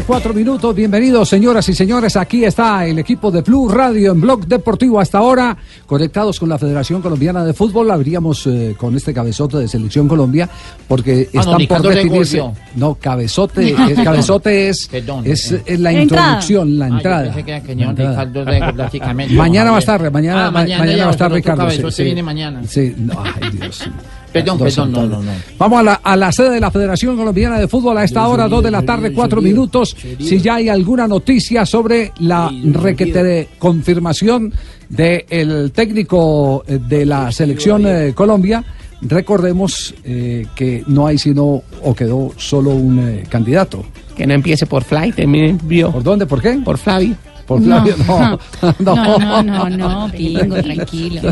tarde, cuatro minutos. Bienvenidos, señoras y señores. Aquí está el equipo de Blue Radio en Blog Deportivo hasta ahora, conectados con la Federación Colombiana de Fútbol. Abríamos eh, con este cabezote de Selección Colombia, porque Ah, no, están por Ricardo definirse. No, cabezote, el cabezote es, Perdón, es, eh. es la introducción, la Ah, entrada. Mañana No, va a bien. estar, mañana, Ah, ma- mañana, mañana ya, va a estar otro Ricardo. cabezote viene mañana. Sí, no, ay, Dios. Perdón, Dos perdón, no, no, no. Vamos a la, a la sede de la Federación Colombiana de Fútbol a esta hora, dos de la tarde, cuatro minutos. Si ya hay alguna noticia sobre la requete de confirmación del técnico eh, de la selección eh, Colombia, recordemos eh, que no hay sino, o quedó solo un eh, candidato. Que no empiece por Fly, termine vio ¿Por dónde? ¿Por qué? por Flavio. Por Flavio. No, no. No, no, no, no, Pingo, tranquilo.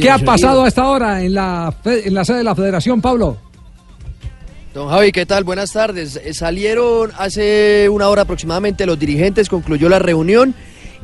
¿Qué ha pasado a esta hora en la, en la sede de la Federación, Pablo? Don Javi, ¿qué tal? Buenas tardes. Eh, Salieron hace una hora aproximadamente los dirigentes, concluyó la reunión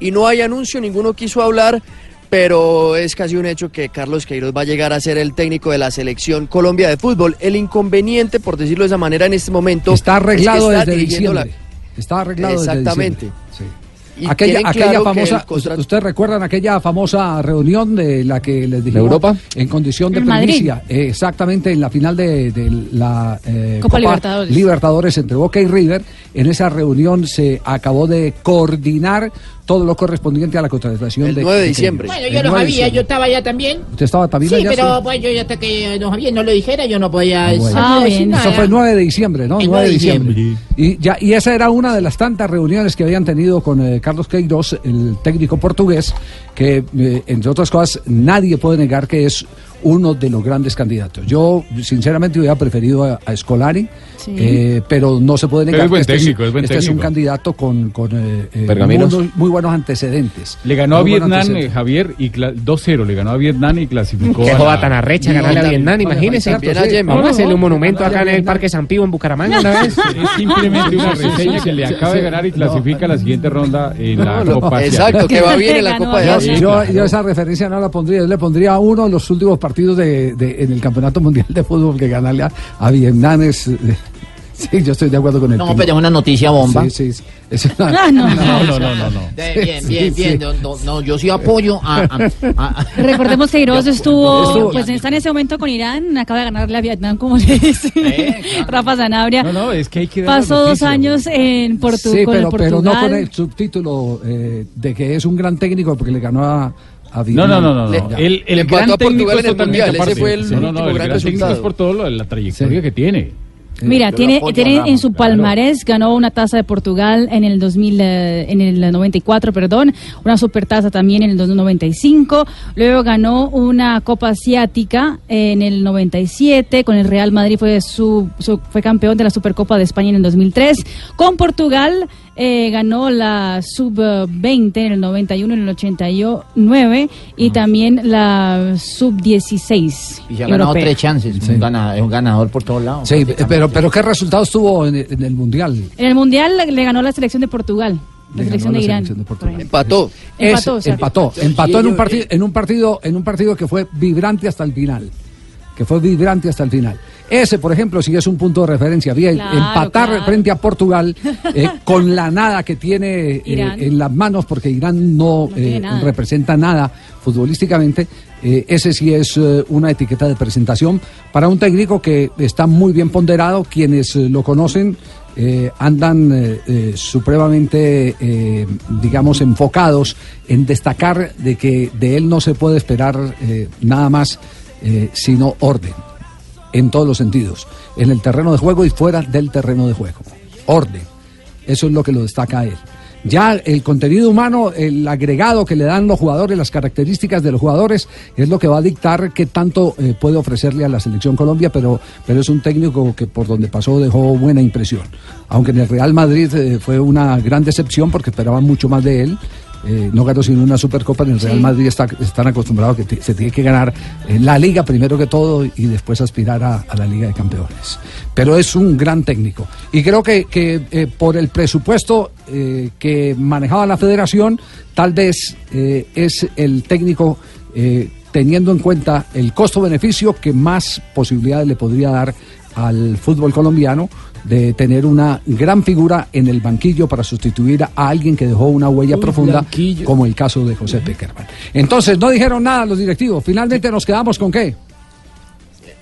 y no hay anuncio, ninguno quiso hablar, pero es casi un hecho que Carlos Queiroz va a llegar a ser el técnico de la selección Colombia de fútbol. El inconveniente, por decirlo de esa manera, en este momento Está arreglado es que está desde dirigiendo la- diciembre. Está arreglado Exactamente. desde diciembre. Sí. Y Aquella, aquella claro famosa, contrato- ¿ustedes recuerdan aquella famosa reunión de la que les dijimos? Europa? En condición de En primicia. Eh, exactamente, en la final de, de la eh, Copa Libertadores. Libertadores entre Boca y River. En esa reunión se acabó de coordinar todo lo correspondiente a la contratación El de 9 de de diciembre. Bueno, yo lo 9 de sabía, yo diciembre. estaba allá también. ¿Usted estaba también Sí, allá? pero pues yo ya hasta que don Javier no lo dijera, yo no podía Ah, bueno. Ah, decir bien. nada. Eso fue el 9 de diciembre, ¿no? El 9 de 9 de diciembre. Y, ya, y esa era una de las tantas reuniones que habían tenido con eh, Carlos Queiroz, el técnico portugués, que, eh, entre otras cosas, nadie puede negar que es uno de los grandes candidatos. Yo, sinceramente, hubiera preferido a, a Scolari, Sí. eh, pero no se puede Pero negar es buen que este, técnico, es buen este es un técnico. candidato con, con eh, eh, muy, muy buenos antecedentes. Le ganó a Muy Vietnam, eh. Javier, y cla- 2-0. Le ganó a Vietnam y clasificó. Qué a joda tan arrecha ganarle a Vietnam, imagínese. a. Vamos a hacerle un monumento acá en el. Parque San Pío en Bucaramanga una vez. Es simplemente una reseña que le acaba de ganar y clasifica a la siguiente ronda en la Copa Asia. Exacto, que va bien en la Copa de. Asia. Yo, esa referencia no la pondría, yo le pondría uno de los últimos partidos de, de- en el Campeonato Mundial de Fútbol que ganarle a, a Vietnam es, eh, sí, yo estoy de acuerdo con el No, pero es una noticia bomba. Sí, sí, es una- Ah, no. No, no, no, no. no. De- Sí, bien, sí, bien, sí. bien. No, no, no, yo sí apoyo a. a- a- Recordemos que Iroz estuvo, pues está en ese momento con Irán, acaba de ganarle a Vietnam, como le dice Eh, claro. Rafa Zanabria. No, no, es que hay que dar Pasó dos años en Portu Sí, con el pero, pero Portugal. no con el subtítulo eh, de que es un gran técnico porque le ganó a, a No, no, no, no. Le- no. El, el gran a Portugal técnico es en el ese fue el no, no, no, el gran gran técnico es por todo lo de la trayectoria Sí. que tiene. Mira, tiene, tiene en su palmarés, ganó una taza de Portugal en el 2000, eh, en el 94, perdón, una supertaza también en el 2095, luego ganó una Copa Asiática en el 97, con el Real Madrid fue, su, su- fue campeón de la Supercopa de España en el 2003, con Portugal eh, ganó la Sub-20 en el 91, en el 89 y también la Sub-16. y se ha ganado tres chances. Sí. Un ganador, es un ganador por todos lados. Sí, pero, pero ¿qué resultados tuvo en, en el Mundial? En el Mundial le- le ganó la selección de Portugal, la Le selección de Irán. selección de. Empató. Empató, Es- o sea. empató, empató en un partido, en un partido, en un partido que fue vibrante hasta el final, que fue vibrante hasta el final. Ese, por ejemplo, sí es un punto de referencia. Bien, Claro, empatar claro. frente a Portugal eh, con la nada que tiene eh, en las manos, porque Irán no, eh, nada. representa nada futbolísticamente. ese sí es una etiqueta de presentación para un técnico que está muy bien ponderado. Quienes lo conocen eh, andan eh, eh, supremamente, digamos, enfocados en destacar de que de él no se puede esperar nada más eh, sino orden, en todos los sentidos, en el terreno de juego y fuera del terreno de juego. Orden, eso es lo que lo destaca a él. Ya el contenido humano, el agregado que le dan los jugadores, las características de los jugadores, es lo que va a dictar qué tanto eh, puede ofrecerle a la selección Colombia, pero, pero es un técnico que por donde pasó dejó buena impresión. Aunque en el Real Madrid eh, fue una gran decepción porque esperaban mucho más de él. Eh, no ganó sino una Supercopa. En el Real Sí. Madrid está- están acostumbrados que se tiene que ganar en la Liga primero que todo y después aspirar a, a la Liga de Campeones. Pero es un gran técnico. Y creo que, que, eh, por el presupuesto eh, que manejaba la federación, tal vez es el técnico, teniendo en cuenta el costo-beneficio, que más posibilidades le podría dar al fútbol colombiano de tener una gran figura en el banquillo para sustituir a alguien que dejó una huella profunda, como el caso de José Peckerman. Entonces, no dijeron nada los directivos. Finalmente nos quedamos con qué?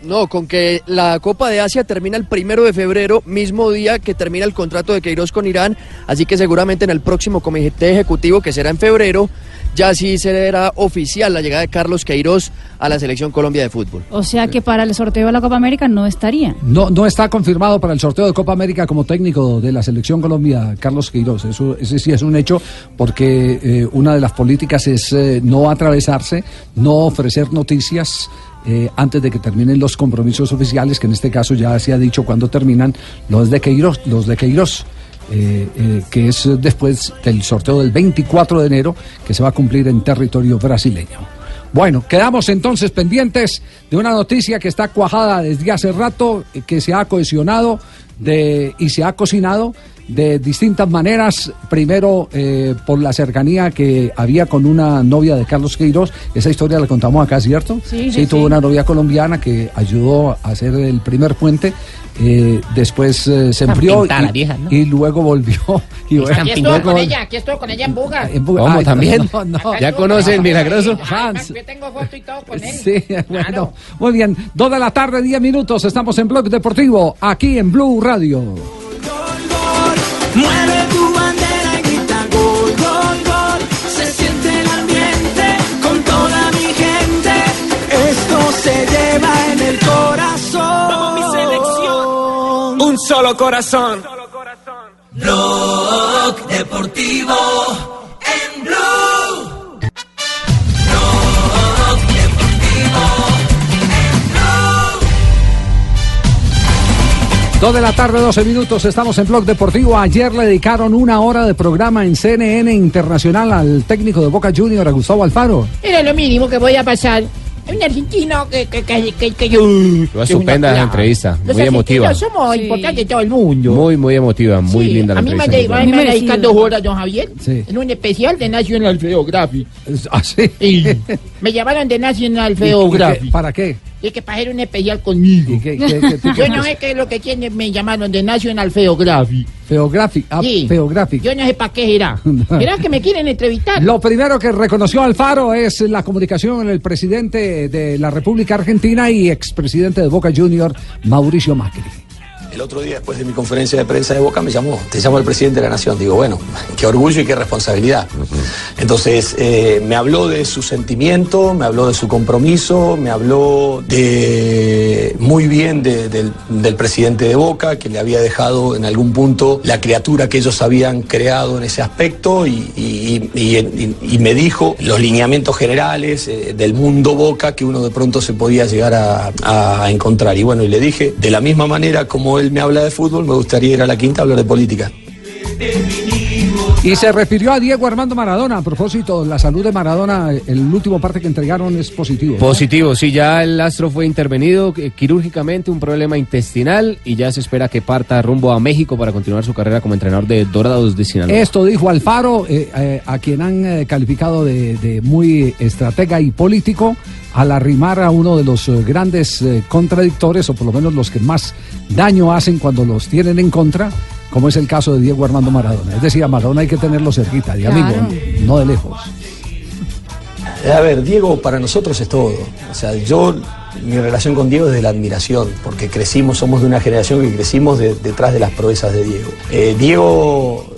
No, con que la Copa de Asia termina el primero de febrero, mismo día que termina el contrato de Queiroz con Irán, así que seguramente en el próximo comité ejecutivo, que será en febrero, ya sí será oficial la llegada de Carlos Queiroz a la selección Colombia de fútbol. O sea que para el sorteo de la Copa América no estaría. No, no está confirmado para el sorteo de Copa América como técnico de la selección Colombia, Carlos Queiroz. Eso, ese sí es un hecho, porque eh, una de las políticas es eh, no atravesarse, no ofrecer noticias. Eh, antes de que terminen los compromisos oficiales, que en este caso ya se ha dicho cuando terminan los de Queiroz, los de Queiroz. eh, eh, que es después del sorteo del 24 de enero que se va a cumplir en territorio brasileño. Bueno, quedamos entonces pendientes de una noticia que está cuajada desde hace rato, que se ha cohesionado de, y se ha cocinado de distintas maneras. Primero, eh, por la cercanía que había con una novia de Carlos Queiroz. Esa historia la contamos acá, ¿cierto? Sí, sí, tuvo sí. una novia colombiana que ayudó a hacer el primer puente. eh, después eh, se enfrió y, vieja, ¿no? y luego volvió. Y bueno, Aquí estuvo con ella, aquí estuvo con ella en Buga. en Buga- ¿Cómo, Ay, también? no, no. ¿Ya conoce el milagroso? Hans. Yo tengo foto y todo con él. Sí, Claro. bueno, muy bien. Dos de la tarde, diez minutos. Estamos en Blog Deportivo, aquí en Blue Radio. Mueve tu bandera y grita gol, gol, gol. Se siente el ambiente con toda mi gente. Esto se lleva en el corazón. Vamos mi selección. Un solo corazón. Blog deportivo 2 de la tarde, 12 minutos, estamos en Blog Deportivo. Ayer le dedicaron una hora de programa en CNN Internacional al técnico de Boca Junior, a Gustavo Alfaro. Era lo mínimo que voy a pasar. Un argentino que, que, que, que yo... La entrevista, muy emotiva. somos importantes todo el mundo. Muy, muy emotiva, muy linda la entrevista. A mí me dedican dos horas, don Javier, en un especial de National Geographic. ¿Ah, sí? Me llamaron de National Geographic. ¿Para qué? Y que para hacer un especial conmigo. ¿Y qué- qué- qué tipo Yo no sé qué es lo que tiene, me llamaron de National Geographic. Geographic. Ah, Sí. Geographic. Yo no sé para qué será. ¿Será que me quieren entrevistar? Lo primero que reconoció Alfaro es la comunicación con el presidente de la República Argentina y expresidente de Boca Junior, Mauricio Macri. El otro día, después de mi conferencia de prensa de Boca, me llamó, te llamó el presidente de la Nación. Digo, bueno, qué orgullo y qué responsabilidad. Entonces, eh, me habló de su sentimiento, me habló de su compromiso, me habló de muy bien de- del, del presidente de Boca, que le había dejado en algún punto la criatura que ellos habían creado en ese aspecto y, y- y- y- y me dijo los lineamientos generales eh, del mundo Boca que uno de pronto se podía llegar a, a encontrar. Y bueno, y le dije, de la misma manera como él me habla de fútbol, me gustaría ir a la quinta a hablar de política. Y se refirió a Diego Armando Maradona. A propósito, la salud de Maradona, el último parte que entregaron es positivo. ¿no? Positivo, sí, ya el astro fue intervenido eh, quirúrgicamente, un problema intestinal y ya se espera que parta rumbo a México para continuar su carrera como entrenador de Dorados de Sinaloa. Esto dijo Alfaro, eh, eh, a quien han eh, calificado de, de muy estratega y político, al arrimar a uno de los eh, grandes eh, contradictores, o por lo menos los que más daño hacen cuando los tienen en contra, como es el caso de Diego Armando Maradona. Es decir, a Maradona hay que tenerlo cerquita, de Claro. amigo, no de lejos. A ver, Diego para nosotros es todo. O sea, yo, mi relación con Diego es de la admiración, porque crecimos, somos de una generación que crecimos de- detrás de las proezas de Diego. Eh, Diego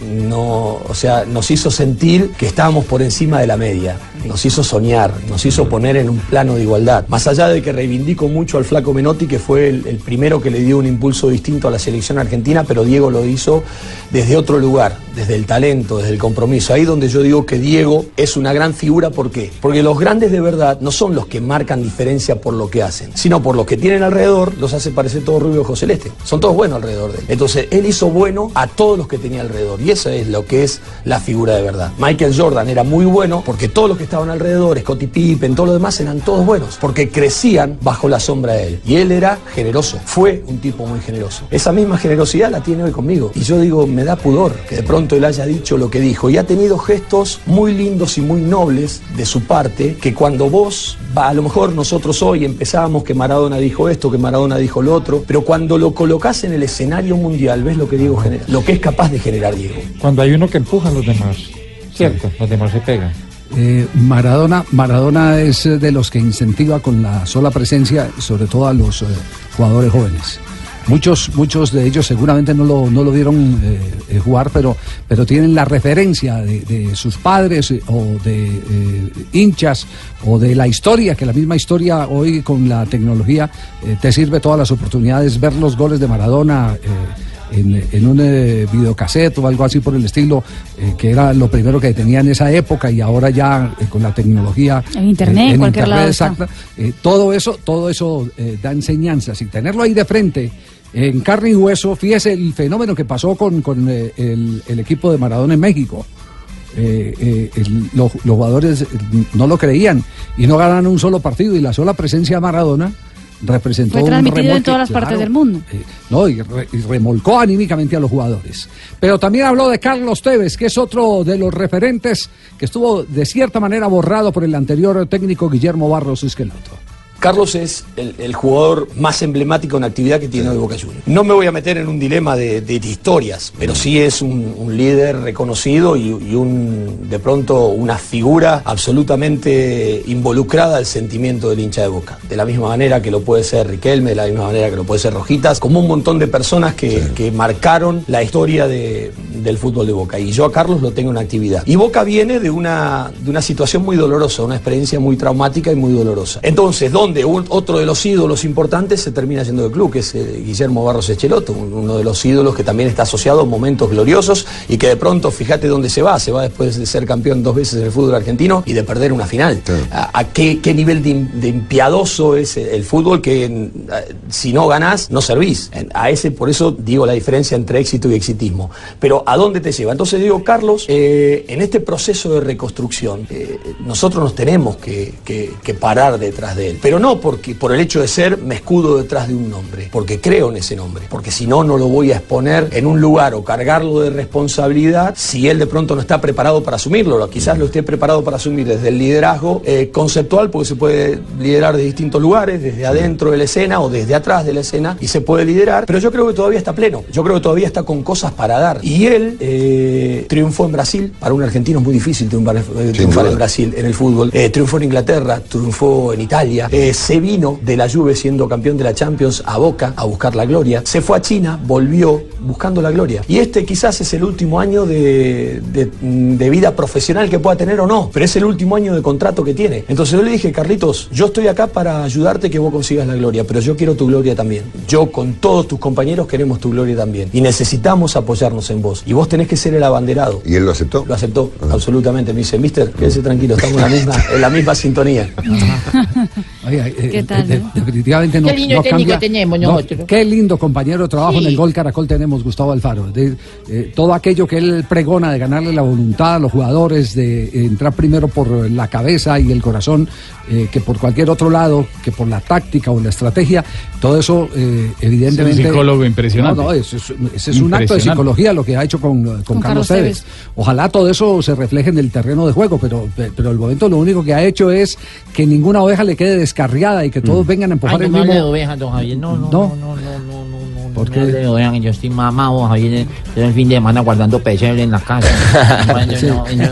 no, o sea, nos hizo sentir que estábamos por encima de la media, nos hizo soñar, nos hizo poner en un plano de igualdad. Más allá de que reivindico mucho al flaco Menotti, que fue el, el primero que le dio un impulso distinto a la selección argentina, pero Diego lo hizo desde otro lugar, desde el talento, desde el compromiso. Ahí donde yo digo que Diego es una gran figura, ¿por qué? Porque los grandes de verdad no son los que marcan diferencia por lo que hacen, sino por lo que tienen alrededor, los hace parecer todos rubio ojo celeste. Son todos buenos alrededor de él. Entonces, él hizo bueno a todos los que tenía alrededor. Y eso es lo que es la figura de verdad. Michael Jordan era muy bueno porque todos los que estaban alrededor, Scottie Pippen, todo lo demás, eran todos buenos, porque crecían bajo la sombra de él. Y él era generoso, fue un tipo muy generoso. Esa misma generosidad la tiene hoy conmigo. Y yo digo, me da pudor que de pronto él haya dicho lo que dijo. Y ha tenido gestos muy lindos y muy nobles de su parte, que cuando vos, va, a lo mejor nosotros hoy empezamos que Maradona dijo esto, que Maradona dijo lo otro, pero cuando lo colocas en el escenario mundial, ves lo que Diego genera, lo que es capaz de generar Diego. Cuando hay uno que empuja a los demás, ¿cierto? Los demás se pegan. Eh, Maradona, Maradona es eh, de los que incentiva con la sola presencia, sobre todo a los eh, jugadores jóvenes. Muchos, muchos de ellos seguramente no lo, no lo vieron eh, eh, jugar, pero, pero tienen la referencia de, de sus padres eh, o de eh, hinchas o de la historia, que la misma historia hoy con la tecnología eh, te sirve todas las oportunidades, ver los goles de Maradona. en, en un eh, videocassette o algo así por el estilo, eh, que era lo primero que tenía en esa época y ahora ya eh, con la tecnología. En internet, en cualquier lado está. exacta, todo eso, todo eso da enseñanzas y tenerlo ahí de frente. En carne y hueso, fíjese el fenómeno que pasó con, con, eh, el, el equipo de Maradona en México. Eh, eh, el- los, los jugadores no lo creían y no ganaron un solo partido y la sola presencia de Maradona representó Fue un transmitido en remolque, todas las partes del mundo. no, y, re- y remolcó anímicamente a los jugadores. Pero también habló de Carlos Tevez, que es otro de los referentes que estuvo de cierta manera borrado por el anterior técnico Guillermo Barros Esqueloto. Carlos es el, el jugador más emblemático en actividad que tiene hoy Boca Juniors. No me voy a meter en un dilema de, de historias, pero sí es un, un líder reconocido y, y un, de pronto una figura absolutamente involucrada al sentimiento del hincha de Boca. De la misma manera que lo puede ser Riquelme, de la misma manera que lo puede ser Rojitas, como un montón de personas que, que marcaron la historia de- del fútbol de Boca. Y yo a Carlos lo tengo en actividad. Y Boca viene de una, de una situación muy dolorosa, una experiencia muy traumática y muy dolorosa. Entonces, donde un- otro de los ídolos importantes se termina yendo del club, que es eh, Guillermo Barros Echeloto, un- uno de los ídolos que también está asociado a momentos gloriosos y que de pronto, fíjate dónde se va, se va después de ser campeón dos veces en el fútbol argentino y de perder una final. ¿A, a qué, qué nivel de, de impiadoso es el, fútbol que eh, si no ganás, no servís? A ese, por eso digo la diferencia entre éxito y exitismo. Pero ¿a dónde te lleva? Entonces digo, Carlos, eh, en este proceso de reconstrucción, eh, nosotros nos tenemos que, que- que parar detrás de él. Pero no porque por el hecho de ser me escudo detrás de un nombre, porque creo en ese nombre, porque si no, no lo voy a exponer en un lugar o cargarlo de responsabilidad si él de pronto no está preparado para asumirlo. Quizás lo esté preparado para asumir desde el liderazgo eh, conceptual, porque se puede liderar de distintos lugares, desde adentro de la escena o desde atrás de la escena, y se puede liderar, pero yo creo que todavía está pleno, yo creo que todavía está con cosas para dar. Y él eh, triunfó en Brasil, para un argentino es muy difícil triunfar, eh, triunfar en Brasil en el fútbol, triunfó en Inglaterra, triunfó en Italia, Eh, se vino de la Juve siendo campeón de la Champions a Boca a buscar la gloria, se fue a China, volvió buscando la gloria. Y este quizás es el último año de, de- de vida profesional que pueda tener o no, pero es el último año de contrato que tiene. Entonces yo le dije, Carlitos, yo estoy acá para ayudarte que vos consigas la gloria, pero yo quiero tu gloria también. Yo con todos tus compañeros queremos tu gloria también. Y necesitamos apoyarnos en vos. Y vos tenés que ser el abanderado. ¿Y él lo aceptó? Lo aceptó, absolutamente. Me dice, mister, quédese tranquilo, estamos en la misma, en la misma sintonía. ¿Qué tal, de- no? definitivamente no, Qué lindo no técnico cambia. tenemos no, nosotros. qué lindo compañero de trabajo en el Gol Caracol tenemos, Gustavo Alfaro. De, eh, todo aquello que él pregona de ganarle la voluntad a los jugadores, de eh, entrar primero por la cabeza y el corazón, eh, que por cualquier otro lado, que por la táctica o la estrategia, todo eso eh, evidentemente... Es un psicólogo impresionante. No, no, ese es, ese es un acto de psicología lo que ha hecho con, con, Con Carlos Tevez. Ojalá todo eso se refleje en el terreno de juego, pero, pero el momento lo único que ha hecho es que ninguna oveja le quede y que todos vengan a empujar el de mismo. ovejas, don Javier. No, no, no, no, no. ¿Por qué? que yo estoy mamado, Javier. Yo el fin de semana guardando pesebre en la casa.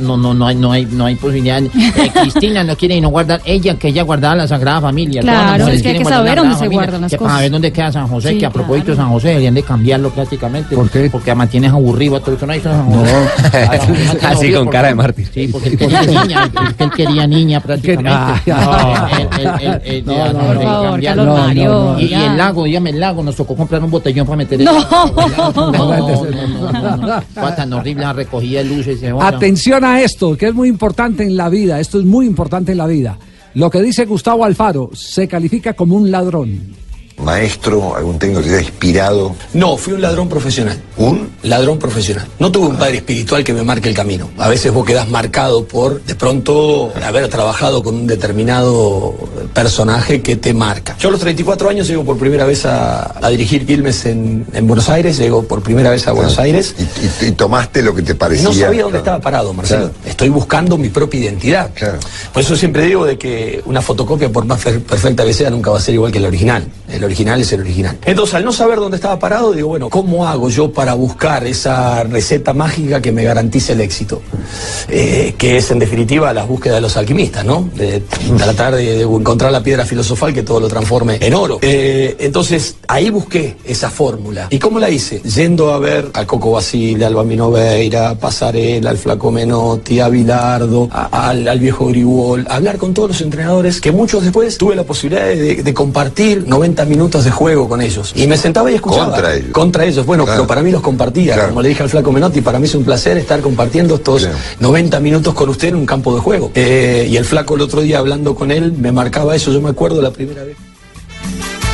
No, no, no, hay, no hay, no hay posibilidad. Eh, Cristina no quiere y no guardar. Ella, que ella guardaba la Sagrada Familia. Claro, es que hay quieren que guardar saber dónde se Familia, guardan las que cosas. Para ver dónde queda San José, Sí, que a propósito claro. San José deberían de cambiarlo prácticamente. ¿Por qué? Porque mantienes aburrido a todo el que no hay San José. Así con cara de mártir. Sí, porque él quería niña, porque él quería niña prácticamente. Ah, No, no, no, Y, el lago, dígame el lago, nos tocó comprar un botellón para meter el No. No, no, no, no, no, no. Fue tan horrible la recogida de luces. Atención a esto, que es muy importante en la vida. Esto es muy importante en la vida. Lo que dice Gustavo Alfaro se califica como un ladrón. Maestro, algún técnico que te haya inspirado? No, fui un ladrón profesional. ¿Un? Ladrón profesional. No tuve un padre espiritual que me marque el camino. A veces vos quedás marcado por, de pronto, haber trabajado con un determinado personaje que te marca. Yo a los 34 años llego por primera vez a, a dirigir Quilmes en, en Buenos Aires, llego por primera vez a Buenos Aires. Y, y- y tomaste lo que te parecía. No sabía dónde Claro. estaba parado, Marcelo. Claro. Estoy buscando mi propia identidad. Por eso siempre digo de que una fotocopia, por más perfecta que sea, nunca va a ser igual que el original. El original es el original. Entonces, al no saber dónde estaba parado, digo, bueno, ¿cómo hago yo para buscar esa receta mágica que me garantice el éxito? Eh, que es, en definitiva, la búsqueda de los alquimistas, ¿no? De tratar de, encontrar la piedra filosofal que todo lo transforme en oro. Eh, entonces, ahí busqué esa fórmula. ¿Y cómo la hice? Yendo a ver al Coco Basile, al Bambino Veira, Pasarela, al Flaco Menotti, a Bilardo, a- al, al viejo Grigol, a hablar con todos los entrenadores que muchos después tuve la posibilidad de, de compartir 90 minutos de juego con ellos. Y me sentaba y escuchaba. Contra ellos. Contra ellos. Bueno, Claro. pero para mí los compartía. Claro. Como le dije al Flaco Menotti, para mí es un placer estar compartiendo estos Claro. 90 minutos con usted en un campo de juego. Eh, y el Flaco el otro día hablando con él me marcaba eso. Yo me acuerdo la primera vez.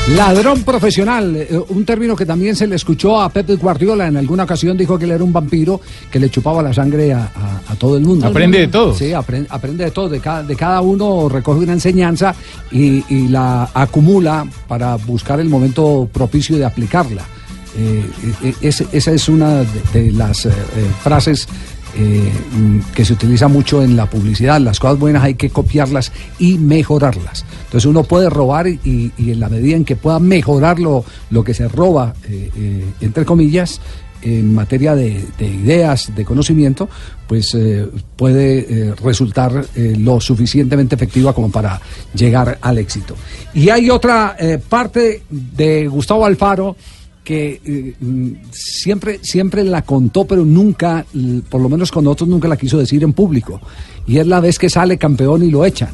Ladrón profesional, eh, un término que también se le escuchó a Pep Guardiola en alguna ocasión, dijo que él era un vampiro que le chupaba la sangre a, a- a todo el mundo. Aprende de todos. Sí, aprende, aprende de todo, de cada, de cada uno recoge una enseñanza y, y la acumula para buscar el momento propicio de aplicarla. Eh, eh, ese- esa es una de, de las eh, eh, frases que se utiliza mucho en la publicidad. Las cosas buenas hay que copiarlas y mejorarlas. Entonces uno puede robar y, en la medida en que pueda mejorar lo, lo que se roba, eh, eh, entre comillas, en materia de, de ideas, de conocimiento, pues eh, puede resultar lo suficientemente efectiva como para llegar al éxito. Y hay otra parte de Gustavo Alfaro que eh, mm, siempre, siempre la contó, pero nunca, por lo menos con otros, nunca la quiso decir en público. Y es la vez que sale campeón y lo echan.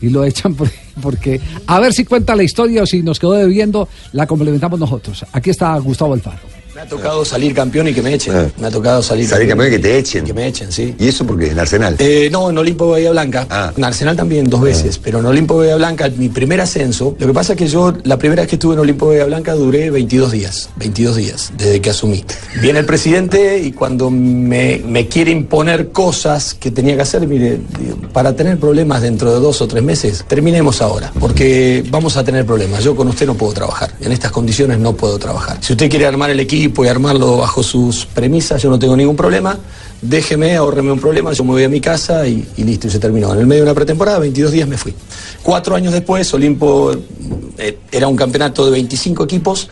Y lo echan por- porque, a ver si cuenta la historia o si nos quedó debiendo, la complementamos nosotros. Aquí está Gustavo Alfaro. Me ha tocado salir campeón y que me echen. Ah. Me ha tocado salir, Salir campeón y que te echen. Que me echen, sí. ¿Y eso porque en Arsenal? Eh, no, en Olimpo Bahía Blanca. Ah. En Arsenal también dos veces, pero en Olimpo Bahía Blanca, mi primer ascenso. Lo que pasa es que yo, la primera vez que estuve en Olimpo Bahía Blanca, duré 22 días. 22 días, desde que asumí. Viene el presidente y cuando me, me quiere imponer cosas que tenía que hacer, mire, para tener problemas dentro de dos o tres meses, terminemos ahora, porque vamos a tener problemas. Yo con usted no puedo trabajar. En estas condiciones no puedo trabajar. Si usted quiere armar el equipo y armarlo bajo sus premisas, yo no tengo ningún problema déjeme, ahorreme un problema, yo me voy a mi casa y, listo, y se terminó. En el medio de una pretemporada, 22 días me fui. Cuatro años después, Olimpo eh, era un campeonato de 25 equipos,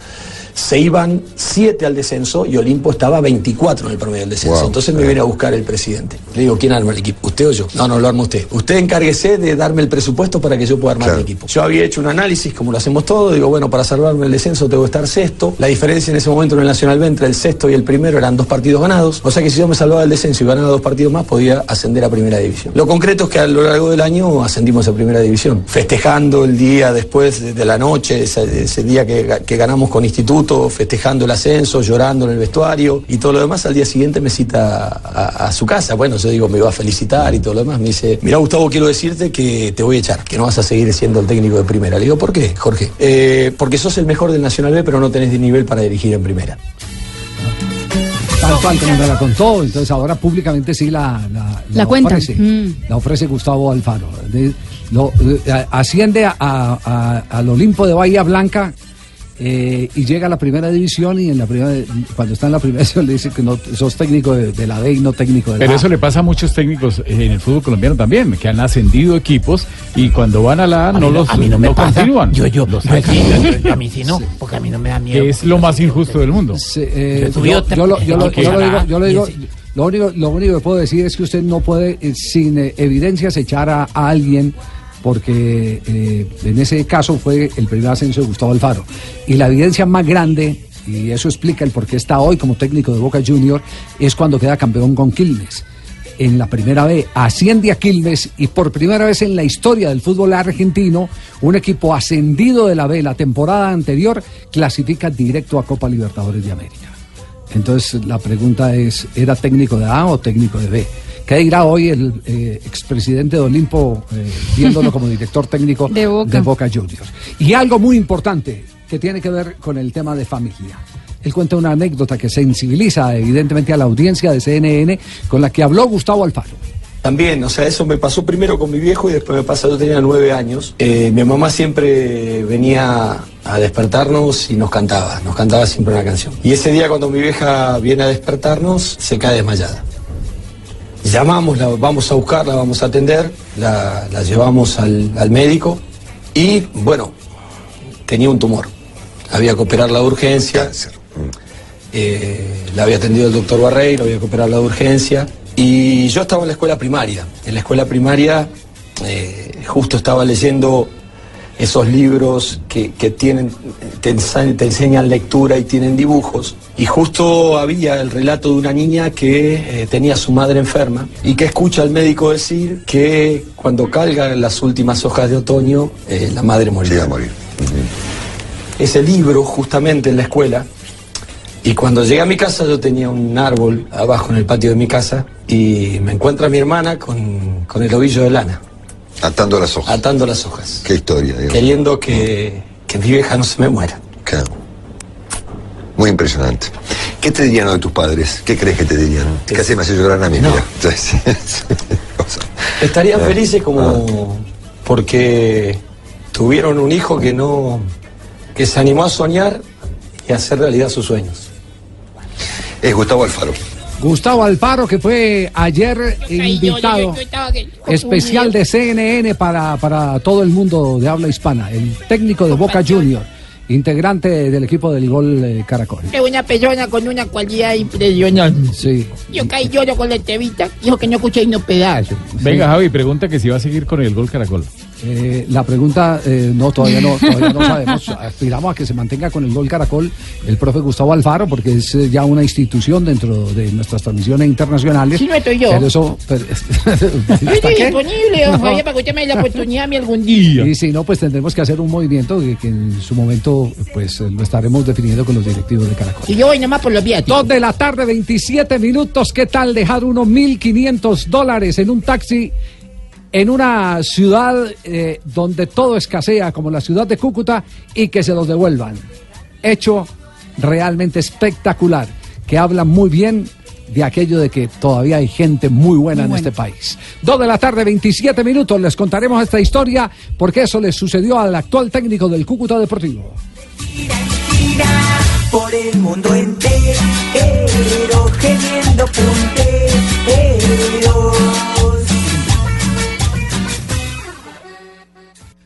se iban 7 al descenso y Olimpo estaba 24 en el promedio del descenso. Wow. Entonces me viene a buscar el presidente. Le digo, ¿quién arma el equipo? ¿Usted o yo? No, no, lo arma usted. Usted encárguese de darme el presupuesto para que yo pueda armar Claro. mi equipo. Yo había hecho un análisis, como lo hacemos todos, digo, bueno, para salvarme el descenso tengo que estar sexto. La diferencia en ese momento en el Nacional B entre el sexto y el primero eran dos partidos ganados. O sea que si yo me salvaba del descenso y ganaba dos partidos más, podía ascender a primera división. Lo concreto es que a lo largo del año ascendimos a primera división. Festejando el día después de, la noche, ese, ese día que ganamos con Instituto, festejando el ascenso, llorando en el vestuario y todo lo demás, al día siguiente me cita a, a su casa. Bueno, yo digo, me iba a felicitar y todo lo demás. Me dice, mira Gustavo, quiero decirte que te voy a echar, que no vas a seguir siendo el técnico de primera. Le digo, ¿por qué, Jorge? "Eh, porque sos el mejor del Nacional B, pero no tenés nivel para dirigir en primera. Tal cual como me la contó, entonces ahora públicamente sí la, la, La cuenta. ofrece. Mm. La ofrece Gustavo Alfaro. De- lo, asciende a- a- al Olimpo de Bahía Blanca eh, y llega a la primera división y en la primera, cuando está en la primera división le dice que no sos técnico de, de la D y no técnico de la Pero eso le pasa a muchos técnicos en el fútbol colombiano también, que han ascendido equipos y cuando van a la A A mí no los a mí no me no pasa. continúan. Yo, yo, Los yo sí, sacan. yo- yo- a mí sí no, porque a mí no me da miedo. es lo más injusto del mundo. Sí, eh, Yo lo, yo lo- otra- yo lo digo, yo lo digo, y ese- lo único, lo único que puedo decir es que usted no puede, eh, sin eh, evidencias, echar a, a alguien, porque eh, en ese caso fue el primer ascenso de Gustavo Alfaro. Y la evidencia más grande, y eso explica el por qué está hoy como técnico de Boca Junior, es cuando queda campeón con Quilmes. En la primera vez asciende a Quilmes y por primera vez en la historia del fútbol argentino, un equipo ascendido de la B la temporada anterior clasifica directo a Copa Libertadores de América. Entonces la pregunta es, ¿era técnico de A o técnico de B? ¿Qué dirá hoy el eh, expresidente de Olimpo eh, viéndolo como director técnico De Boca. Juniors? Y algo muy importante que tiene que ver con el tema de familia. Él cuenta una anécdota que sensibiliza evidentemente a la audiencia de CNN con la que habló Gustavo Alfaro. También, o sea, eso me pasó primero con mi viejo y después me pasó, yo tenía nueve años. Eh, mi mamá siempre venía a despertarnos y nos cantaba, nos cantaba siempre una canción. Y ese día cuando mi vieja viene a despertarnos, se cae desmayada. Llamamos, la vamos a buscarla, vamos a atender, la, la llevamos al, al médico y, bueno, tenía un tumor. Había que operarla de urgencia. Eh, la había atendido el doctor Barreiro, había que operarla de urgencia. Y yo estaba en la escuela primaria. En la escuela primaria eh, justo estaba leyendo esos libros que, que tienen, te, enseñan lectura y tienen dibujos. Y justo había el relato de una niña que eh, tenía a su madre enferma y que escucha al médico decir que cuando calgan las últimas hojas de otoño, eh, la madre morirá. Ese libro, justamente en la escuela, y cuando llegué a mi casa yo tenía un árbol abajo en el patio de mi casa y me encuentra mi hermana con, con el ovillo de lana. Atando las hojas. Atando las hojas. Qué historia, digamos. Queriendo que, que mi vieja no se me muera. Claro. Muy impresionante. ¿Qué te dirían hoy tus padres? ¿Qué crees que te dirían? Casi me hace llorar a mí, sí. Estarían felices como porque tuvieron un hijo que no que se animó a soñar y a hacer realidad sus sueños. Es Gustavo Alfaro. Gustavo Alfaro, que fue ayer invitado especial de CNN para, para todo el mundo de habla hispana, el técnico de Boca Junior, integrante del equipo del Gol eh, Caracol. Es una persona con una cualidad impresionante. Sí. Yo caí lloro con la entrevista. Dijo que no escuché ni un pedazo. Venga, Javi, pregunta que si va a seguir con el gol Caracol. Eh, la pregunta, eh, no, todavía no, todavía no sabemos. Aspiramos a que se mantenga con el gol Caracol el profe Gustavo Alfaro, porque es eh, ya una institución dentro de nuestras transmisiones internacionales. Sí, no estoy yo. Pero eso. pero- Yo ¿Para estoy qué? disponible, No. Javier, para que usted me dé la oportunidad a mí algún día. Y si no, pues tendremos que hacer un movimiento que, que en su momento pues eh, lo estaremos definiendo con los directivos de Caracol. Y yo voy nomás por los viáticos. Dos de la tarde, 27 minutos. ¿Qué tal dejar unos 1.500 dólares en un taxi en una ciudad eh, donde todo escasea, como la ciudad de Cúcuta, y que se los devuelvan? Hecho realmente espectacular, que habla muy bien de aquello de que todavía hay gente muy buena en este país. Dos de la tarde, 27 minutos. Les contaremos esta historia porque eso le sucedió al actual técnico del Cúcuta Deportivo. por el mundo entero,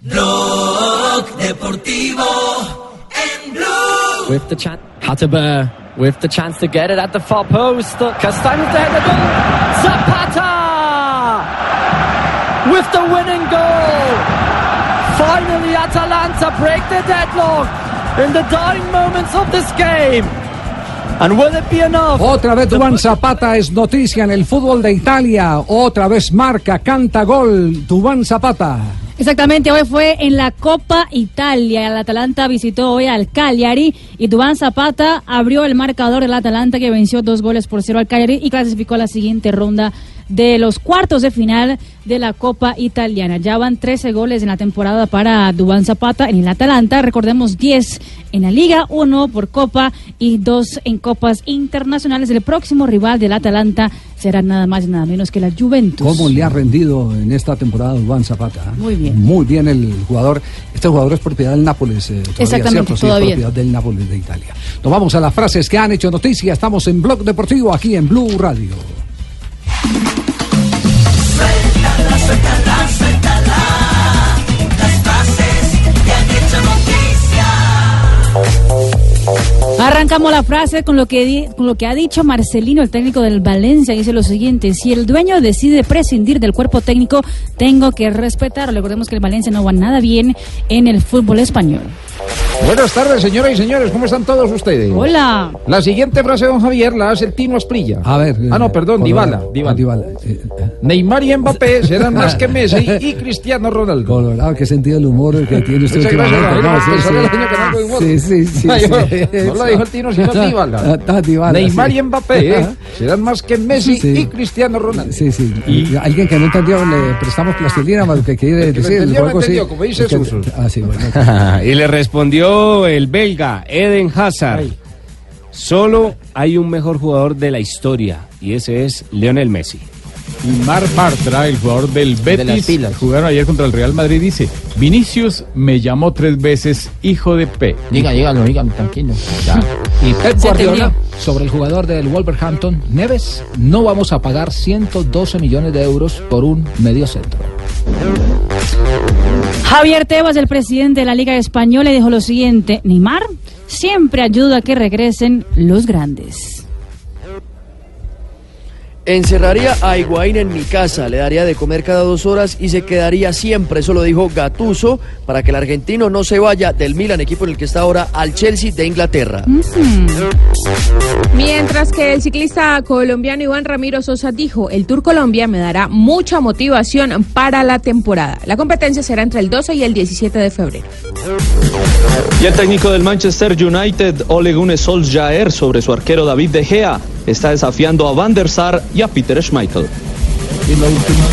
Blog Deportivo en Blue. with the chance. Hatterber with the chance to get it at the far post. To head the goal. Zapata with the winning goal. Finally, Atalanta break the deadlock in the dying moments of this game. And will it be enough? Otra vez Dubán Zapata es noticia en el fútbol de Italia. Otra vez marca, canta gol. Dubán Zapata. Exactamente, hoy fue en la Copa Italia. El Atalanta visitó hoy al Cagliari y Dubán Zapata abrió el marcador del Atalanta que venció dos goles por cero al Cagliari y clasificó a la siguiente ronda de los cuartos de final de la Copa Italiana. Ya van 13 goles en la temporada para Dubán Zapata en el Atalanta. Recordemos 10 en la Liga, uno por Copa y dos en Copas Internacionales. El próximo rival del Atalanta será nada más y nada menos que la Juventus. ¿Cómo le ha rendido en esta temporada Dubán Zapata? Muy bien. Muy bien el jugador. Este jugador es propiedad del Nápoles. eh, todavía, Exactamente, ¿cierto? Sí, todavía. es propiedad del Nápoles de Italia. Nos vamos a las frases que han hecho noticia. Estamos en Blog Deportivo aquí en Blue Radio. Arrancamos la frase con lo que con lo que ha dicho Marcelino, el técnico del Valencia, dice lo siguiente: si el dueño decide prescindir del cuerpo técnico, tengo que respetarlo. Recordemos que el Valencia no va nada bien en el fútbol español. Buenas tardes, señoras y señores. ¿Cómo están todos ustedes? Hola. La siguiente frase, don Javier, la hace el Tino Asprilla. A ver. Ah, no, perdón, Dybala. Dybala. Dybala. Eh, Neymar y Mbappé serán más que Messi y Cristiano Ronaldo. Colorado, qué sentido del humor que tiene usted Muchas gracias, últimamente. No, sí, sí. el. Sí, sí, sí. Ay, sí. no, lo dijo el Tino, sino Dybala. Ah, Dybala, Neymar y Mbappé serán más que Messi y Cristiano Ronaldo. Sí, sí. Alguien que no entendió, le prestamos plastilina, más lo que quiere El decir. el juego, sí. entendió, como dice Suso. Ah, sí, bueno. y le Respondió el belga Eden Hazard. Solo hay un mejor jugador de la historia y ese es Lionel Messi. Mar Bartra, el jugador del De Betis, pilas. jugaron ayer contra el Real Madrid, dice, Vinicius me llamó tres veces hijo de P. Diga, dígalo, dígalo, tranquilo. Y Pep Guardiola, sobre el jugador del Wolverhampton, Neves, no vamos a pagar 112 millones de euros por un medio centro. Javier Tebas, el presidente de la Liga Española, dijo lo siguiente: Neymar siempre ayuda a que regresen los grandes. Encerraría a Higuaín en mi casa, le daría de comer cada dos horas y se quedaría siempre, eso lo dijo Gatuso, para que el argentino no se vaya del Milan, equipo en el que está ahora, al Chelsea de Inglaterra. Mientras que el ciclista colombiano Iván Ramiro Sosa dijo, el Tour Colombia me dará mucha motivación para la temporada. La competencia será entre el 12 y el 17 de febrero. Y el técnico del Manchester United, Ole Gunnar Solskjaer, sobre su arquero David De Gea, está desafiando a Van der Sar y a Peter Schmeichel. Y la última,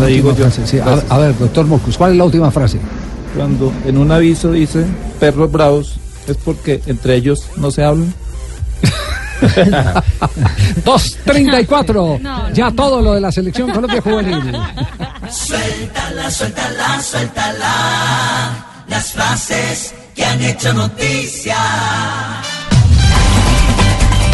la última frase, sí. a, a ver, doctor Mocus, ¿cuál es la última frase? Cuando en un aviso dice perros bravos, es porque entre ellos no se hablan. 2.34. ya todo lo de la selección Colombia juvenil. Suéltala, suéltala, suéltala. Las frases que han hecho noticia.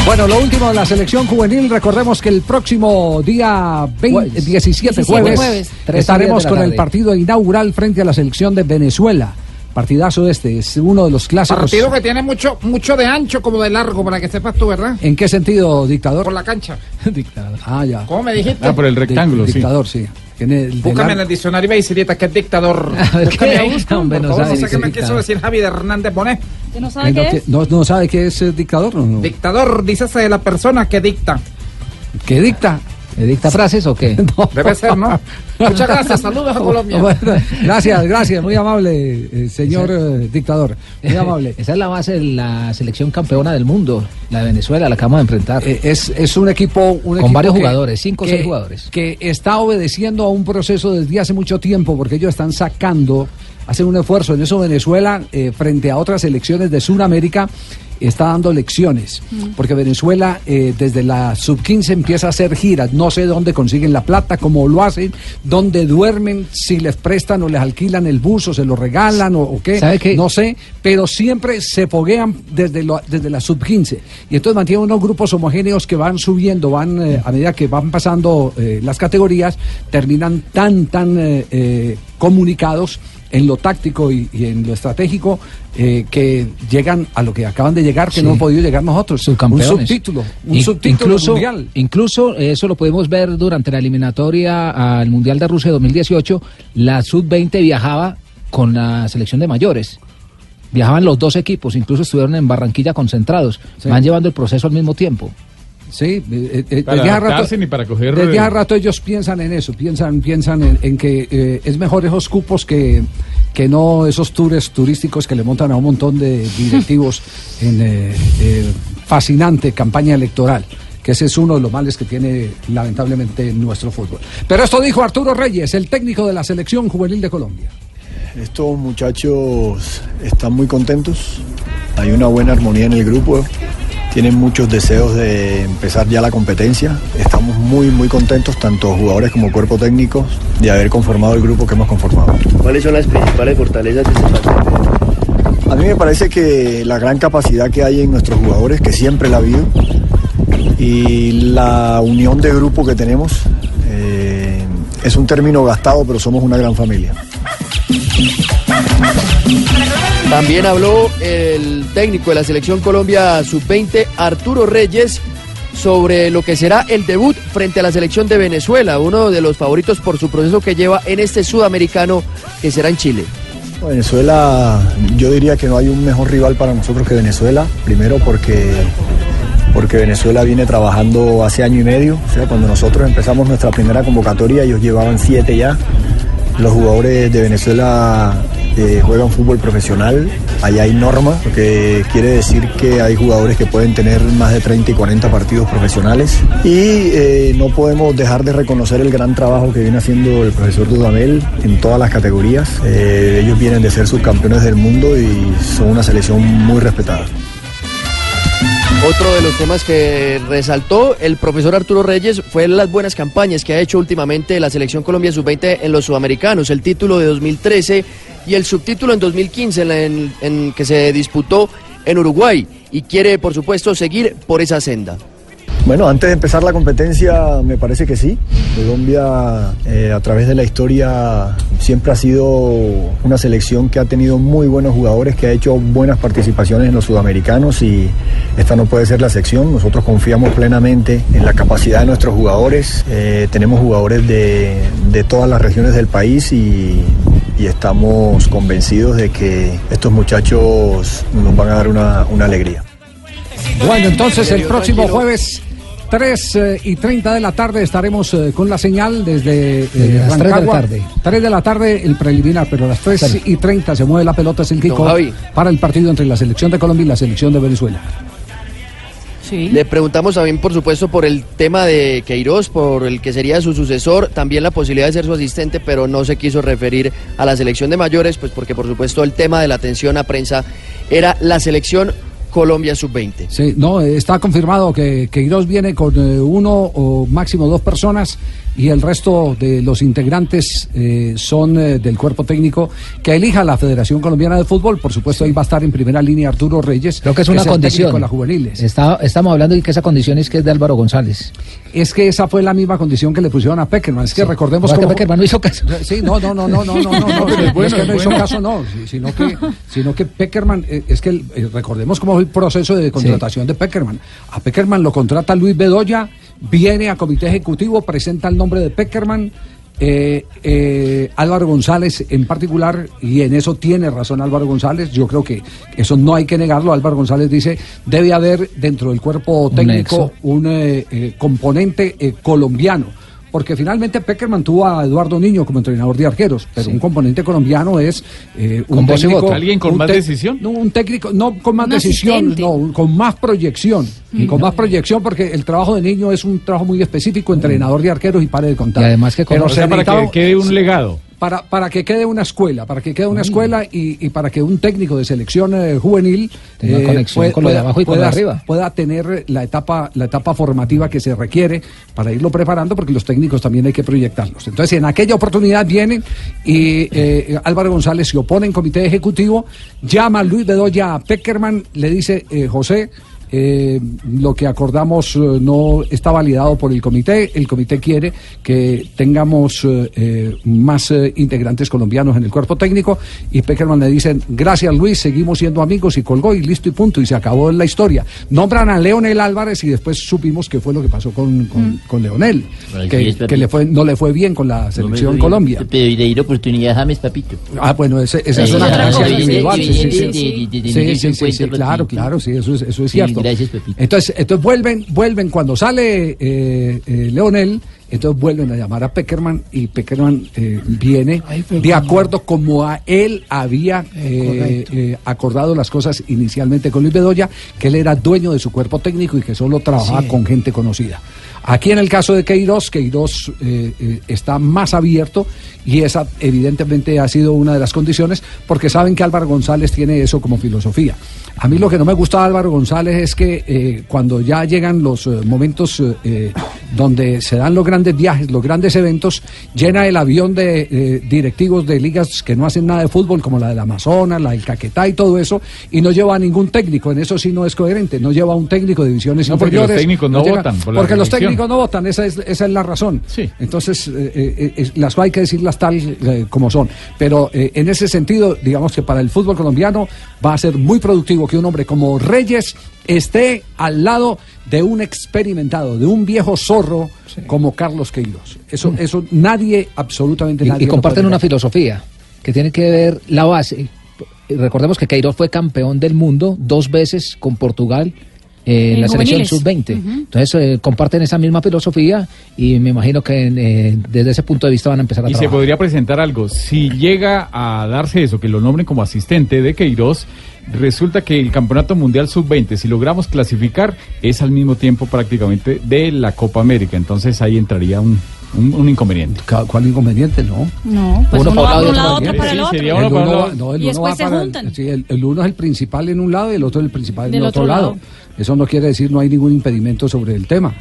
Bueno, lo último de la selección juvenil, recordemos que el próximo día 20 17, 17 jueves, estaremos con el partido inaugural frente a la selección de Venezuela. Partidazo este, es uno de los clásicos. Partido que tiene mucho, mucho de ancho como de largo, para que sepas tú, ¿verdad? ¿En qué sentido, dictador? Por la cancha. dictador. Ah, ya. ¿Cómo me dijiste? Ah, por el rectángulo, sí. Dictador, sí. Tiene el Búscame en el diccionario Beisirita, que es dictador. Búscame ¿qué? ahí, por Hombre, no favor, sabe no sé qué me quiso decir Javi de Hernández Bonet. ¿Que no sabe no, qué que- es? no, no sabe qué es dictador? No, no. Dictador, dícese de la persona que dicta. ¿Qué dicta? ¿Me dicta frases o qué? Debe ser, ¿no? Muchas gracias, saludos a Colombia. Bueno, gracias, gracias, muy amable, eh, señor eh, dictador. Muy amable. Esa es la base de la selección campeona del mundo, la de Venezuela, la acabamos de enfrentar. Eh, es, es un equipo. Un Con equipo varios que- jugadores, cinco o que- seis jugadores. Que está obedeciendo a un proceso desde hace mucho tiempo, porque ellos están sacando, hacen un esfuerzo. En eso Venezuela, eh, frente a otras elecciones de Sudamérica, está dando lecciones. Porque Venezuela, eh, desde la sub-15 empieza a hacer giras. No sé dónde consiguen la plata, cómo lo hacen, dónde duermen, si les prestan o les alquilan el bus o se lo regalan o, o qué. ¿Sabe qué? No sé, pero siempre se foguean desde, lo- desde la sub-15. Y entonces mantienen unos grupos homogéneos que van subiendo, van eh, a medida que van pasando eh, las categorías, terminan tan, tan eh, eh, comunicados en lo táctico y, y en lo estratégico eh, que llegan a lo que acaban de llegar, que Sí. no hemos podido llegar nosotros. Subcampeones. Un subtítulo, un In- subtítulo incluso, mundial. Incluso eso lo podemos ver durante la eliminatoria al Mundial de Rusia 2018. La sub-20 viajaba con la selección de mayores. Viajaban los dos equipos, incluso estuvieron en Barranquilla concentrados. Sí. Van llevando el proceso al mismo tiempo. Sí, eh, eh, Para desde hace adaptarse ni para coger, desde eh, hace rato ellos piensan en eso, piensan, piensan en, en que eh, es mejor esos cupos que, que no esos tours turísticos que le montan a un montón de directivos en eh, eh, fascinante campaña electoral. Que ese es uno de los males que tiene lamentablemente nuestro fútbol. Pero esto dijo Arturo Reyes, el técnico de la selección juvenil de Colombia. Estos muchachos están muy contentos, hay una buena armonía en el grupo, tienen muchos deseos de empezar ya la competencia, estamos muy muy contentos, tanto jugadores como cuerpo técnico, de haber conformado el grupo que hemos conformado. ¿Cuáles son las principales fortalezas de este plantel? A mí me parece que la gran capacidad que hay en nuestros jugadores, que siempre la ha habido, y la unión de grupo que tenemos, eh, es un término gastado, pero somos una gran familia. También habló el técnico de la selección Colombia sub-20, Arturo Reyes, sobre lo que será el debut frente a la selección de Venezuela, uno de los favoritos por su proceso que lleva en este sudamericano que será en Chile. Venezuela, yo diría que no hay un mejor rival para nosotros que Venezuela. Primero porque, porque Venezuela viene trabajando hace año y medio. O sea, cuando nosotros empezamos nuestra primera convocatoria, ellos llevaban siete ya. Los jugadores de Venezuela eh, juegan fútbol profesional, allá hay norma, lo que quiere decir que hay jugadores que pueden tener más de 30 y 40 partidos profesionales y eh, no podemos dejar de reconocer el gran trabajo que viene haciendo el profesor Dudamel en todas las categorías. Eh, ellos vienen de ser subcampeones del mundo y son una selección muy respetada. Otro de los temas que resaltó el profesor Arturo Reyes fue las buenas campañas que ha hecho últimamente la selección Colombia sub-20 en los sudamericanos, el título de 2013 y el subtítulo en 2015 en, en que se disputó en Uruguay y quiere por supuesto seguir por esa senda. Bueno, antes de empezar la competencia, me parece que sí. Colombia, eh, a través de la historia, siempre ha sido una selección que ha tenido muy buenos jugadores, que ha hecho buenas participaciones en los sudamericanos y esta no puede ser la sección. Nosotros confiamos plenamente en la capacidad de nuestros jugadores. Eh, tenemos jugadores de, todas las regiones del país y, estamos convencidos de que estos muchachos nos van a dar una alegría. Bueno, entonces el próximo jueves 3 eh, y 30 de la tarde estaremos eh, con la señal desde, eh, Desde las 3 de la tarde. 3 de la tarde el preliminar, pero a las 3 Claro. y 30 se mueve la pelota, es el kickoff para el partido entre la selección de Colombia y la selección de Venezuela. Le preguntamos también, por supuesto, por el tema de Queiroz, por el que sería su sucesor, también la posibilidad de ser su asistente, pero no se quiso referir a la selección de mayores, pues porque, por supuesto, el tema de la atención a prensa era la selección Colombia sub-20. Sí, no, está confirmado que Queiroz viene con eh, uno o máximo dos personas y el resto de los integrantes eh, son eh, del cuerpo técnico que elija la Federación Colombiana de Fútbol. Por supuesto, ahí va a estar en primera línea Arturo Reyes. Creo que es una condición. de las juveniles. Está- estamos hablando de que esa condición es que es de Álvaro González. Es que esa fue la misma condición que le pusieron a Peckerman. Es que recordemos No, que Peckerman no hizo caso. Sí, no, no, no, no, no, no, no, no, es no, bueno, es que no hizo bueno. caso, no, sí, sino que, sino que Peckerman, eh, es que eh, recordemos cómo fue el proceso de contratación de Peckerman. A Peckerman lo contrata Luis Bedoya, viene a comité ejecutivo, presenta el nombre de Peckerman. eh, eh, Álvaro González en particular, y en eso tiene razón Álvaro González, yo creo que eso no hay que negarlo, Álvaro González dice, debe haber dentro del cuerpo técnico un eh, eh, componente eh, colombiano. Porque finalmente Peckerman tuvo a Eduardo Niño como entrenador de arqueros, pero un componente colombiano es eh, un Con técnico-. ¿Alguien con un más decisión? No, un técnico, no con más Un decisión, asistente. no, con más proyección. Y con más proyección porque el trabajo de Niño es un trabajo muy específico, entrenador de arqueros y pare de contar. Y además que Pero O se sea, para necesitaba- que quede un legado. Para, para que quede una escuela, para que quede una escuela y, y para que un técnico de selección eh, juvenil conexión con lo de abajo y con lo de pueda- arriba. pueda tener la etapa, la etapa formativa que se requiere para irlo preparando, porque los técnicos también hay que proyectarlos. Entonces, en aquella oportunidad vienen y eh, Álvaro González se opone en comité ejecutivo, llama a Luis Bedoya a Peckerman, le dice, eh, José, eh, lo que acordamos eh, no está validado por el comité. El comité quiere que tengamos eh, eh, más eh, integrantes colombianos en el cuerpo técnico. Y Peckerman le dicen, gracias Luis, seguimos siendo amigos y colgó y listo y punto. Y se acabó la historia. Nombran a Leonel Álvarez y después supimos qué fue lo que pasó con, con, con Leonel. Que, es, que le fue, no le fue bien con la selección Colombia. Pero le di la oportunidad a James, papito. Ah, bueno, ese- esa es Eh, una cosa, individual. Sí, sí, sí. claro, claro, sí, eso es, eso es cierto. Gracias, Pepito. Entonces, entonces vuelven, vuelven cuando sale eh, eh, Leonel, entonces vuelven a llamar a Peckerman y Peckerman eh, viene de acuerdo como a él había eh, eh, acordado las cosas inicialmente con Luis Bedoya, que él era dueño de su cuerpo técnico y que solo trabajaba Sí. con gente conocida. Aquí en el caso de Queiroz, Queiroz eh, eh, está más abierto y esa evidentemente ha sido una de las condiciones porque saben que Álvaro González tiene eso como filosofía. A mí lo que no me gusta Álvaro González es que eh, cuando ya llegan los eh, momentos eh, eh, donde se dan los grandes viajes, los grandes eventos, llena el avión de eh, directivos de ligas que no hacen nada de fútbol, como la del Amazonas, la del Caquetá y todo eso, y no lleva a ningún técnico. En eso sí no es coherente. No lleva a un técnico de divisiones No, porque los técnicos no votan por porque los técnicos no votan, esa es, esa es la razón. Entonces, eh, eh, las hay que decirlas tal como son. Pero en ese sentido, digamos que para el fútbol colombiano va a ser muy productivo que un hombre como Reyes esté al lado de un experimentado, de un viejo zorro como Carlos Queiroz. Eso, eso nadie, absolutamente Y, nadie. y lo comparten una filosofía que tiene que ver la base. Recordemos que Queiroz fue campeón del mundo dos veces con Portugal eh, En la selección juveniles. sub-20. Ujú. Entonces eh, comparten esa misma filosofía y me imagino que eh, desde ese punto de vista van a empezar a Y se trabajar. podría presentar algo. Si llega a darse eso, que lo nombren como asistente de Queiroz, resulta que el Campeonato Mundial Sub-20, si logramos clasificar, es al mismo tiempo prácticamente de la Copa América. Entonces ahí entraría un, un, un inconveniente. ¿Cuál inconveniente? No. No, pues uno, va por un lado, otro para el Sí, otro. sería uno El para uno un va- lado. no, el Y uno después se para- juntan. sí, el, el uno es el principal en un lado y el otro es el principal en el otro, otro lado. lado. Eso no quiere decir no hay ningún impedimento sobre el tema.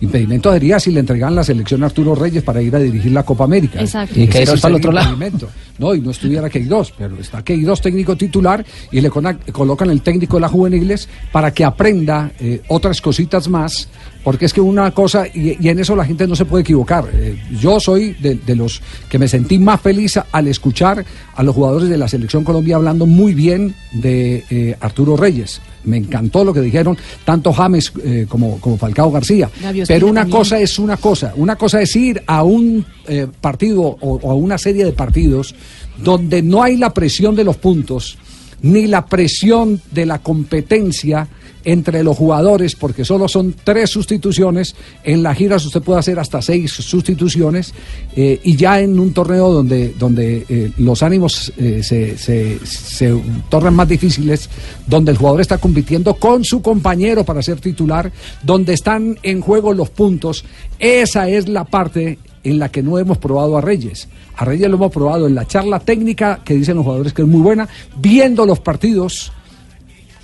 Impedimento sería si le entregan la selección a Arturo Reyes para ir a dirigir la Copa América. Exacto. Y Queiroz para el otro lado. impedimento. No, y no estuviera Queiroz, pero está Queiroz técnico titular y le colocan el técnico de las juveniles para que aprenda eh, otras cositas más, porque es que una cosa, y, y en eso la gente no se puede equivocar. Eh, yo soy de, de los que me sentí más feliz al escuchar a los jugadores de la selección Colombia hablando muy bien de eh, Arturo Reyes. Me encantó lo que dijeron tanto James eh, como, como Falcao García. Pero una también. cosa es una cosa. Una cosa es ir a un eh, partido o, o a una serie de partidos donde no hay la presión de los puntos ni la presión de la competencia entre los jugadores, porque solo son tres sustituciones. En las giras usted puede hacer hasta seis sustituciones eh, y ya en un torneo donde, donde eh, los ánimos eh, se, se, se tornan más difíciles, donde el jugador está compitiendo con su compañero para ser titular, donde están en juego los puntos, esa es la parte en la que no hemos probado a Reyes. A Reyes lo hemos probado en la charla técnica, que dicen los jugadores que es muy buena, viendo los partidos,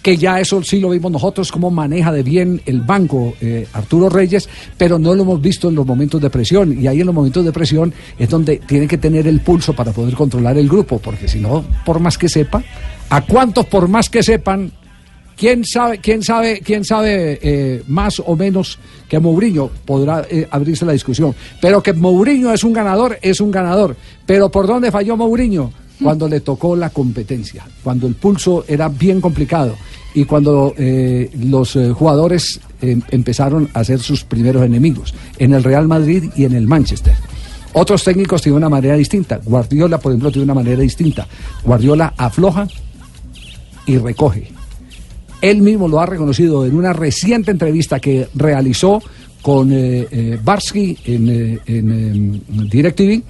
que ya eso sí lo vimos nosotros, cómo maneja de bien el banco eh, Arturo Reyes, pero no lo hemos visto en los momentos de presión. Y ahí en los momentos de presión es donde tiene que tener el pulso para poder controlar el grupo, porque si no, por más que sepa, ¿a cuántos por más que sepan? ¿Quién sabe, quién sabe, quién sabe eh, más o menos que Mourinho? Podrá eh, abrirse la discusión. Pero que Mourinho es un ganador, es un ganador. Pero ¿por dónde falló Mourinho? Cuando le tocó la competencia, cuando el pulso era bien complicado y cuando eh, los eh, jugadores eh, empezaron a ser sus primeros enemigos en el Real Madrid y en el Manchester. Otros técnicos tienen una manera distinta. Guardiola, por ejemplo, tiene una manera distinta. Guardiola afloja y recoge. Él mismo lo ha reconocido en una reciente entrevista que realizó con Barsky en, en, DirecTV,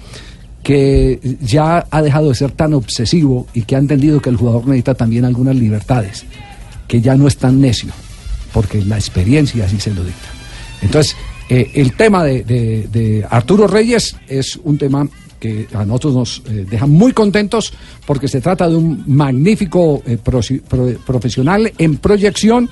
que ya ha dejado de ser tan obsesivo y que ha entendido que el jugador necesita también algunas libertades, que ya no es tan necio, porque la experiencia así se lo dicta. Entonces, eh, el tema de, de- Arturo Reyes es un tema que a nosotros nos eh, deja muy contentos porque se trata de un magnífico eh, profesional en proyección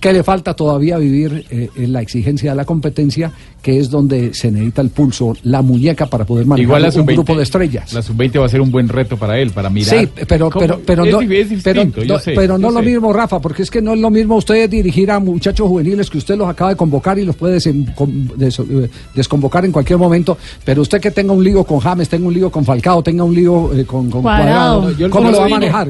que le falta todavía vivir eh, en la exigencia de la competencia, que es donde se necesita el pulso, la muñeca para poder manejar Igual la un sub-20 grupo de estrellas. La sub-20 va a ser un buen reto para él, para mirar. Sí, pero, pero, pero, es, no, pero, yo no- sé, pero no yo lo sé. mismo, Rafa, porque es que no es lo mismo usted dirigir a muchachos juveniles que usted los acaba de convocar y los puede eh, desconvocar en cualquier momento, pero usted que tenga un lío con James, tenga un lío con Falcao, tenga un lío eh, con, con Cuadrado. Cuadrado, Yo lo- ¿cómo lo lo va a manejar?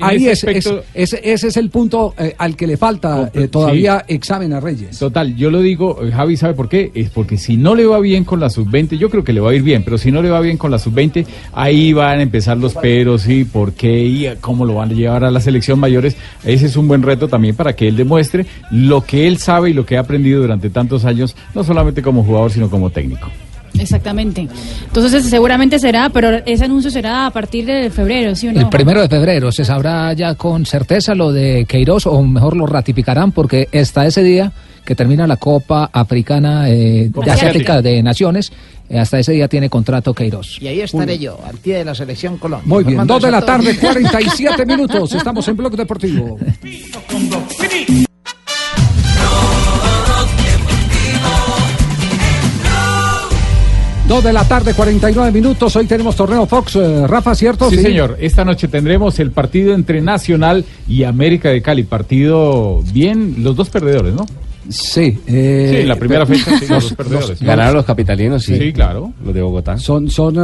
ahí ese es el punto eh, al que le falta eh, todavía examen a Reyes. Total, yo lo digo, eh, Javi, ¿sabe por qué? Es porque si no le va bien con la sub-20, yo creo que le va a ir bien, pero si no le va bien con la sub-20, ahí van a empezar los peros, y por qué, y cómo lo van a llevar a la selección mayores. Ese es un buen reto también para que él demuestre lo que él sabe y lo que ha aprendido durante tantos años, no solamente como jugador, sino como técnico. Exactamente. Entonces seguramente será, pero ese anuncio será a partir de febrero, ¿sí o no? El primero de febrero se sabrá ya con certeza lo de Queiroz, o mejor lo ratificarán, porque hasta ese día que termina la Copa Africana eh, Copa Asiática de Naciones, eh, hasta ese día tiene contrato Queiroz. Y ahí estaré yo, al pie de la selección Colombia. Muy bien, Formando dos de la tarde, torre. 47 minutos. Estamos en Blog Deportivo. Dos de la tarde, 49 minutos. Hoy tenemos torneo Fox. eh, Rafa, ¿cierto? Sí, señor. Esta noche tendremos el partido entre Nacional y América de Cali. Partido bien, los dos perdedores, ¿no? Sí. eh, Sí, en la primera pero- fecha, sí, los perdedores. Ganaron los capitalinos, sí. Sí, claro. Los de Bogotá. Son, son eh,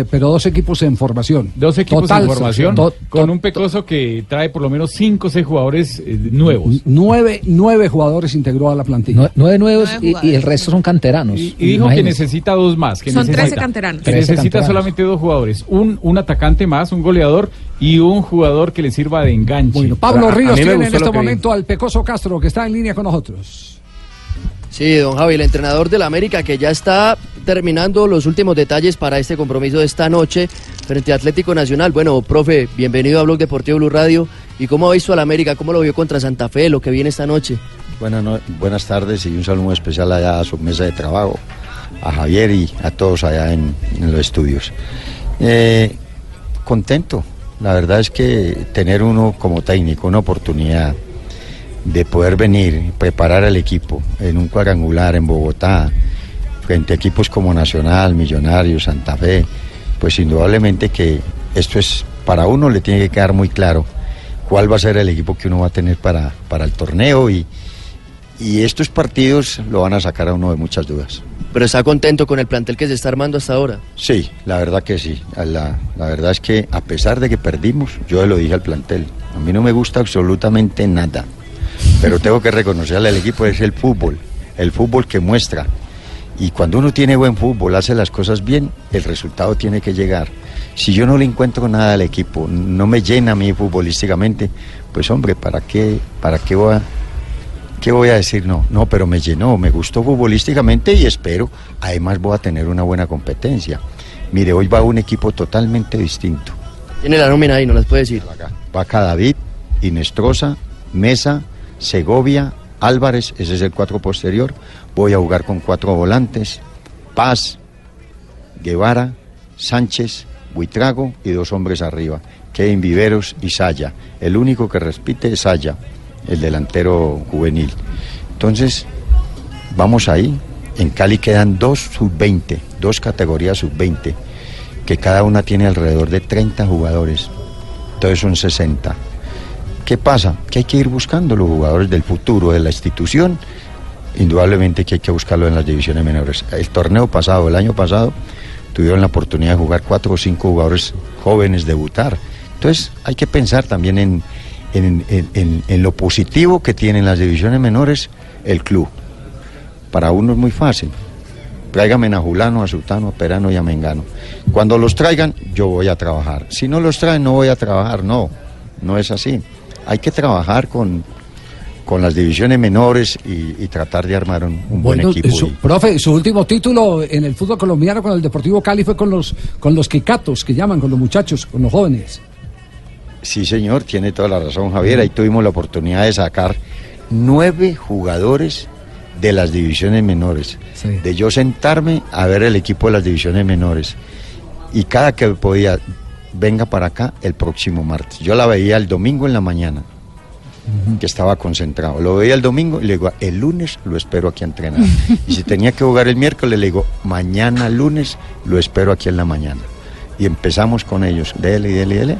eh, pero dos equipos en formación. Dos equipos Total, en formación, to- con un Pecoso que trae por lo menos cinco o seis jugadores eh, nuevos. Nueve, nueve jugadores integró a la plantilla. Nue- Nueve nuevos y, y el resto son canteranos. Y dijo que necesita dos más. Que Son necesita, 13 canteranos. Que 13 necesita canteranos. solamente dos jugadores. Un, un atacante más, un goleador y un jugador que le sirva de enganche. Bueno, Pablo Ríos tiene en este vi. momento al Pecoso Castro, que está en línea con nosotros. Sí, don Javi, el entrenador del América que ya está terminando los últimos detalles para este compromiso de esta noche frente a Atlético Nacional. Bueno, profe, bienvenido a Blog Deportivo Blue Radio. ¿Y cómo ha visto al América? ¿Cómo lo vio contra Santa Fe, lo que viene esta noche? Buenas, no- buenas tardes y un saludo muy especial allá a su mesa de trabajo, a Javier y a todos allá en, en los estudios. Eh, contento, la verdad es que tener uno como técnico una oportunidad de poder venir, preparar al equipo en un cuadrangular en Bogotá, frente a equipos como Nacional, Millonarios, Santa Fe, pues indudablemente que esto es, para uno le tiene que quedar muy claro cuál va a ser el equipo que uno va a tener para, para el torneo y, y estos partidos lo van a sacar a uno de muchas dudas. Pero está contento con el plantel que se está armando hasta ahora. Sí, la verdad que sí. La, la verdad es que a pesar de que perdimos, yo lo dije al plantel, a mí no me gusta absolutamente nada, pero tengo que reconocerle al equipo es el fútbol, el fútbol que muestra. Y cuando uno tiene buen fútbol, hace las cosas bien, el resultado tiene que llegar. Si yo no le encuentro nada al equipo, no me llena a mí futbolísticamente, pues hombre, ¿para qué, para qué voy a, ¿Qué voy a decir? No, no, pero me llenó, me gustó futbolísticamente y espero, además voy a tener una buena competencia. Mire, hoy va un equipo totalmente distinto. Tiene la nómina ahí, no las puede decir. Va acá David, Inestrosa, Mesa, Segovia, Álvarez, ese es el cuatro posterior. Voy a jugar con cuatro volantes, Paz, Guevara, Sánchez, Buitrago y dos hombres arriba, Kevin Viveros y Saya. El único que repite es Saya, el delantero juvenil. Entonces, vamos ahí. En Cali quedan dos sub-20, dos categorías sub-20, que cada una tiene alrededor de 30 jugadores. Entonces son 60. ¿Qué pasa? Que hay que ir buscando los jugadores del futuro de la institución. Indudablemente que hay que buscarlo en las divisiones menores. El torneo pasado, el año pasado, tuvieron la oportunidad de jugar cuatro o cinco jugadores jóvenes, debutar. Entonces hay que pensar también en, en, en- en- en lo positivo que tienen las divisiones menores el club. Para uno es muy fácil. Tráigame a Julano, a Sultano, a Perano y a Mengano. Cuando los traigan, yo voy a trabajar. Si no los traen, no voy a trabajar. No, no es así. Hay que trabajar con, con las divisiones menores y, y tratar de armar un, un buen equipo. su- y- profe, su último título en el fútbol colombiano con el Deportivo Cali fue con los con los Quicatos, que llaman, con los muchachos, con los jóvenes. Sí, señor, tiene toda la razón, Javier. Ahí tuvimos la oportunidad de sacar nueve jugadores de las divisiones menores. De yo sentarme a ver el equipo de las divisiones menores. Y cada que podía, venga para acá el próximo martes. Yo la veía el domingo en la mañana, que estaba concentrado. Lo veía el domingo y le digo, el lunes lo espero aquí a entrenar. y si tenía que jugar el miércoles, le digo, mañana lunes lo espero aquí en la mañana. Y empezamos con ellos, dele, dele, dele.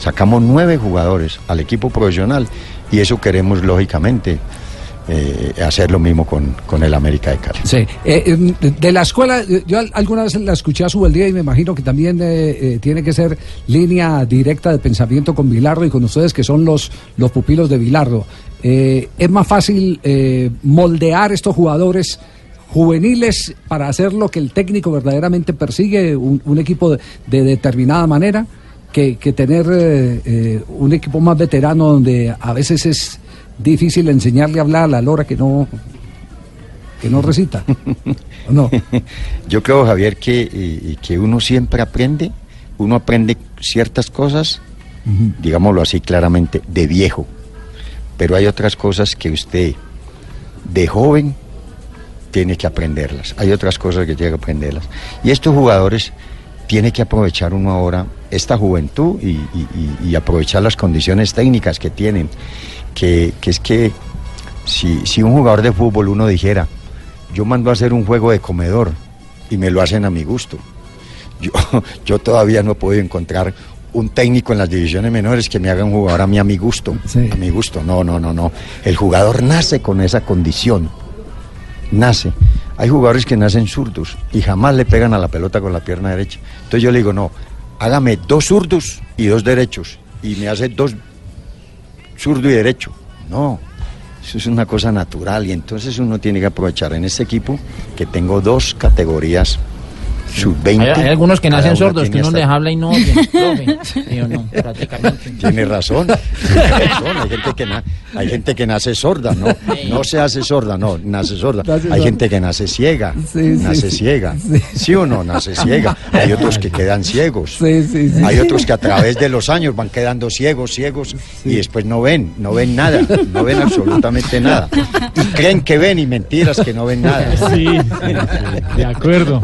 Sacamos nueve jugadores al equipo profesional y eso queremos, lógicamente, eh, hacer lo mismo con, con el América de Cali. Sí. Eh, eh, de- la escuela, yo al- alguna vez la escuché a su día y me imagino que también eh, tiene que ser línea directa de pensamiento con Vilardo y con ustedes que son los, los pupilos de Vilardo. Es más fácil moldear estos jugadores juveniles para hacer lo que el técnico verdaderamente persigue, un, un equipo de determinada manera, que, que tener eh, eh, un equipo más veterano donde a veces es difícil enseñarle a hablar a la lora que no que no recita. ¿O no? Yo creo, Javier, que, y- y que uno siempre aprende, uno aprende ciertas cosas, digámoslo así claramente, de viejo. Pero hay otras cosas que usted, de joven, tiene que aprenderlas. Hay otras cosas que tiene que aprenderlas. Y estos jugadores tiene que aprovechar uno ahora esta juventud y, y- y- y aprovechar las condiciones técnicas que tienen. Que, que es que si, si un jugador de fútbol uno dijera, yo mando a hacer un juego de comedor y me lo hacen a mi gusto. Yo, yo todavía no he podido encontrar un técnico en las divisiones menores que me haga un jugador a mí a mi gusto. A mi gusto. No, no, no, no. El jugador nace con esa condición. Nace. Hay jugadores que nacen zurdos y jamás le pegan a la pelota con la pierna derecha. Entonces yo le digo, no, hágame dos zurdos y dos derechos. Y me hace dos zurdo y derecho. No, eso es una cosa natural y entonces uno tiene que aprovechar en este equipo que tengo dos categorías sub-20. Hay, hay algunos que nacen sordos, que uno hasta- les habla y no oyen, profe. Y yo no, prácticamente. Tiene razón, tiene razón. Hay gente que, na- hay gente que nace sorda, ¿no? No se hace sorda, no, nace sorda. Nace Hay gente que nace ciega, Sí, nace sí. ciega. ¿Sí o no? Nace ciega. Hay otros que quedan ciegos. Hay otros que a través de los años van quedando ciegos, ciegos, y después no ven, no ven nada, no ven absolutamente nada. Y creen que ven y mentiras que no ven nada. Sí, de acuerdo.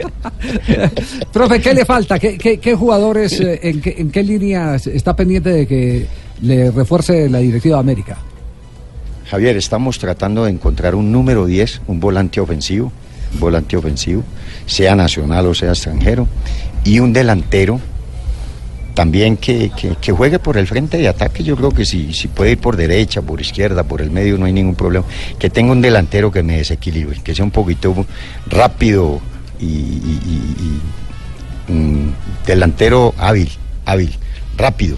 Profe, ¿qué le falta? ¿Qué, jugadores, eh, en, qué, en qué línea está pendiente de que le refuerce la directiva América? Javier, estamos tratando de encontrar un número 10, un volante ofensivo, un volante ofensivo, sea nacional o sea extranjero, y un delantero también que, que- que juegue por el frente de ataque. Yo creo que si, si puede ir por derecha, por izquierda, por el medio, no hay ningún problema. Que tenga un delantero que me desequilibre, que sea un poquito rápido y, y- y- y, mm, delantero hábil, hábil, rápido.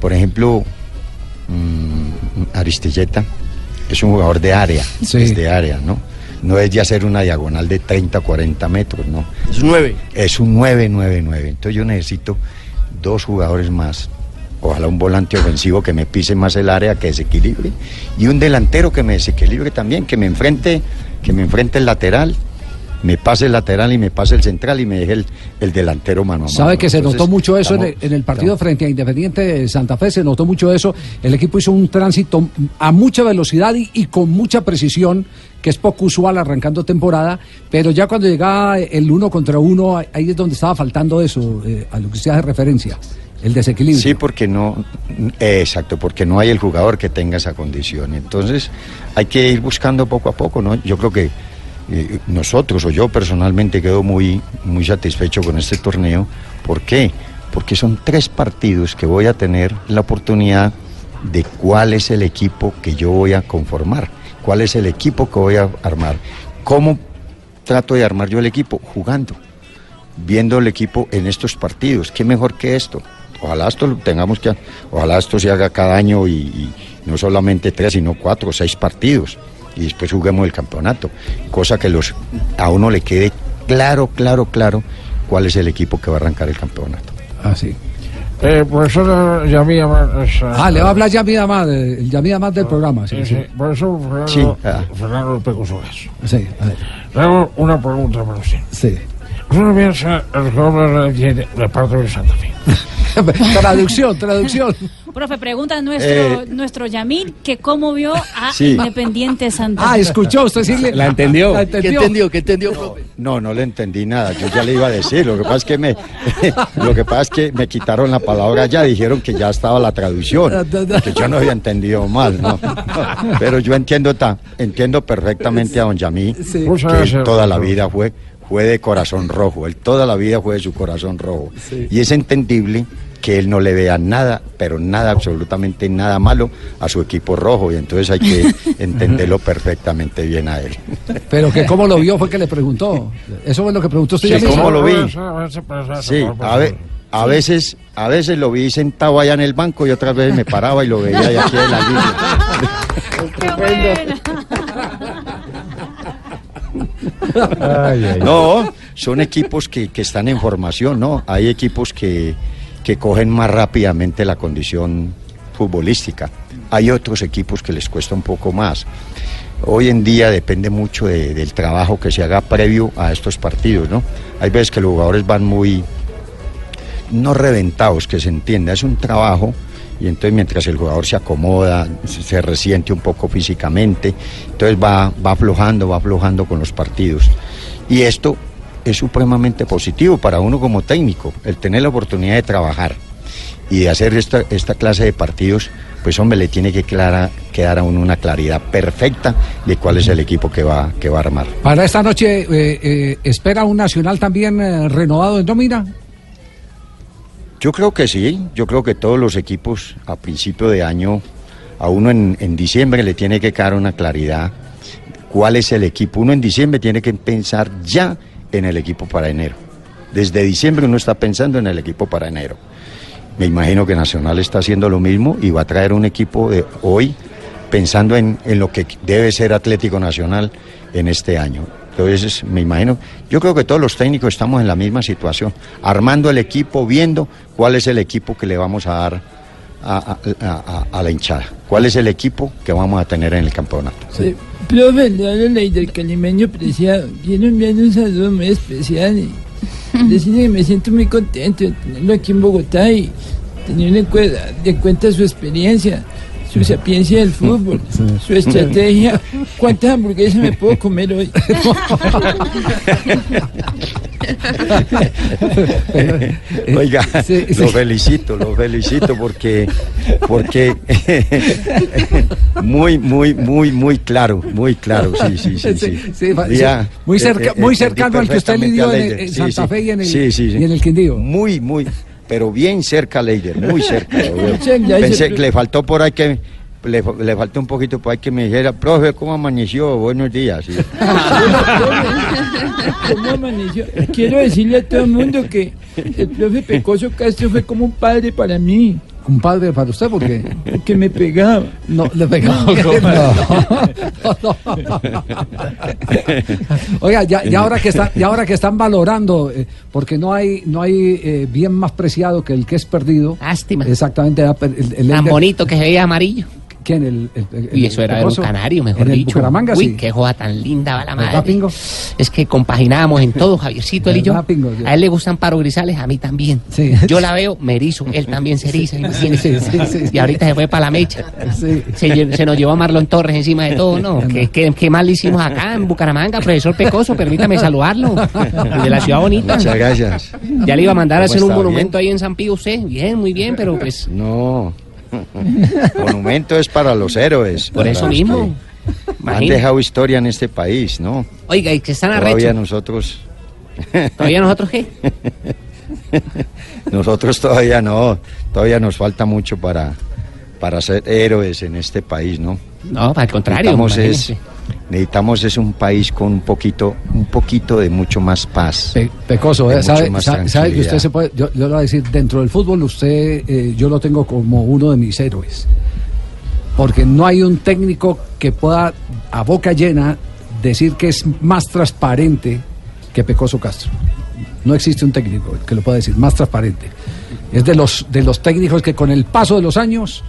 Por ejemplo, mm, Aristilleta es un jugador de área, es de área, ¿no? No es de hacer una diagonal de 30, 40 metros, ¿no? Es un 9. Es un 9, 9, 9. Entonces yo necesito dos jugadores más. Ojalá un volante ofensivo que me pise más el área, que desequilibre. Y un delantero que me desequilibre también, que me enfrente, que me enfrente el lateral, me pase el lateral y me pase el central y me deje el, el delantero mano a mano. Sabe que se notó mucho eso en el, en el partido frente a Independiente de Santa Fe, se notó mucho eso. El equipo hizo un tránsito a mucha velocidad y, y con mucha precisión, que es poco usual arrancando temporada, pero ya cuando llegaba el uno contra uno, ahí es donde estaba faltando eso, eh, a lo que usted hace referencia, el desequilibrio. Sí, porque no, eh, exacto, porque no hay el jugador que tenga esa condición. Entonces hay que ir buscando poco a poco, ¿no? Yo creo que nosotros o yo personalmente quedo muy, muy satisfecho con este torneo. ¿Por qué? Porque son tres partidos que voy a tener la oportunidad de cuál es el equipo que yo voy a conformar, cuál es el equipo que voy a armar, cómo trato de armar yo el equipo jugando viendo el equipo en estos partidos. ¿Qué mejor que esto? Ojalá esto lo tengamos que, ojalá esto se haga cada año y, y no solamente tres, sino cuatro o seis partidos y después juguemos el campeonato. Cosa que los, a uno le quede claro, claro, claro cuál es el equipo que va a arrancar el campeonato. Ah, sí. Eh, profesor Yamid Amad. Ah, le va a hablar Yamid Amad, eh, el Amad del programa. Sí, Sí, sí. sí. Profesor Fernando, Sí, ah. Fernando. Sí, a ver. Le hago una pregunta para usted. Sí. ¿Usted piensa el jugador de reparto de Santa Fe? traducción, traducción. Profe, pregunta nuestro, Eh, nuestro Yamil que cómo vio a Sí. Independiente Santa Ah, escuchó usted, sí. le- La entendió. La ¿Qué entendió. entendió? ¿Qué entendió, profe? No, no le entendí nada. Yo ya le iba a decir. Lo que pasa es que me, lo que pasa es que me quitaron la palabra ya. Dijeron que ya estaba la traducción. Que yo no había entendido mal, ¿no? Pero yo entiendo ta- entiendo perfectamente a don Yamí Sí. que él toda la vida fue fue de corazón rojo. Él toda la vida fue de su corazón rojo. Y es entendible que él no le vea nada, pero nada, absolutamente nada malo a su equipo rojo. Y entonces hay que entenderlo perfectamente bien a él. Pero que cómo lo vio fue que le preguntó. Eso fue lo que preguntó usted. Sí, Yamid. ¿cómo lo vi? Sí, a, ve- a veces, a veces lo vi sentado allá en el banco y otras veces me paraba y lo veía ahí aquí en la línea. No, son equipos que, que están en formación, ¿no? Hay equipos que, que cogen más rápidamente la condición futbolística. Hay otros equipos que les cuesta un poco más. Hoy en día depende mucho de- del trabajo que se haga previo a estos partidos, ¿no? Hay veces que los jugadores van muy, no reventados, que se entienda, es un trabajo y entonces mientras el jugador se acomoda, se se resiente un poco físicamente, entonces va, va aflojando, va aflojando con los partidos. Y esto es supremamente positivo para uno como técnico, el tener la oportunidad de trabajar y de hacer esta, esta clase de partidos, pues hombre, le tiene que clara, quedar a uno una claridad perfecta de cuál es el equipo que va, que va a armar. Para esta noche, eh, eh, ¿espera un Nacional también eh, renovado en nómina? Yo creo que sí, yo creo que todos los equipos a principio de año, a uno en, en diciembre le tiene que quedar una claridad cuál es el equipo. Uno en diciembre tiene que pensar ya en el equipo para enero. Desde diciembre uno está pensando en el equipo para enero. Me imagino que Nacional está haciendo lo mismo y va a traer un equipo de hoy pensando en, en lo que debe ser Atlético Nacional en este año. Entonces, me imagino, yo creo que todos los técnicos estamos en la misma situación, armando el equipo, viendo cuál es el equipo que le vamos a dar a, a- la hinchada, cuál es el equipo que vamos a tener en el campeonato. Sí. Profe, le habla ley del calimeño preciado. Quiero enviarle un saludo muy especial y decirle que me siento muy contento de tenerlo aquí en Bogotá y tener en cuenta, en cuenta su experiencia, su sapiencia del fútbol, su estrategia. ¿Cuántas hamburguesas me puedo comer hoy? Oiga, Sí, sí. lo felicito, lo felicito porque, porque muy, muy, muy, muy claro, muy claro, sí, sí, sí. sí. sí, va- Ya, sí, muy cerca- eh, eh, muy entendí cercano al que usted lidió a en- Leider. en Sí, Santa sí. Fe y en el- Sí, sí, sí. y en el Quindío. Muy, muy, pero bien cerca Leider, muy cerca. Pensé que le faltó por ahí que le, le faltó un poquito por ahí que me dijera, profe, ¿cómo amaneció? Buenos días. Sí. ¿Cómo amaneció? Quiero decirle a todo el mundo que el profe Pecoso Castro fue como un padre para mí. ¿Un padre para usted? ¿Por qué? Porque me pegaba. No, le pegaba. No, no, no. Oiga, ya, ya ahora que están, ya ahora que están valorando, eh, porque no hay, no hay eh, bien más preciado que el que es perdido. Lástima. Exactamente. el- el- Tan el- bonito que se veía amarillo. ¿Quién? El, el- el- Y eso el era de un canario, mejor en el dicho. Bucaramanga, Uy, sí. qué joda tan linda va la ¿Verdad, madre. Pingo? Es que compaginábamos en todo, Javiercito, él y yo. A él le gustan Paro Grisales, a mí también. Sí. Yo la veo, me erizo, él también se eriza. sí, sí, sí. Y ahorita se fue para la mecha. Sí. Se, se nos llevó a Marlon Torres encima de todo, ¿no? ¿Qué, qué, qué mal le hicimos acá en Bucaramanga, profesor Pecoso? Permítame saludarlo. De la ciudad bonita. Muchas gracias. Ya le iba a mandar a ¿Cómo hacer un monumento ahí en San Pío usted. Bien, muy bien, pero pues No. Monumento es para los héroes. por eso mismo. que Han dejado historia en este país, ¿no? Oiga, y que están Todavía arrechos. nosotros. ¿Todavía nosotros qué? Nosotros todavía no, todavía nos falta mucho para, para ser héroes en este país, ¿no? No, al contrario, Necesitamos es. Necesitamos es un país con un poquito, un poquito de mucho más paz. Pe- Pecoso, eh, sabe, más sabe- sabe que usted tranquilidad. se puede, yo, yo le voy a decir, dentro del fútbol usted, eh, yo lo tengo como uno de mis héroes. Porque no hay un técnico que pueda a boca llena decir que es más transparente que Pecoso Castro. No existe un técnico que lo pueda decir más transparente. Es de los, de los técnicos que con el paso de los años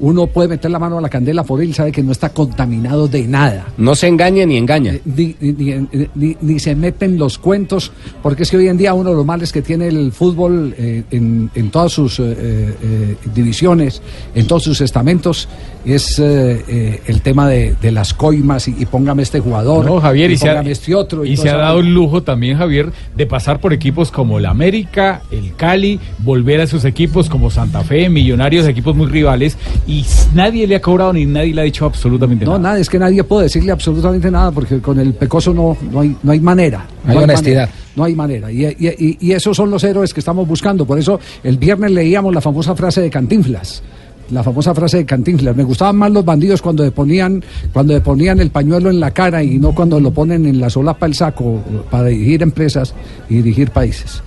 uno puede meter la mano a la candela por él, sabe que no está contaminado de nada No se engaña ni engaña. ni, ni- ni- ni- ni se meten los cuentos, porque es que hoy en día uno de los males que tiene el fútbol eh, en, en todas sus eh, eh, divisiones, en todos sus estamentos, es eh, eh, el tema de, de las coimas y, y póngame este jugador, No, Javier, y, se ha, este otro. y se ha dado el lujo también, Javier, de pasar por equipos como el América, el Cali, volver a esos equipos como Santa Fe, Millonarios, equipos muy rivales, y nadie le ha cobrado ni nadie le ha dicho absolutamente No, nada. nada, es que nadie puede decirle absolutamente nada porque con el pecoso no, no, hay, no hay manera. Hay no honestidad. manera, no hay manera. Y, y- y- y esos son los héroes que estamos buscando. Por eso el viernes leíamos la famosa frase de Cantinflas. La famosa frase de Cantinflas. Me gustaban más los bandidos cuando le ponían, cuando le ponían el pañuelo en la cara y no cuando lo ponen en la solapa el saco para dirigir empresas y dirigir países.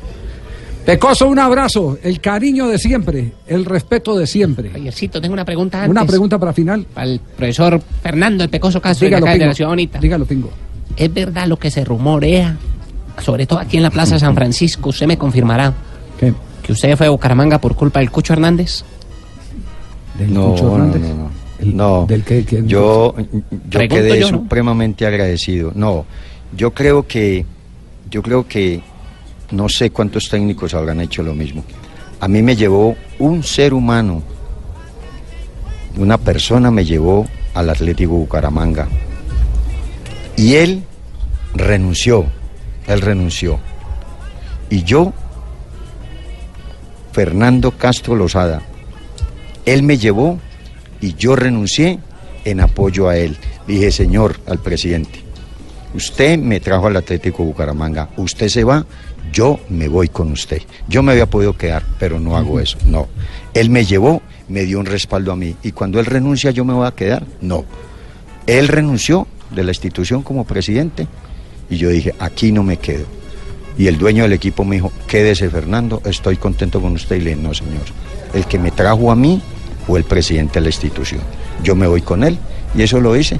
Pecoso, un abrazo, el cariño de siempre, el respeto de siempre. Javiercito, tengo una pregunta antes. Una pregunta para final. Al profesor Fernando el Pecoso Castro, de Dígalo, acá de Pingo. la ciudad bonita. Dígalo, Pingo. ¿Es verdad lo que se rumorea? Sobre todo aquí en la Plaza San Francisco, usted me confirmará. ¿Qué? Que usted fue a Bucaramanga por culpa del Cucho Hernández. ¿Del No, Cucho no, Hernández? no, no. No, del que- que- yo, yo quedé yo, ¿no? supremamente agradecido. No, yo creo que, yo creo que no sé cuántos técnicos habrán hecho lo mismo. A mí me llevó un ser humano, una persona me llevó al Atlético Bucaramanga. Y él renunció, él renunció. Y yo, Fernando Castro Lozada, él me llevó y yo renuncié en apoyo a él. Dije, señor, al presidente, usted me trajo al Atlético Bucaramanga, usted se va, yo me voy con usted. Yo me había podido quedar, pero no hago eso, no. Él me llevó, me dio un respaldo a mí, y cuando él renuncia, yo me voy a quedar, no. Él renunció de la institución como presidente, y yo dije, aquí no me quedo. Y el dueño del equipo me dijo, quédese Fernando, estoy contento con usted. Y le dije, no señor, el que me trajo a mí fue el presidente de la institución. Yo me voy con él y eso lo hice.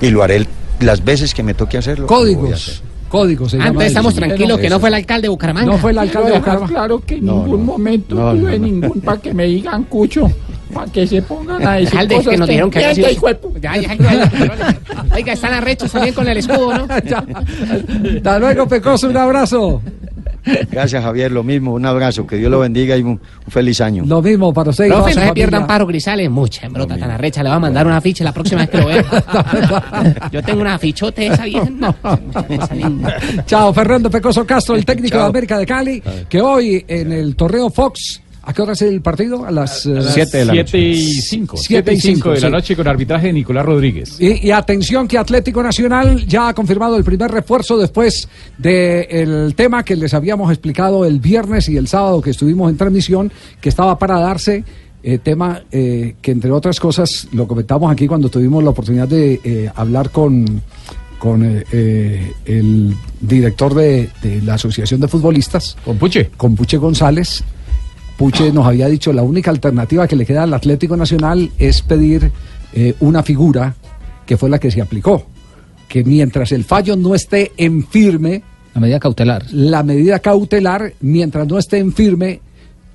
Y lo haré las veces que me toque hacerlo. Códigos. Códigos. se Ah, llama entonces estamos eso. tranquilos que no fue el alcalde de Bucaramanga. No fue el alcalde de Bucaramanga. claro que en No, ningún no. momento tuve no. ningún para que me digan cucho, para que se pongan a decir Alcalde, cosas que nos dijeron que había entienda, sido- Ya, ya, ya, ya. Oiga, están arrechos también con el escudo, ¿no? Hasta luego, Pecoso, un abrazo. Gracias, Javier. Lo mismo. Un abrazo. Que Dios lo bendiga y un, un feliz año. Lo mismo para usted Profe, no se familia. pierdan paro Grisales, mucha embrota tan arrecha, le va a mandar una ficha la próxima vez que lo vea. Yo tengo una fichote esa no. Linda. Chao, Fernando Pecoso Castro, el técnico de América de Cali, que hoy en el torneo Fox, ¿a qué hora es el partido? A las eh, Siete de la noche. Siete y cinco. Siete y cinco de la noche con arbitraje de Nicolás Rodríguez. Y, y atención que Atlético Nacional ya ha confirmado el primer refuerzo después del tema que les habíamos explicado el viernes y el sábado que estuvimos en transmisión, que estaba para darse, eh, tema eh, que entre otras cosas lo comentamos aquí cuando tuvimos la oportunidad de eh, hablar con, con eh, eh, el director de, de la Asociación de Futbolistas. Con Puche. Con Puche González. Puche nos había dicho la única alternativa que le queda al Atlético Nacional es pedir eh, una figura que fue la que se aplicó. Que mientras el fallo no esté en firme. La medida cautelar. La medida cautelar, mientras no esté en firme,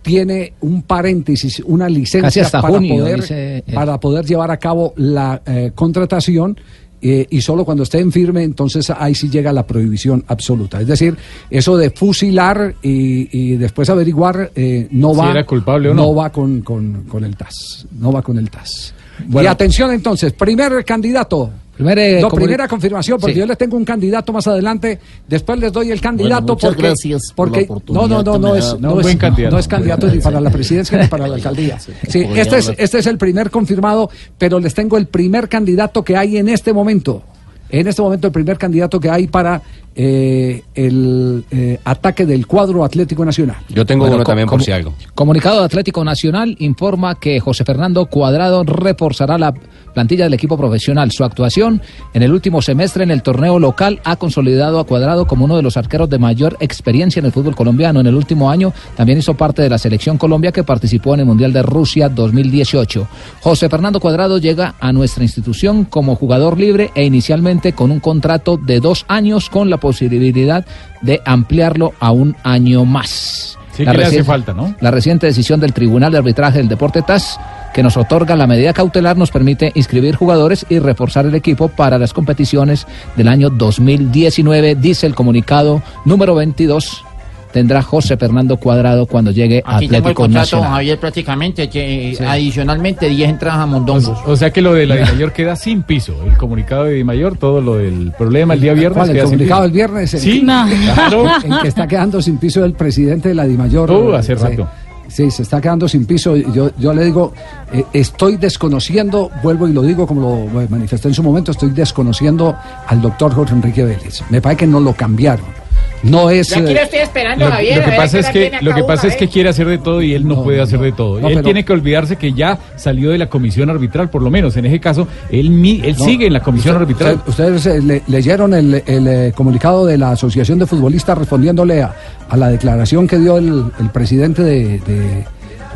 tiene un paréntesis, una licencia para, junio, poder, él. para poder llevar a cabo la eh, contratación. Eh, y solo cuando esté en firme, entonces ahí sí llega la prohibición absoluta. Es decir, eso de fusilar y, y después averiguar eh, no Si va, era culpable o no. va con, con- con el TAS. No va con el TAS. Bueno. y atención entonces, primer candidato. Primer, eh, no, primera confirmación, porque Sí. yo les tengo un candidato más adelante. Después les doy el candidato muchas porque, gracias por la porque oportunidad no, no, no, no es, no, No, es, buen candidato. no es candidato ni para la presidencia ni para la alcaldía. Sí, este es, este es el primer confirmado, pero les tengo el primer candidato que hay en este momento. En este momento el primer candidato que hay para eh, el eh, ataque del cuadro Atlético Nacional. Yo tengo Bueno, uno también por si algo. Comunicado de Atlético Nacional informa que José Fernando Cuadrado reforzará la plantilla del equipo profesional. Su actuación en el último semestre en el torneo local ha consolidado a Cuadrado como uno de los arqueros de mayor experiencia en el fútbol colombiano. En el último año también hizo parte de la selección Colombia que participó en el Mundial de Rusia 2018. José Fernando Cuadrado llega a nuestra institución como jugador libre e inicialmente con un contrato de dos años con la posibilidad de ampliarlo a un año más. Sí La que le hace recién- falta, ¿no? la reciente decisión del Tribunal de Arbitraje del Deporte TAS, que nos otorga la medida cautelar, nos permite inscribir jugadores y reforzar el equipo para las competiciones del año 2019, dice el comunicado número 22. Tendrá José Fernando Cuadrado cuando llegue a Aquí tengo el Atlético contrato, Nacional. Javier, prácticamente, que Sí. adicionalmente 10 entradas a Mondongos. O sea que lo de la Di Mayor queda sin piso. El comunicado de Di Mayor, todo lo del problema el día viernes. ¿Cuál? El queda sin comunicado piso. del viernes. Sí, que- No. claro. En que está quedando sin piso el presidente de la DIMAYOR. Uh, hace Sí. rato. Sí, se está quedando sin piso. Yo, yo le digo, eh, estoy desconociendo, vuelvo y lo digo como lo manifesté en su momento, estoy desconociendo al doctor Jorge Enrique Vélez. Me parece que no lo cambiaron. No es... Yo aquí eh, lo estoy esperando, Lo, Javier. lo a que ver pasa es que lo que pasa es que quiere hacer de todo y él no, puede hacer de todo. no, él pero- tiene que olvidarse que ya salió de la comisión arbitral, por lo menos en ese caso, él mi- él No, sigue en la comisión usted- arbitral. usted- ustedes eh, le- leyeron el, el, eh, comunicado de la Asociación de Futbolistas respondiéndole a, a la declaración que dio el, el presidente de, de-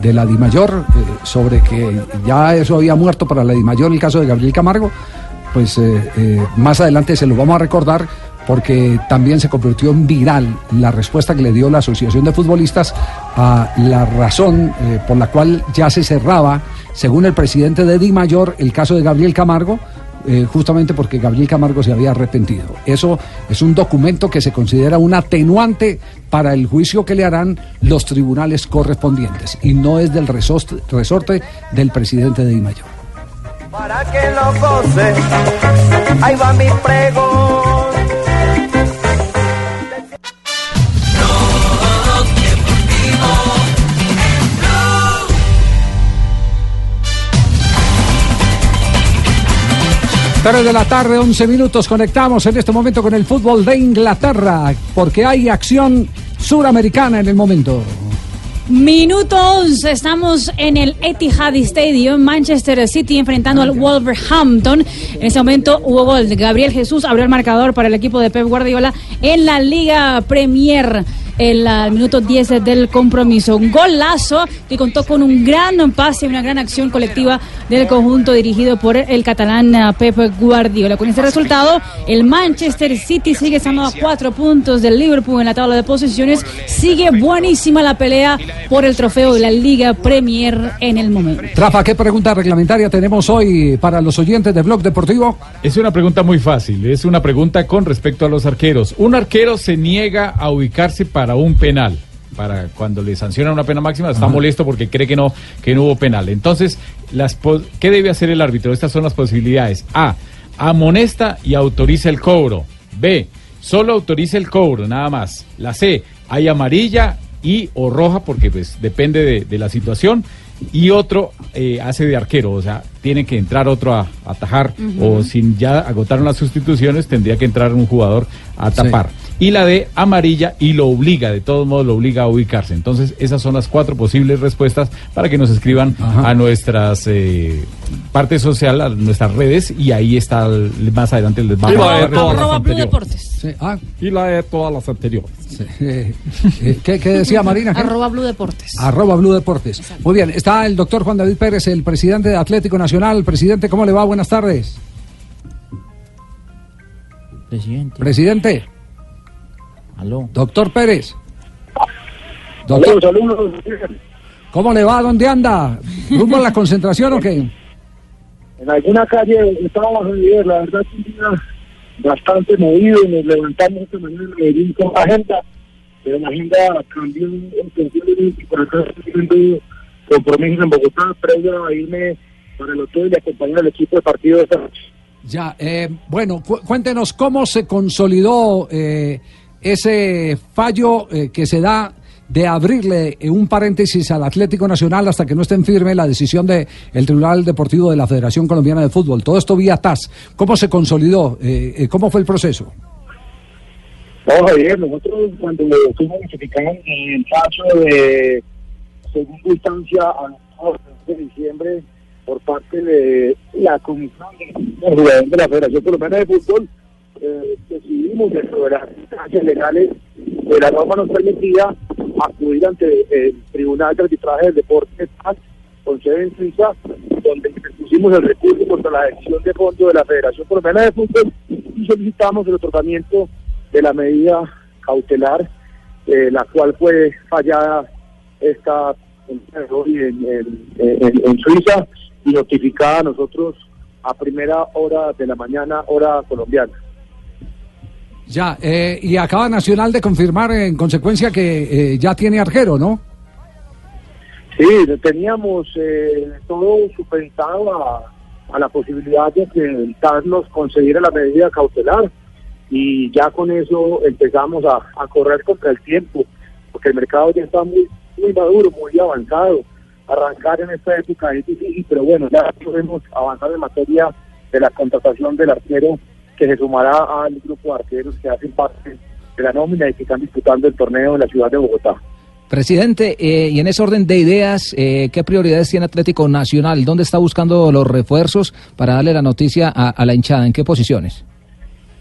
de la DIMAYOR eh, sobre que ya eso había muerto para la DIMAYOR el caso de Gabriel Camargo. Pues eh, eh, más adelante se lo vamos a recordar porque también se convirtió en viral la respuesta que le dio la Asociación de Futbolistas a la razón eh, por la cual ya se cerraba, según el presidente de Di Mayor, el caso de Gabriel Camargo, eh, justamente porque Gabriel Camargo se había arrepentido. Eso es un documento que se considera un atenuante para el juicio que le harán los tribunales correspondientes y no es del resorte, del presidente de Di Mayor. Para que lo goce, ahí va mi pregón. Tres de la tarde, 11 minutos. Conectamos en este momento con el fútbol de Inglaterra, porque hay acción suramericana en el momento. Minuto 11, estamos en el Etihad Stadium, Manchester City enfrentando al Wolverhampton. En ese momento hubo gol Gabriel Jesús, abrió el marcador para el equipo de Pep Guardiola en la Liga Premier. El al minuto 10 del compromiso. Un golazo que contó con un gran pase, una gran acción colectiva del conjunto dirigido por el catalán eh, Pep Guardiola. Con este resultado, el Manchester City sigue estando a cuatro puntos del Liverpool en la tabla de posiciones. Sigue buenísima la pelea por el trofeo de la Liga Premier en el momento. Rafa, ¿qué pregunta reglamentaria tenemos hoy para los oyentes de Blog Deportivo? Es una pregunta muy fácil, es una pregunta con respecto a los arqueros. Un arquero se niega a ubicarse para un penal. Para cuando le sancionan una pena máxima, está Ajá. molesto porque cree que no, que no hubo penal. Entonces, las ¿qué debe hacer el árbitro? Estas son las posibilidades. A. Amonesta y autoriza el cobro. B. Solo autoriza el cobro, nada más. La C. Hay amarilla y o roja porque pues depende de, de la situación. Y otro eh, hace de arquero, o sea, tiene que entrar otro a, atajar o si ya agotaron las sustituciones tendría que entrar un jugador a tapar. Y la de amarilla y lo obliga, de todos modos lo obliga a ubicarse. Entonces esas son las cuatro posibles respuestas para que nos escriban a nuestras eh, partes social, a nuestras redes y ahí está el- más adelante les vamos a dar todas las Arroba Blue anteriores. Deportes. ah. Y la de todas las anteriores. Eh, eh, ¿qué, qué decía Marina? ¿Qué? Arroba Blue Deportes. Arroba Blue Deportes. Muy bien, está el doctor Juan David Pérez, el presidente de Atlético Nacional. Presidente, ¿cómo le va? Buenas tardes. Presidente. Presidente. Aló. Doctor Pérez. Doctor, ¿cómo le va? ¿Dónde anda? ¿Rumbo a la concentración o qué? En alguna calle estábamos a vivir, la verdad es un día bastante movido, nos levantamos esta mañana en Medellín con la agenda, pero la agenda cambió y por acá estoy viendo compromisos en Bogotá, previo a irme para el hotel y acompañar al equipo de partido de esta noche. Ya, eh, bueno, cu- cuéntenos cómo se consolidó eh, ese fallo eh, que se da de abrirle eh, un paréntesis al Atlético Nacional hasta que no esté en firme la decisión del Tribunal Deportivo de la Federación Colombiana de Fútbol. Todo esto vía TAS. ¿Cómo se consolidó? Eh, eh, ¿Cómo fue el proceso? No, Javier, nosotros cuando fuimos notificados el paso de segunda instancia 12 de diciembre por parte de la Comisión de de la Federación Colombiana de Fútbol, eh, decidimos dentro de las instancias legales de la norma nos permitía acudir ante el Tribunal de Arbitraje del Deporte con sede en Suiza, donde pusimos el recurso contra la decisión de fondo de la Federación Colombiana de Fútbol y solicitamos el otorgamiento de la medida cautelar, eh, la cual fue fallada esta en- en Suiza y notificada a nosotros a primera hora de la mañana, hora colombiana. Ya, eh, y acaba Nacional de confirmar en consecuencia que eh, ya tiene arquero, ¿no? Sí, teníamos eh, todo supeditado a, a la posibilidad de que nos concediera la medida cautelar y ya con eso empezamos a, a correr contra el tiempo, porque el mercado ya está muy, muy maduro, muy avanzado. Arrancar en esta época es difícil, pero bueno, ya podemos avanzar en materia de la contratación del arquero que se sumará al grupo de arqueros que hacen parte de la nómina y que están disputando el torneo en la ciudad de Bogotá. Presidente, eh, y en ese orden de ideas, eh, ¿qué prioridades tiene Atlético Nacional? ¿Dónde está buscando los refuerzos para darle la noticia a, a la hinchada? ¿En qué posiciones?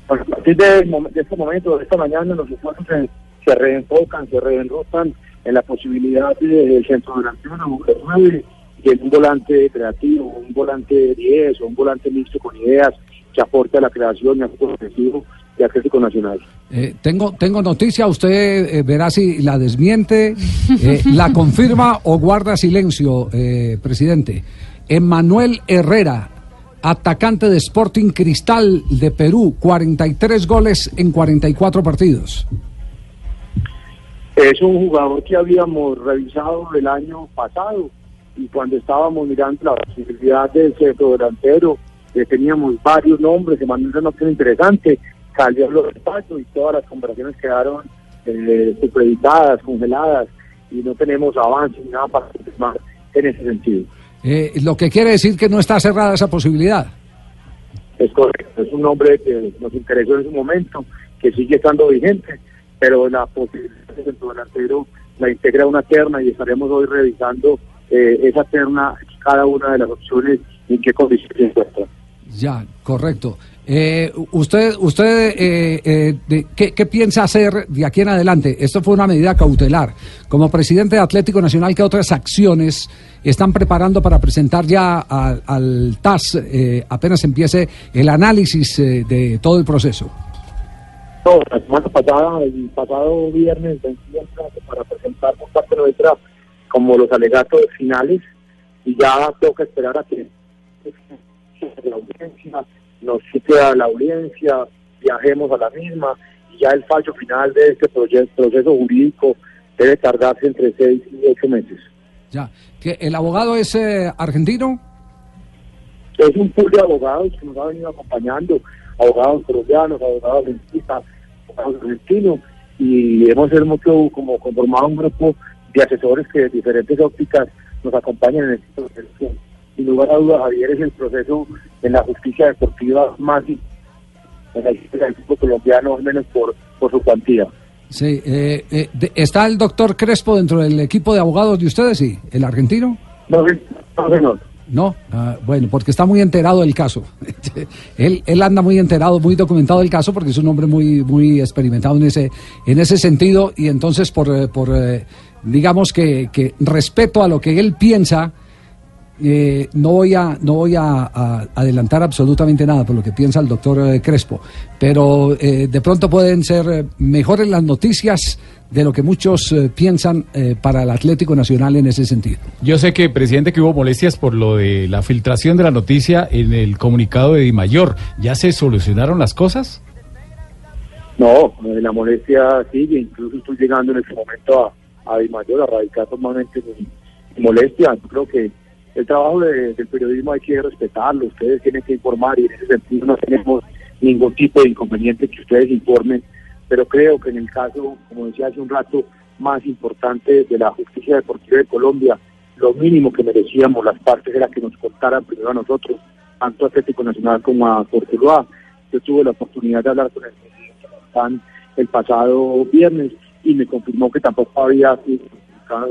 Bueno, a partir de, de este momento, de esta mañana, los esfuerzos se, se reenfocan, se reenrotan en la posibilidad de- del centro delantero, número 9, y en un volante creativo, un volante 10 o un volante mixto con ideas que aporte a la creación y al ofensivo de Atlético Nacional. Eh, tengo, tengo noticia, usted eh, verá si la desmiente, eh, la confirma o guarda silencio, eh, presidente. Emmanuel Herrera, atacante de Sporting Cristal de Perú, 43 goles en 44 partidos. Es un jugador que habíamos revisado el año pasado y cuando estábamos mirando la posibilidad del centro delantero, teníamos varios nombres, se mandó una opción interesante, salió los despachos y todas las conversaciones quedaron eh, supeditadas, congeladas y no tenemos avance ni nada para confirmar en ese sentido. Eh, lo que quiere decir que no está cerrada esa posibilidad. Es correcto, es un nombre que nos interesó en su momento, que sigue estando vigente, pero la posibilidad del centro delantero la integra una terna y estaremos hoy revisando eh, esa terna, cada una de las opciones y en qué condiciones se encuentra. Ya, correcto. Eh, usted, usted eh, eh, de- ¿qué, piensa hacer de aquí en adelante? Esto fue una medida cautelar. Como presidente de Atlético Nacional, ¿qué otras acciones están preparando para presentar ya al, al TAS eh, apenas empiece el análisis eh, de todo el proceso? No, la semana pasada, el pasado viernes, para presentar por parte nuestra como los alegatos finales y ya toca esperar a que la audiencia nos cite a la audiencia, viajemos a la misma y ya el fallo final de este proye- proceso jurídico debe tardarse entre seis y ocho meses. Ya. ¿Que ¿El abogado es eh, argentino? es un pool de abogados que nos ha venido acompañando, abogados colombianos, abogados dentistas, abogados argentinos, y hemos mucho como conformado un grupo de asesores que de diferentes ópticas nos acompañan en este proceso. Sin lugar a dudas, Javier es el proceso en la justicia deportiva más en la historia del fútbol colombiano, al menos por, por su cuantía. Sí. eh, eh, ¿Está el doctor Crespo dentro del equipo de abogados de ustedes? Sí. ¿El argentino? No, no, señor. No, ah, bueno, porque está muy enterado del caso. él, él anda muy enterado, muy documentado del caso, porque es un hombre muy, muy experimentado en ese, en ese sentido, y entonces por, eh, por eh, digamos que, que respeto a lo que él piensa, eh, no voy a no voy a, a adelantar absolutamente nada por lo que piensa el doctor eh, Crespo, pero eh, de pronto pueden ser eh, mejores las noticias de lo que muchos eh, piensan eh, para el Atlético Nacional en ese sentido. Yo sé que, presidente, que hubo molestias por lo de la filtración de la noticia en el comunicado de Di Mayor. ¿Ya se solucionaron las cosas? No, la molestia sigue, incluso estoy llegando en este momento a, a Di Mayor a radicar formalmente mi, mi molestia. Yo creo que el trabajo de- del periodismo hay que respetarlo, ustedes tienen que informar y en ese sentido no tenemos ningún tipo de inconveniente que ustedes informen, pero creo que en el caso, como decía hace un rato, más importante de la justicia deportiva de Colombia, lo mínimo que merecíamos las partes era que nos contaran primero a nosotros, tanto a Atlético Nacional como a Cortuluá. Yo tuve la oportunidad de hablar con el presidente el pasado viernes y me confirmó que tampoco había sido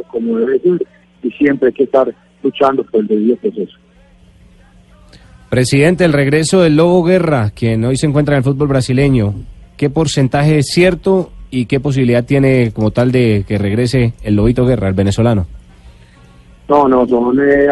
como debe ser y siempre hay que estar luchando por el debido proceso. Presidente, el regreso del Lobo Guerra, quien hoy se encuentra en el fútbol brasileño, ¿qué porcentaje es cierto y qué posibilidad tiene como tal de que regrese el Lobito Guerra, el venezolano? No, no, son... eh,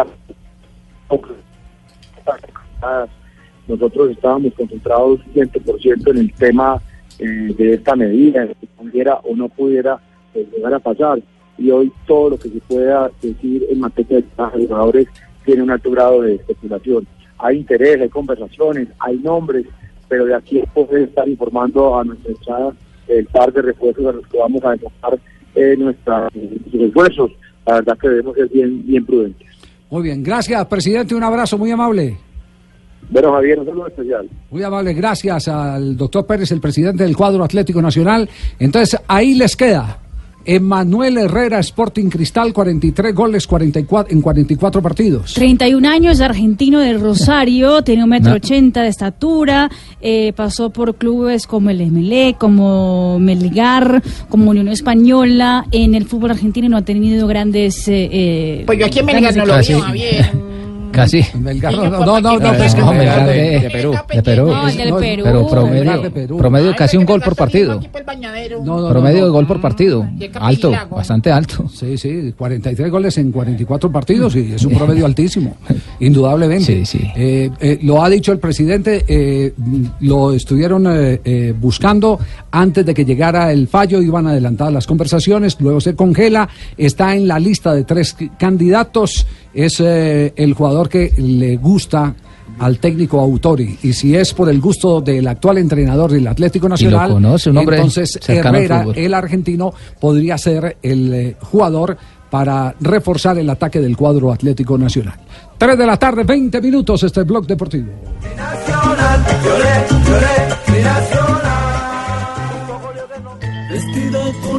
nosotros estábamos concentrados 100% en el tema eh, de esta medida, que pudiera o no pudiera eh, llegar a pasar. Y hoy todo lo que se pueda decir en materia de jugadores tiene un alto grado de especulación. Hay interés, hay conversaciones, hay nombres, pero de aquí a poder estar informando a nuestra echada el par de refuerzos a los que vamos a enfocar eh, nuestros esfuerzos. La verdad que debemos ser bien, bien prudentes. Muy bien, gracias, presidente, un abrazo muy amable. Bueno, Javier, un saludo especial. Muy amable, gracias al doctor Pérez, el presidente del cuadro Atlético Nacional. Entonces, ahí les queda. Emanuel Herrera, Sporting Cristal, 43 goles 44, en 44 partidos. 31 años, argentino de Rosario, tiene un metro ochenta de estatura, eh, pasó por clubes como el MLE, como Melgar, como Unión Española, en el fútbol argentino no ha tenido grandes... eh, eh, Pues yo aquí en Melgar no lo veo, Javier. Casi. Melgar, no, no, no, no, no, Eh, es que no, Melgar Melgar de- de, de Perú. De Perú. No, el del No, Perú. Pero promedio, promedio casi un gol por partido. No, no, Promedio no, de gol por partido. Alto, bastante alto. Sí, sí, 43 goles en 44 partidos y es un promedio altísimo, indudablemente. Eh, eh, lo ha dicho el presidente, eh, mm, lo estuvieron eh, eh, buscando antes de que llegara el fallo, iban adelantadas las conversaciones, luego se congela, está en la lista de tres candidatos, es eh, el jugador que le gusta al técnico Autori y si es por el gusto del actual entrenador del Atlético Nacional, conoce, un hombre entonces Herrera, el argentino, podría ser el eh, jugador para reforzar el ataque del cuadro Atlético Nacional. 3 de la tarde, 20 minutos, este blog deportivo. Vestido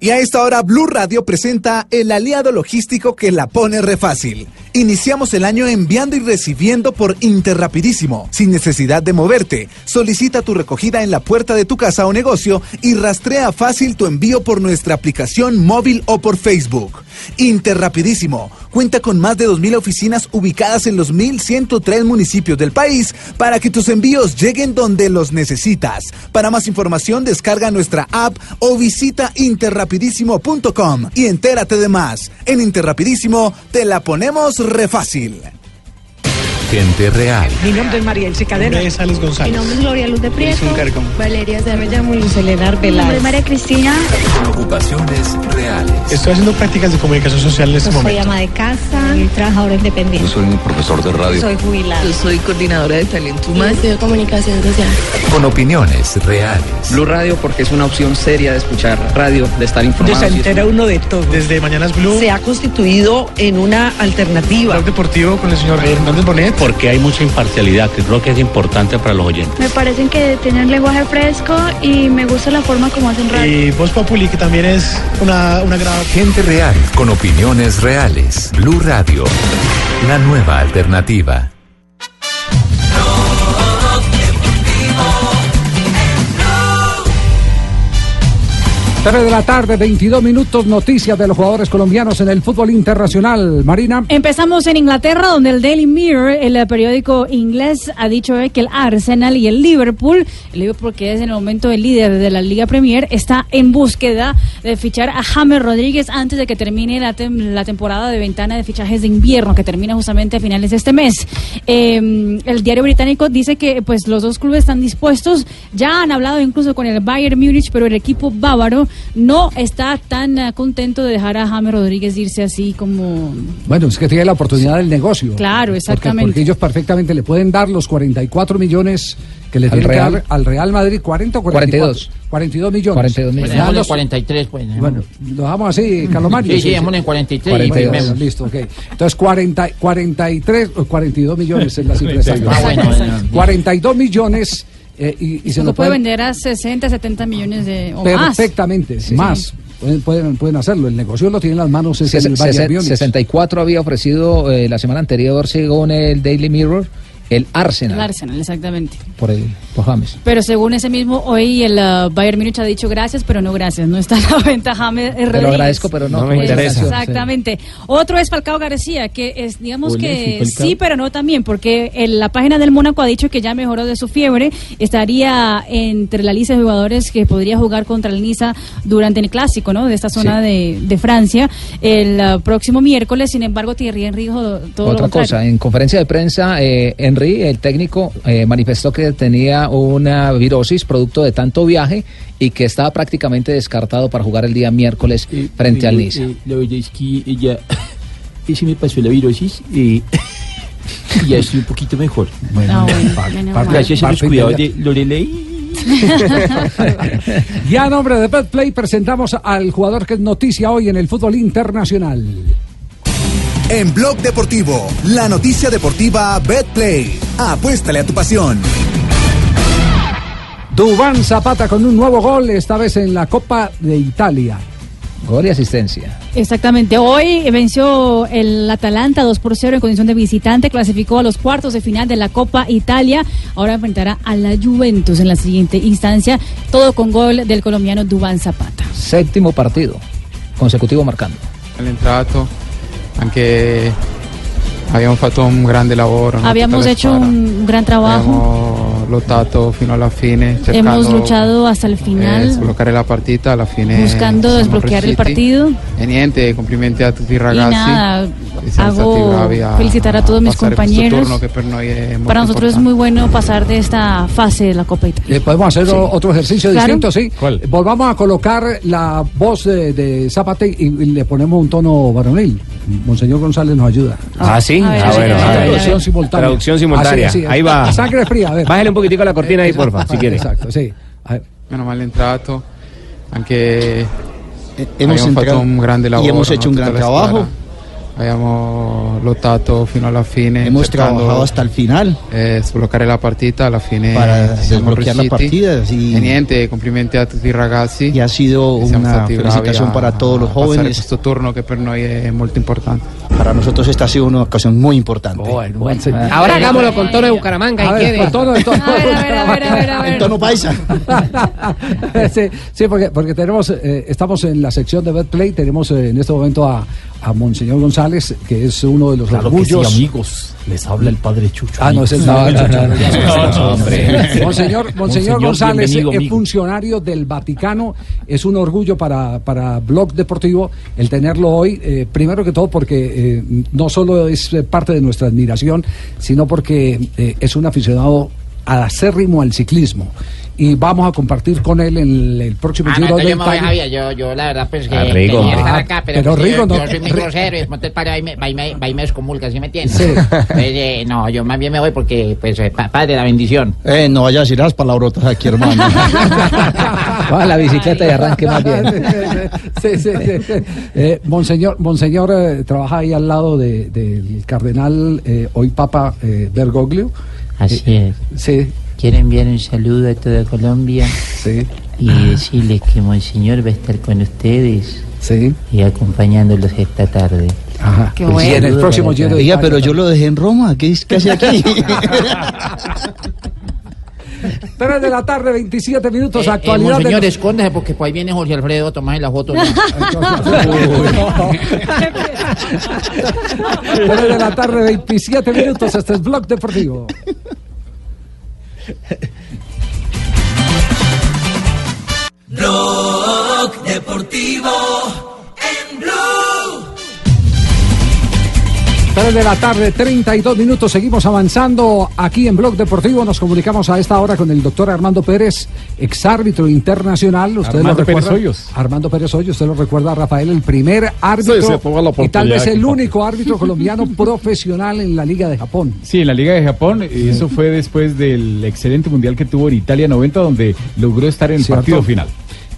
Y a esta hora Blue Radio presenta el aliado logístico que la pone re fácil. Iniciamos el año enviando y recibiendo por Interrapidísimo, sin necesidad de moverte. Solicita tu recogida en la puerta de tu casa o negocio y rastrea fácil tu envío por nuestra aplicación móvil o por Facebook. Interrapidísimo cuenta con más de 2.000 oficinas ubicadas en los 1.103 municipios del país para que tus envíos lleguen donde los necesitas. Para más información descarga nuestra app o visita interrapidísimo.com y entérate de más. En Interrapidísimo te la ponemos re fácil. Gente real. Mi nombre es María Elsie Cadena. Mi nombre es Alex González. Mi nombre es Gloria Luz de Prieto. Soy. Valeria se me llamo Luz Eledar Velar. Mi nombre es María Cristina. Ocupaciones reales. Estoy haciendo prácticas de comunicación social en este momento. Soy ama de casa y trabajadora independiente. soy un profesor de radio. Soy jubilada. Yo soy coordinadora de talento humano. Estudio comunicación social. Con opiniones reales. Blue Radio porque es una opción seria de escuchar radio, de estar informado. Se entera uno de todo. Desde Mañanas Blue. Se ha constituido en una alternativa. Blog deportivo con el señor Hernández Bonet. Porque hay mucha imparcialidad que creo que es importante para los oyentes. Me parecen que tienen lenguaje fresco y me gusta la forma como hacen radio. Y Voz Populi, que también es una, una gran... Gente real, con opiniones reales. Blue Radio, la nueva alternativa. 3 de la tarde, 22 minutos, noticias de los jugadores colombianos en el fútbol internacional. Marina. Empezamos en Inglaterra, donde el Daily Mirror, el periódico inglés, ha dicho que el Arsenal y el Liverpool, el Liverpool que es en el momento el líder de la Liga Premier, está en búsqueda de fichar a James Rodríguez antes de que termine la, tem- la temporada de ventana de fichajes de invierno, que termina justamente a finales de este mes. Eh, el diario británico dice que pues los dos clubes están dispuestos, ya han hablado incluso con el Bayern Múnich, pero el equipo bávaro no está tan eh, contento de dejar a James Rodríguez irse así como Bueno, es que tiene la oportunidad del negocio. Claro, Porque- exactamente. Porque, ellos perfectamente le pueden dar los 44 millones que le Al tienen que Real. dar al Real Madrid, 40 o 44. 42 millones. 42 millones. Pues los- 43, pues. Bueno, lo dejamos así, Carlos Mario. Sí, sí, dejémosle en 43 y 42, firmemos. listo, ok. Entonces, 40, 43, o 42 millones es la cifra exacta. Ah, bueno, bueno. 42 millones eh, y, y se lo puede vender a 60, 70 millones de o más. perfectamente, Sí. más. Pueden, pueden, pueden hacerlo. El negocio lo tiene en las manos es el Ses- Bayern sesen- Múnich. 64 había ofrecido eh, la semana anterior, según el Daily Mirror, el Arsenal El Arsenal, exactamente. por, el, por James. Pero según ese mismo, hoy el uh, Bayern Múnich ha dicho gracias, pero no gracias. No está a la venta James Te Rodríguez. lo agradezco, pero no. No me interesa. Exactamente. Otro es Falcao García, que es, digamos que sí, pero no también, porque en la página del Mónaco ha dicho que ya mejoró de su fiebre, estaría entre la lista de jugadores que podría jugar contra el Niza durante el clásico, ¿no? De esta zona de, de Francia el uh, próximo miércoles. Sin embargo, Thierry Henry dijo todo Otra cosa, en conferencia de prensa, eh, Henry, el técnico, eh, manifestó que tenía una virosis producto de tanto viaje y que estaba prácticamente descartado para jugar el día miércoles frente al Eh, Niza. eh, la verdad es que ella, ese me pasó la virosis eh, y ya estoy un poquito mejor. Ah, bueno, menos mal. Gracias a los cuidados de Lorelei. Y a nombre de BetPlay presentamos al jugador que es noticia hoy en el fútbol internacional. En Blog Deportivo, la noticia deportiva BetPlay. Apuéstale a tu pasión. Dubán Zapata con un nuevo gol, esta vez en la Copa de Italia. Gol y asistencia. Exactamente. Hoy venció el Atalanta 2 por 0 en condición de visitante, clasificó a los cuartos de final de la Copa Italia. Ahora enfrentará a la Juventus en la siguiente instancia, todo con gol del colombiano Dubán Zapata. Séptimo partido consecutivo marcando. All'entrato, anche abbiamo fatto un grande lavoro. hecho squadra. un gran trabajo, Abbiamo lottato fino alla fine, cercando hemos luchado hasta el eh, final, sbloccare la partita, alla fine buscando desbloquear el partido. E niente, complimenti a tutti i Y ragazzi. nada, hago bravi a felicitar a todos mis passare questo compañeros. turno per noi è molto Para nosotros es importante. muy bueno pasar de esta fase de la Copa Italia. Eh, Podemos hacer Sí. otro ejercicio Claro. distinto, ¿sí? Volvamos a colocar la voz de, de Zapata y, y le ponemos un tono varonil. Monseñor González nos ayuda. Ah, sí. A ah, a bueno. a a traducción simultánea. Traducción simultánea. Así, así. Ahí va. Sangre fría, a ver. Bájale un poquitico la cortina ahí, porfa, si quiere. Exacto, sí. A ver. Meno male entrato, anche hemos abbiamo fatto entrado un grande y lavoro. hemos no? hecho un gran trabajo. Abbiamo lottato fino alla fine. Hemos trabajado hasta il final. eh, sbloccare la partita, alla fine Para desbloquear la partida, sì. E niente, complimenti a tutti i ragazzi. Y ha sido una felicitación a- para todos los jóvenes. questo turno che per noi è molto importante. Para nosotros esta ha sido una ocasión muy importante. Ahora hagámoslo con tono de Bucaramanga, A si ver, tono tono. En tono paisa. sí, sí, porque, porque tenemos, eh, estamos en la sección de Betplay, tenemos eh, en este momento a, a Monseñor González, que es uno de los Claro que sí, orgullos. amigos. Les habla el padre Chucho. Ah, no, es el padre. Monseñor, Monseñor González es funcionario del Vaticano. Es un orgullo para, para Blog Deportivo el tenerlo hoy. eh, primero que todo porque eh, no solo es parte de nuestra admiración, sino porque eh, es un aficionado acérrimo al ciclismo. Y vamos a compartir con él en el próximo Ah, Giro no, del yo me voy, Italia. Javier, yo, yo la verdad pues que Ah, Rigo. quería estar Ah, acá, pero, pero pues, Rigo yo, no- yo soy muy grosero y después el padre va y me, va y me, va y me excomulga, ¿sí me entiendes? Sí. Entonces, eh, no, yo más bien me voy porque, pues, eh, pa- padre, la bendición. Eh, no vayas a decir las palabrotas aquí, hermano. Va a la bicicleta y arranque más bien. Sí, sí, sí, sí. Eh, Monseñor, Monseñor eh, trabaja ahí al lado de- del cardenal, eh, hoy Papa eh, Bergoglio. Así Eh, es. Sí. Quiero enviar un saludo a toda Colombia y decirles que Monseñor va a estar con ustedes y acompañándolos esta tarde. Ajá. Qué bueno. Y en el próximo. Oiga, pero yo lo dejé en Roma. ¿Qué, es- qué hace aquí? 3 de la tarde, 27 minutos, Eh, eh, actualidad. de monseñor, los- escóndase porque pues ahí viene Jorge Alfredo, tomás la foto. 3 de la tarde, 27 minutos. Este es Blog Deportivo. Blog Deportivo en Blue. 3 de la tarde, 32 minutos. Seguimos avanzando aquí en Blog Deportivo. Nos comunicamos a esta hora con el doctor Armando Pérez, exárbitro internacional. Usted Armando lo recuerda. Pérez Hoyos. Armando Pérez Hoyos, usted lo recuerda, Rafael, el primer árbitro Sí, sí, y tal vez el único árbitro colombiano profesional en la Liga de Japón. Sí, en la Liga de Japón, y eso fue después del excelente mundial que tuvo en Italia 90, donde logró estar en el Cierto. partido final.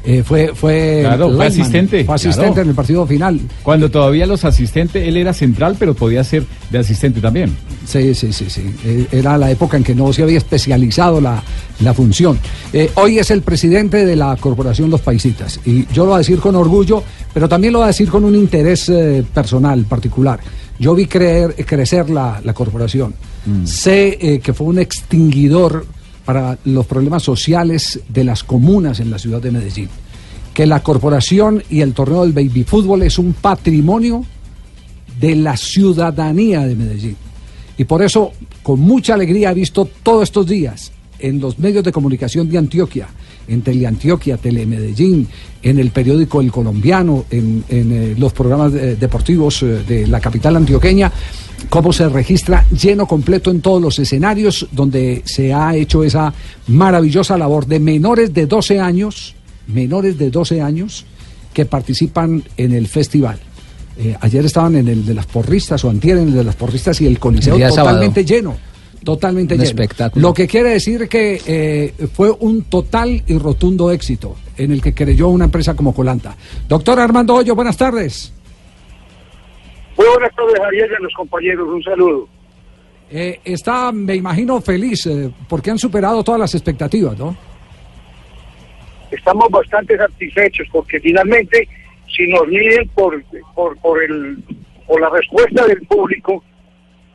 Eh, fue fue, Claro, fue lineman, asistente. Fue asistente claro. en el partido final. Cuando todavía los asistentes, él era central, pero podía ser de asistente también. Sí, sí, sí, sí. Eh, Era la época en que no se había especializado la, la función. Eh, hoy es el presidente de la Corporación Los Paisitas. Y yo lo voy a decir con orgullo, pero también lo voy a decir con un interés eh, personal, particular. Yo vi creer, crecer la, la corporación. Sé eh, que fue un extinguidor para los problemas sociales de las comunas en la ciudad de Medellín. Que la corporación y el torneo del baby fútbol es un patrimonio de la ciudadanía de Medellín. Y por eso, con mucha alegría, he visto todos estos días en los medios de comunicación de Antioquia, en Teleantioquia, Telemedellín, en el periódico El Colombiano, en, en, eh, los programas eh, deportivos eh, de la capital antioqueña, cómo se registra lleno completo en todos los escenarios donde se ha hecho esa maravillosa labor de menores de 12 años, menores de 12 años, que participan en el festival. Ayer estaban en el de las porristas o antier en el de las porristas y el coliseo El sábado. totalmente lleno. Totalmente Un lleno. espectáculo. Lo que quiere decir que eh, fue un total y rotundo éxito en el que creyó una empresa como Colanta. Doctor Armando Hoyo, buenas tardes. Muy buenas tardes, Javier, y a los compañeros. Un saludo. Eh, está, me imagino, feliz eh, porque han superado todas las expectativas, ¿no? Estamos bastante satisfechos porque finalmente, si nos miden por, por, por, el, por la respuesta del público,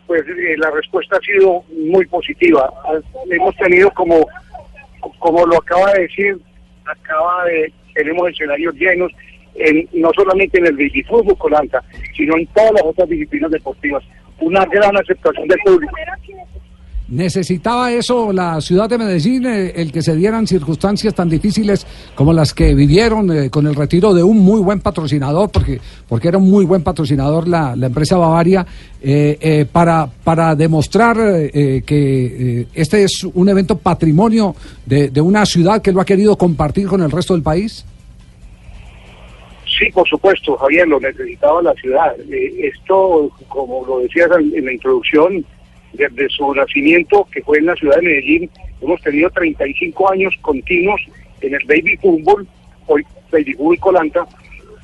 pues eh, la respuesta ha sido muy positiva. Hemos tenido como, como lo acaba de decir, acaba de, tenemos escenarios llenos, en, no solamente en el fútbol Colanta, sino en todas las otras disciplinas deportivas. Una gran aceptación del público. ¿Necesitaba eso la ciudad de Medellín, eh, el que se dieran circunstancias tan difíciles como las que vivieron eh, con el retiro de un muy buen patrocinador, porque, porque era un muy buen patrocinador la, la empresa Bavaria, eh, para, para demostrar que este es un evento patrimonio de, de una ciudad que lo ha querido compartir con el resto del país? Sí, por supuesto, Javier, lo necesitaba la ciudad. Esto, como lo decías en la introducción, desde su nacimiento, que fue en la ciudad de Medellín, hemos tenido 35 años continuos en el baby fútbol, hoy baby fútbol Colanta,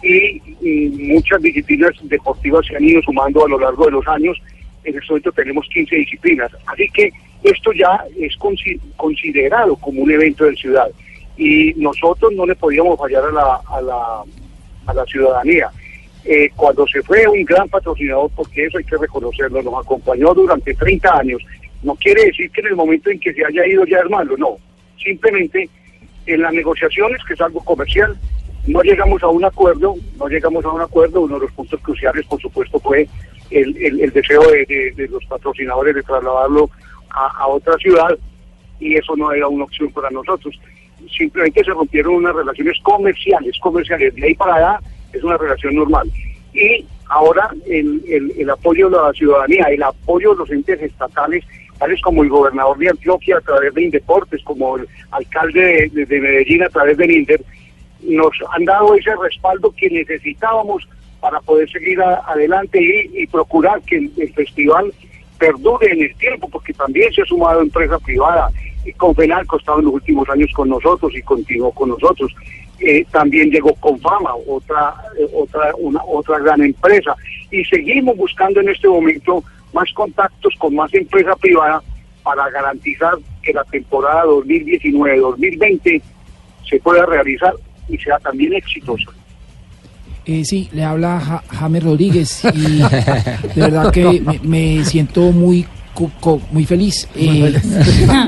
y, muchas disciplinas deportivas se han ido sumando a lo largo de los años. En este momento tenemos 15 disciplinas. Así que esto ya es consi- considerado como un evento de ciudad y nosotros no le podíamos fallar a la, a la, a la ciudadanía. Eh, cuando se fue un gran patrocinador, porque eso hay que reconocerlo, nos acompañó durante 30 años, no quiere decir que en el momento en que se haya ido ya es malo, no. Simplemente en las negociaciones, que es algo comercial, no llegamos a un acuerdo, no llegamos a un acuerdo, uno de los puntos cruciales, por supuesto, fue el, el- deseo de, de- de los patrocinadores de trasladarlo a, a otra ciudad y eso no era una opción para nosotros. Simplemente se rompieron unas relaciones comerciales, comerciales. De ahí para allá es una relación normal. Y ahora el, el- apoyo de la ciudadanía, el apoyo de los entes estatales, tales como el gobernador de Antioquia a través de Indeportes, como el alcalde de, de- de Medellín a través del Inder, nos han dado ese respaldo que necesitábamos para poder seguir adelante y, procurar que el, el festival perdure en el tiempo, porque también se ha sumado empresa privada. Y Confenalco ha estado en los últimos años con nosotros y continuó con nosotros. Eh, también llegó Confama, otra, eh, otra, una, otra gran empresa. Y seguimos buscando en este momento más contactos con más empresa privada para garantizar que la temporada 2019-2020 se pueda realizar y sea también exitosa. Eh, sí, le habla Ja- James Rodríguez y de verdad que me, me siento muy muy feliz eh,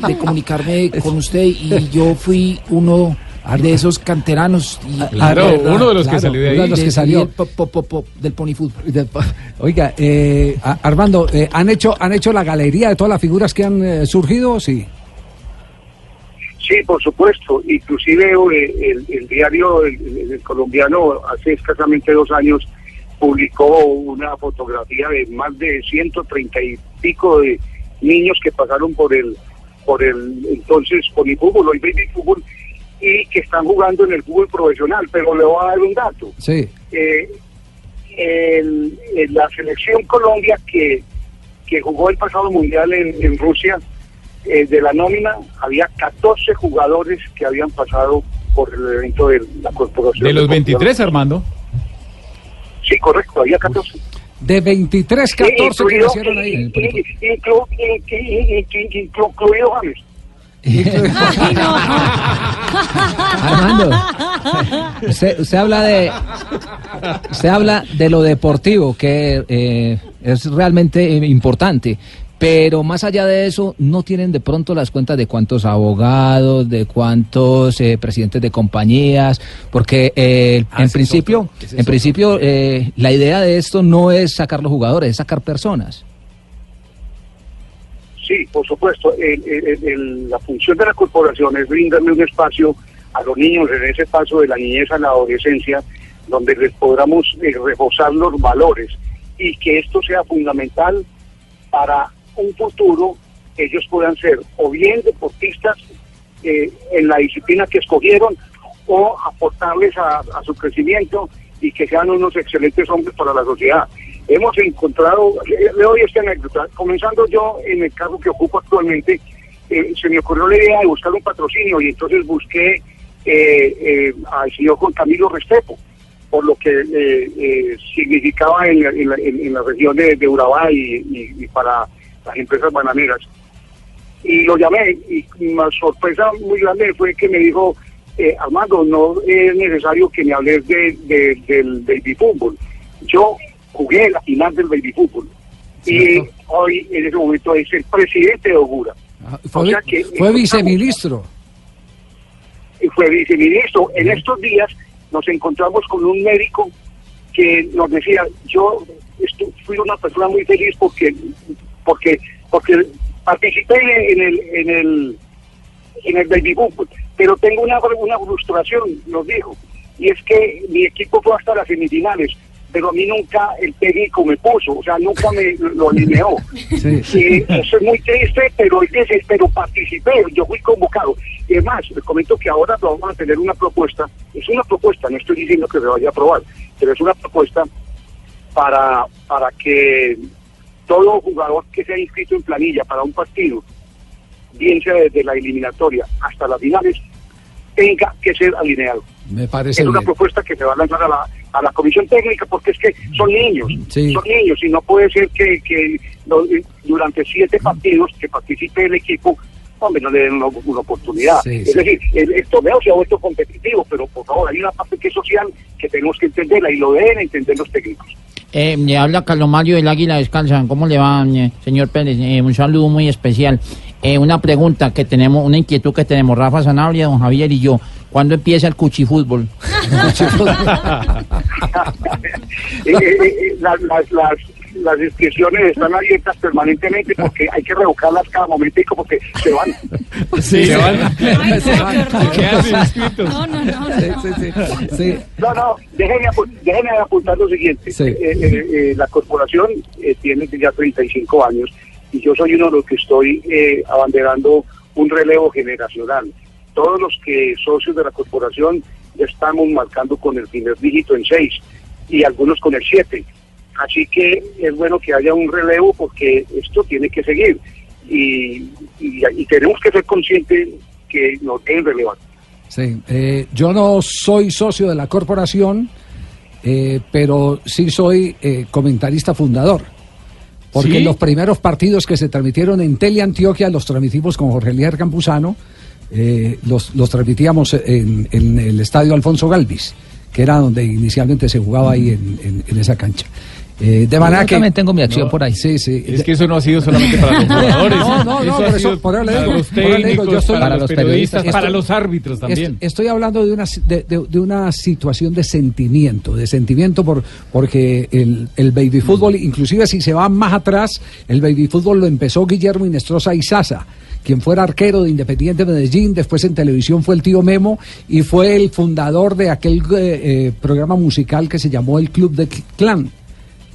de comunicarme con usted y yo fui uno de esos canteranos y, y Claro, verdad, uno de los que salió de ahí. uno de los que salió. del, po- po- po- po- del pony fútbol. Oiga, eh, a- Armando, eh, ¿han hecho han hecho la galería de todas las figuras que han eh, surgido? Sí. Sí, por supuesto. Inclusive eh, el, el diario el, el- el colombiano hace escasamente dos años publicó una fotografía de más de 130 y pico de niños que pasaron por el por el entonces polifútbol, hoy baby fútbol, y que están jugando en el fútbol profesional. Pero le voy a dar un dato. Sí. Eh, el- en la selección Colombia que, que jugó el pasado mundial en, en Rusia, eh, de la nómina había 14 jugadores que habían pasado por el evento de la corporación. De los deportiva. 23, Armando. Sí, correcto, había 14. De 23, 14 que Incluido- nacieron ahí. in- in- inclu- in- in- James. Armando, usted, usted habla de usted habla de lo deportivo que eh, es realmente eh, importante, pero más allá de eso no tienen de pronto las cuentas de cuántos abogados, de cuántos eh, presidentes de compañías, porque eh, Ah, en principio, en principio eh, la idea de esto no es sacar los jugadores, es sacar personas. Sí, por supuesto. La función de la corporación es brindarle un espacio a los niños en ese paso de la niñez a la adolescencia, donde les podamos eh, reforzar los valores y que esto sea fundamental para un futuro que ellos puedan ser o bien deportistas eh, en la disciplina que escogieron o aportarles a su crecimiento y que sean unos excelentes hombres para la sociedad. Hemos encontrado, le, le doy esta anécdota, comenzando yo en el cargo que ocupo actualmente, eh, se me ocurrió la idea de buscar un patrocinio y entonces busqué eh, eh, al señor Juan Camilo Restrepo, por lo que eh, significaba en, la- en la- en- la región de, Urabá y, para las empresas bananeras. Y lo llamé y una sorpresa muy grande fue que me dijo, eh, Armando, no es necesario que me hables de, de- del baby fútbol. Yo jugué la final del baby fútbol y hoy en ese momento es el presidente de Ogura. Fue, O sea que fue viceministro. y fue viceministro. En estos días nos encontramos con un médico que nos decía, yo fui una persona muy feliz porque porque porque participé en el en el en el baby fútbol, pero tengo una, una frustración, nos dijo, y es que mi equipo fue hasta las semifinales, pero a mí nunca el técnico me puso, o sea, nunca me lo alineó. Y eso es muy triste, pero él dice, pero participé, yo fui convocado. Y además, les comento que ahora vamos a tener una propuesta, es una propuesta, no estoy diciendo que se vaya a aprobar, pero es una propuesta para, para que todo jugador que sea inscrito en planilla para un partido, bien sea desde la eliminatoria hasta las finales, tenga que ser alineado. Me parece es una bien. propuesta que se va a lanzar a la, a la comisión técnica porque es que son niños, Sí. son niños y no puede ser que, que durante siete partidos que participe el equipo, hombre, no le den una, una oportunidad. Sí, es sí. decir, el, el torneo se ha vuelto competitivo, pero por favor, hay una parte que es social que tenemos que entenderla y lo deben entender los técnicos. Eh, le habla Carlos Mario del Águila Descalza. ¿Cómo le va, eh, señor Pérez? Eh, un saludo muy especial. Eh, una pregunta que tenemos, una inquietud que tenemos Rafa Sanabria, don Javier y yo. ¿Cuándo empieza el cuchifútbol? Eh, eh, eh, las, las, las, las inscripciones están abiertas permanentemente porque hay que revocarlas cada momentico porque se van. Sí, se van. Ay, Se van. qué horror. Quedan inscritos. No, no, no. no. Sí, sí, sí. No, no, déjenme, apu- déjenme apuntar lo siguiente. Sí. Eh, eh, eh, la corporación eh, tiene ya 35 años y yo soy uno de los que estoy eh, abanderando un relevo generacional. Todos los que socios de la corporación estamos marcando con el primer dígito en 6 y algunos con el 7. Así que es bueno que haya un relevo porque esto tiene que seguir y, y- y tenemos que ser conscientes que nos deben relevar. Sí, eh, yo no soy socio de la corporación, eh, pero sí soy eh, comentarista fundador. Porque ¿Sí? los primeros partidos que se transmitieron en Teleantioquia los transmitimos con Jorge Elías Campuzano, eh, los, los transmitíamos en, en el estadio Alfonso Galvis, que era donde inicialmente se jugaba ahí en, en- en esa cancha. Eh, de manera Yo que también tengo mi acción por ahí. Sí, sí. Es que eso no ha sido solamente para los jugadores. No, no, no, Eso por eso- por le para digo, los digo, yo estoy- para, periodistas, para los árbitros también. Est- Estoy hablando de una, de, de- de una situación de sentimiento, de sentimiento por, porque el, el baby fútbol, inclusive si se va más atrás, el baby fútbol lo empezó Guillermo Inestrosa Izaza, quien fuera arquero de Independiente Medellín, después en televisión fue el tío Memo y fue el fundador de aquel eh, eh, programa musical que se llamó el Club de Clan.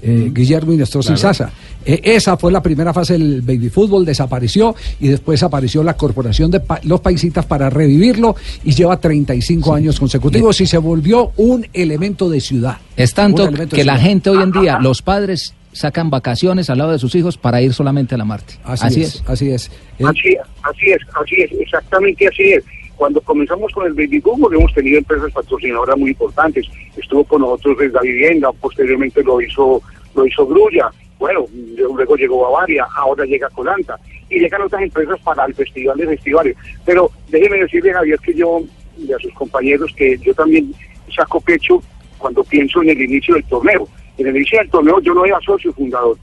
Eh, Guillermo Inestrosa Claro. Izaza. Eh, esa fue la primera fase del baby fútbol, desapareció y después apareció la corporación de Pa- los paisitas para revivirlo y lleva 35 años consecutivos y se volvió un elemento de ciudad. Es tanto que la gente hoy en día, los padres sacan vacaciones al lado de sus hijos para ir solamente a la Marte. Así, es, así es. Así, así es, así es, exactamente así es. Cuando comenzamos con el baby fútbol hemos tenido empresas patrocinadoras muy importantes. Estuvo con nosotros desde la vivienda, posteriormente lo hizo lo hizo Grulla, bueno, luego llegó Bavaria, ahora llega Colanta y llegan otras empresas para el festival de festivales. Pero déjeme decirle Javier que yo y a sus compañeros que yo también saco pecho cuando pienso en el inicio del torneo. En el inicio del torneo yo no era socio fundador.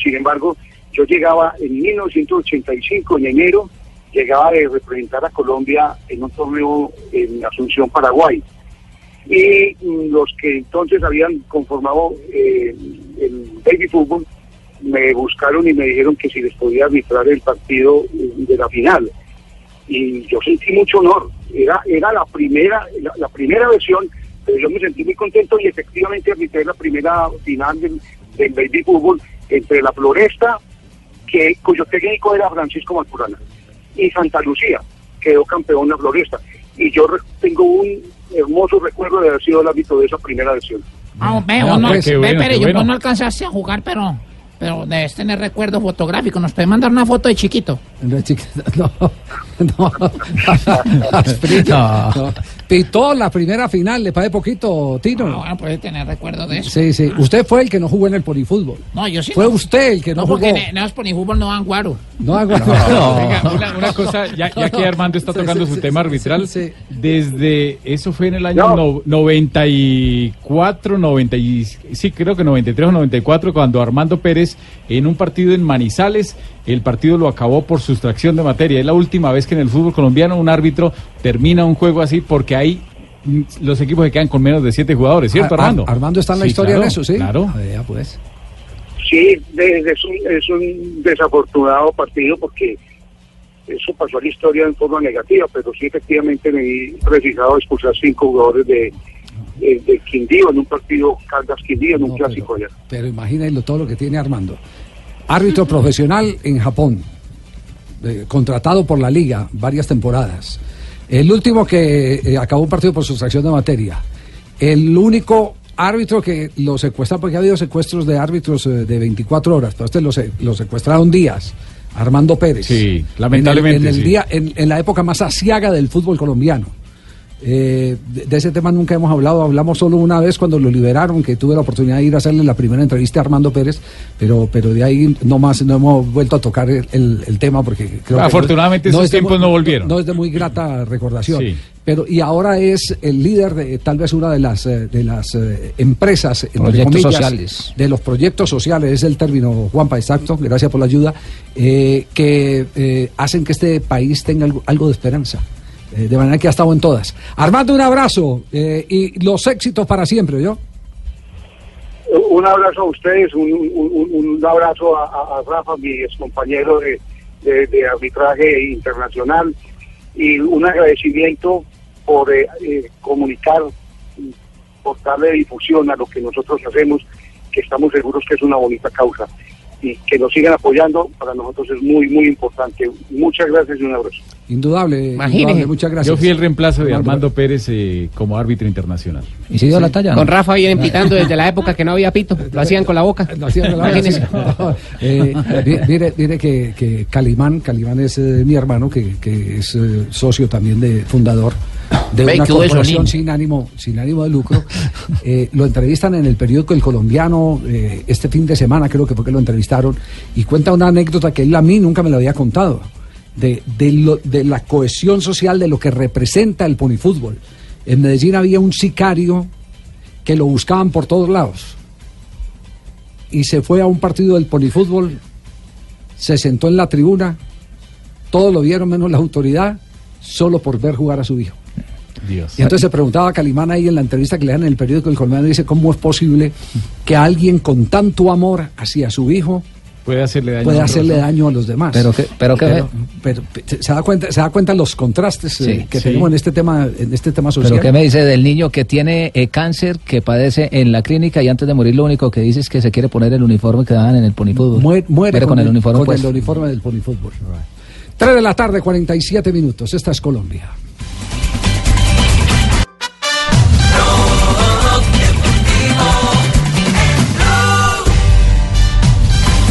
Sin embargo, yo llegaba en 1985, en enero, llegaba de representar a Colombia en un torneo en Asunción, Paraguay. Y los que entonces habían conformado eh, el baby fútbol me buscaron y me dijeron que si les podía arbitrar el partido eh, de la final. Y yo sentí mucho honor. Era, era la primera, la, primera versión, pero yo me sentí muy contento y efectivamente arbitré la primera final del, baby fútbol entre la Floresta, que, cuyo técnico era Francisco Maturana, y Santa Lucía, quedó campeón la Floresta. Y yo tengo un hermoso recuerdo de haber sido el árbitro de esa primera versión. Ah, Ah, no, pues, qué ve, bueno, pero qué yo bueno. no alcanzaste a jugar, pero, pero debes tener recuerdo fotográfico. ¿Nos puede mandar una foto de chiquito? No, no, no. Pitó la primera final, le parece poquito, Tino. Ah, bueno, puede tener recuerdo de eso. Sí, sí. Usted fue el que no jugó en el polifútbol. No, yo sí. Fue no. usted el que no, No, porque jugó. en en los fútbol no van guaro. No hago Venga, una, una cosa, ya, ya que Armando está tocando sí, su sí, tema sí, arbitral, sí. desde, eso fue en el año no- 94, 90, y- sí, creo que 93 o 94, cuando Armando Pérez, en un partido en Manizales, el partido lo acabó por sustracción de materia. Es la última vez que en el fútbol colombiano un árbitro termina un juego así porque hay mm, los equipos que quedan con menos de siete jugadores, ¿cierto, Ar- Ar- Armando? Armando está en la Sí, historia claro, en eso, ¿sí? Claro. A ver, ya, pues. Sí, es un, es un desafortunado partido porque eso pasó a la historia en forma negativa, pero sí efectivamente me vi precisado expulsar cinco jugadores de, de, de Quindío en un partido Caldas Quindío en un clásico allá. Pero imagínenlo todo lo que tiene Armando. Árbitro profesional en Japón, eh, contratado por la liga varias temporadas. El último que eh, acabó un partido por sustracción de materia. El único árbitro que lo secuestra, porque ha habido secuestros de árbitros eh, de 24 horas, pero este lo, se- lo secuestraron días. Armando Pérez. Sí, lamentablemente, En el, en el sí. día, en, en la época más asiaga del fútbol colombiano. Eh, de, ese tema nunca hemos hablado, hablamos solo una vez cuando lo liberaron, que tuve la oportunidad de ir a hacerle la primera entrevista a Armando Pérez, pero, pero de ahí no más, no hemos vuelto a tocar el, el- el tema porque creo que Afortunadamente no esos es de tiempos muy- no volvieron. No es de muy grata recordación. Sí. Pero, y ahora es el líder de tal vez una de las, eh, de las eh, empresas, entre Proyectos comillas, sociales. de los proyectos sociales, es el término, Juanpa, exacto, gracias por la ayuda, eh, que eh, hacen que este país tenga algo, algo de esperanza. Eh, de manera que ha estado en todas. Armando, un abrazo eh, y los éxitos para siempre, ¿yo? Un abrazo a ustedes, un, abrazo a Rafa, mi ex compañero de, de- de arbitraje internacional, y un agradecimiento por eh, eh, comunicar, por darle difusión a lo que nosotros hacemos, que estamos seguros que es una bonita causa. Y que nos sigan apoyando, para nosotros es muy, muy importante. Muchas gracias y un abrazo. Indudable, Imagínese. muchas gracias. Yo fui el reemplazo de Armando. Pérez eh, como árbitro internacional. ¿Y se dio la talla? Con Rafa vienen pitando desde la época que no había pito. Lo hacían con la boca. Lo hacían con la boca. Eh, mi- mire, mire que, que Calimán, Calimán es eh, mi hermano, que, que es eh, socio también de fundador de una ¿qué hubo de corporación sin ánimo, sin ánimo de lucro. Eh, lo entrevistan en el periódico El Colombiano eh, este fin de semana, creo que fue que lo entrevistaron, y cuenta una anécdota que él a mí nunca me lo había contado, de, de, lo- de la cohesión social, de lo que representa el ponifútbol. En Medellín había un sicario que lo buscaban por todos lados y se fue a un partido del polifútbol, se sentó en la tribuna, todos lo vieron menos la autoridad, solo por ver jugar a su hijo. Dios. Y entonces se preguntaba a Calimán ahí en la entrevista que le dan en el periódico El Colombiano, dice, ¿cómo es posible que alguien con tanto amor hacia su hijo Puede hacerle daño. puede a hacerle ¿no? daño a los demás? Pero que- pero que- pero- pero se da cuenta, se da cuenta los contrastes eh, que sí. tenemos en este tema, en este tema social. Pero ¿qué me dice del niño que tiene eh, cáncer, que padece en la clínica y antes de morir lo único que dice es que se quiere poner el uniforme que daban en el ponifútbol? Muere, muere con, el uniforme con el uniforme del ponifútbol. 3 de la tarde, 47 minutos. Esta es Colombia.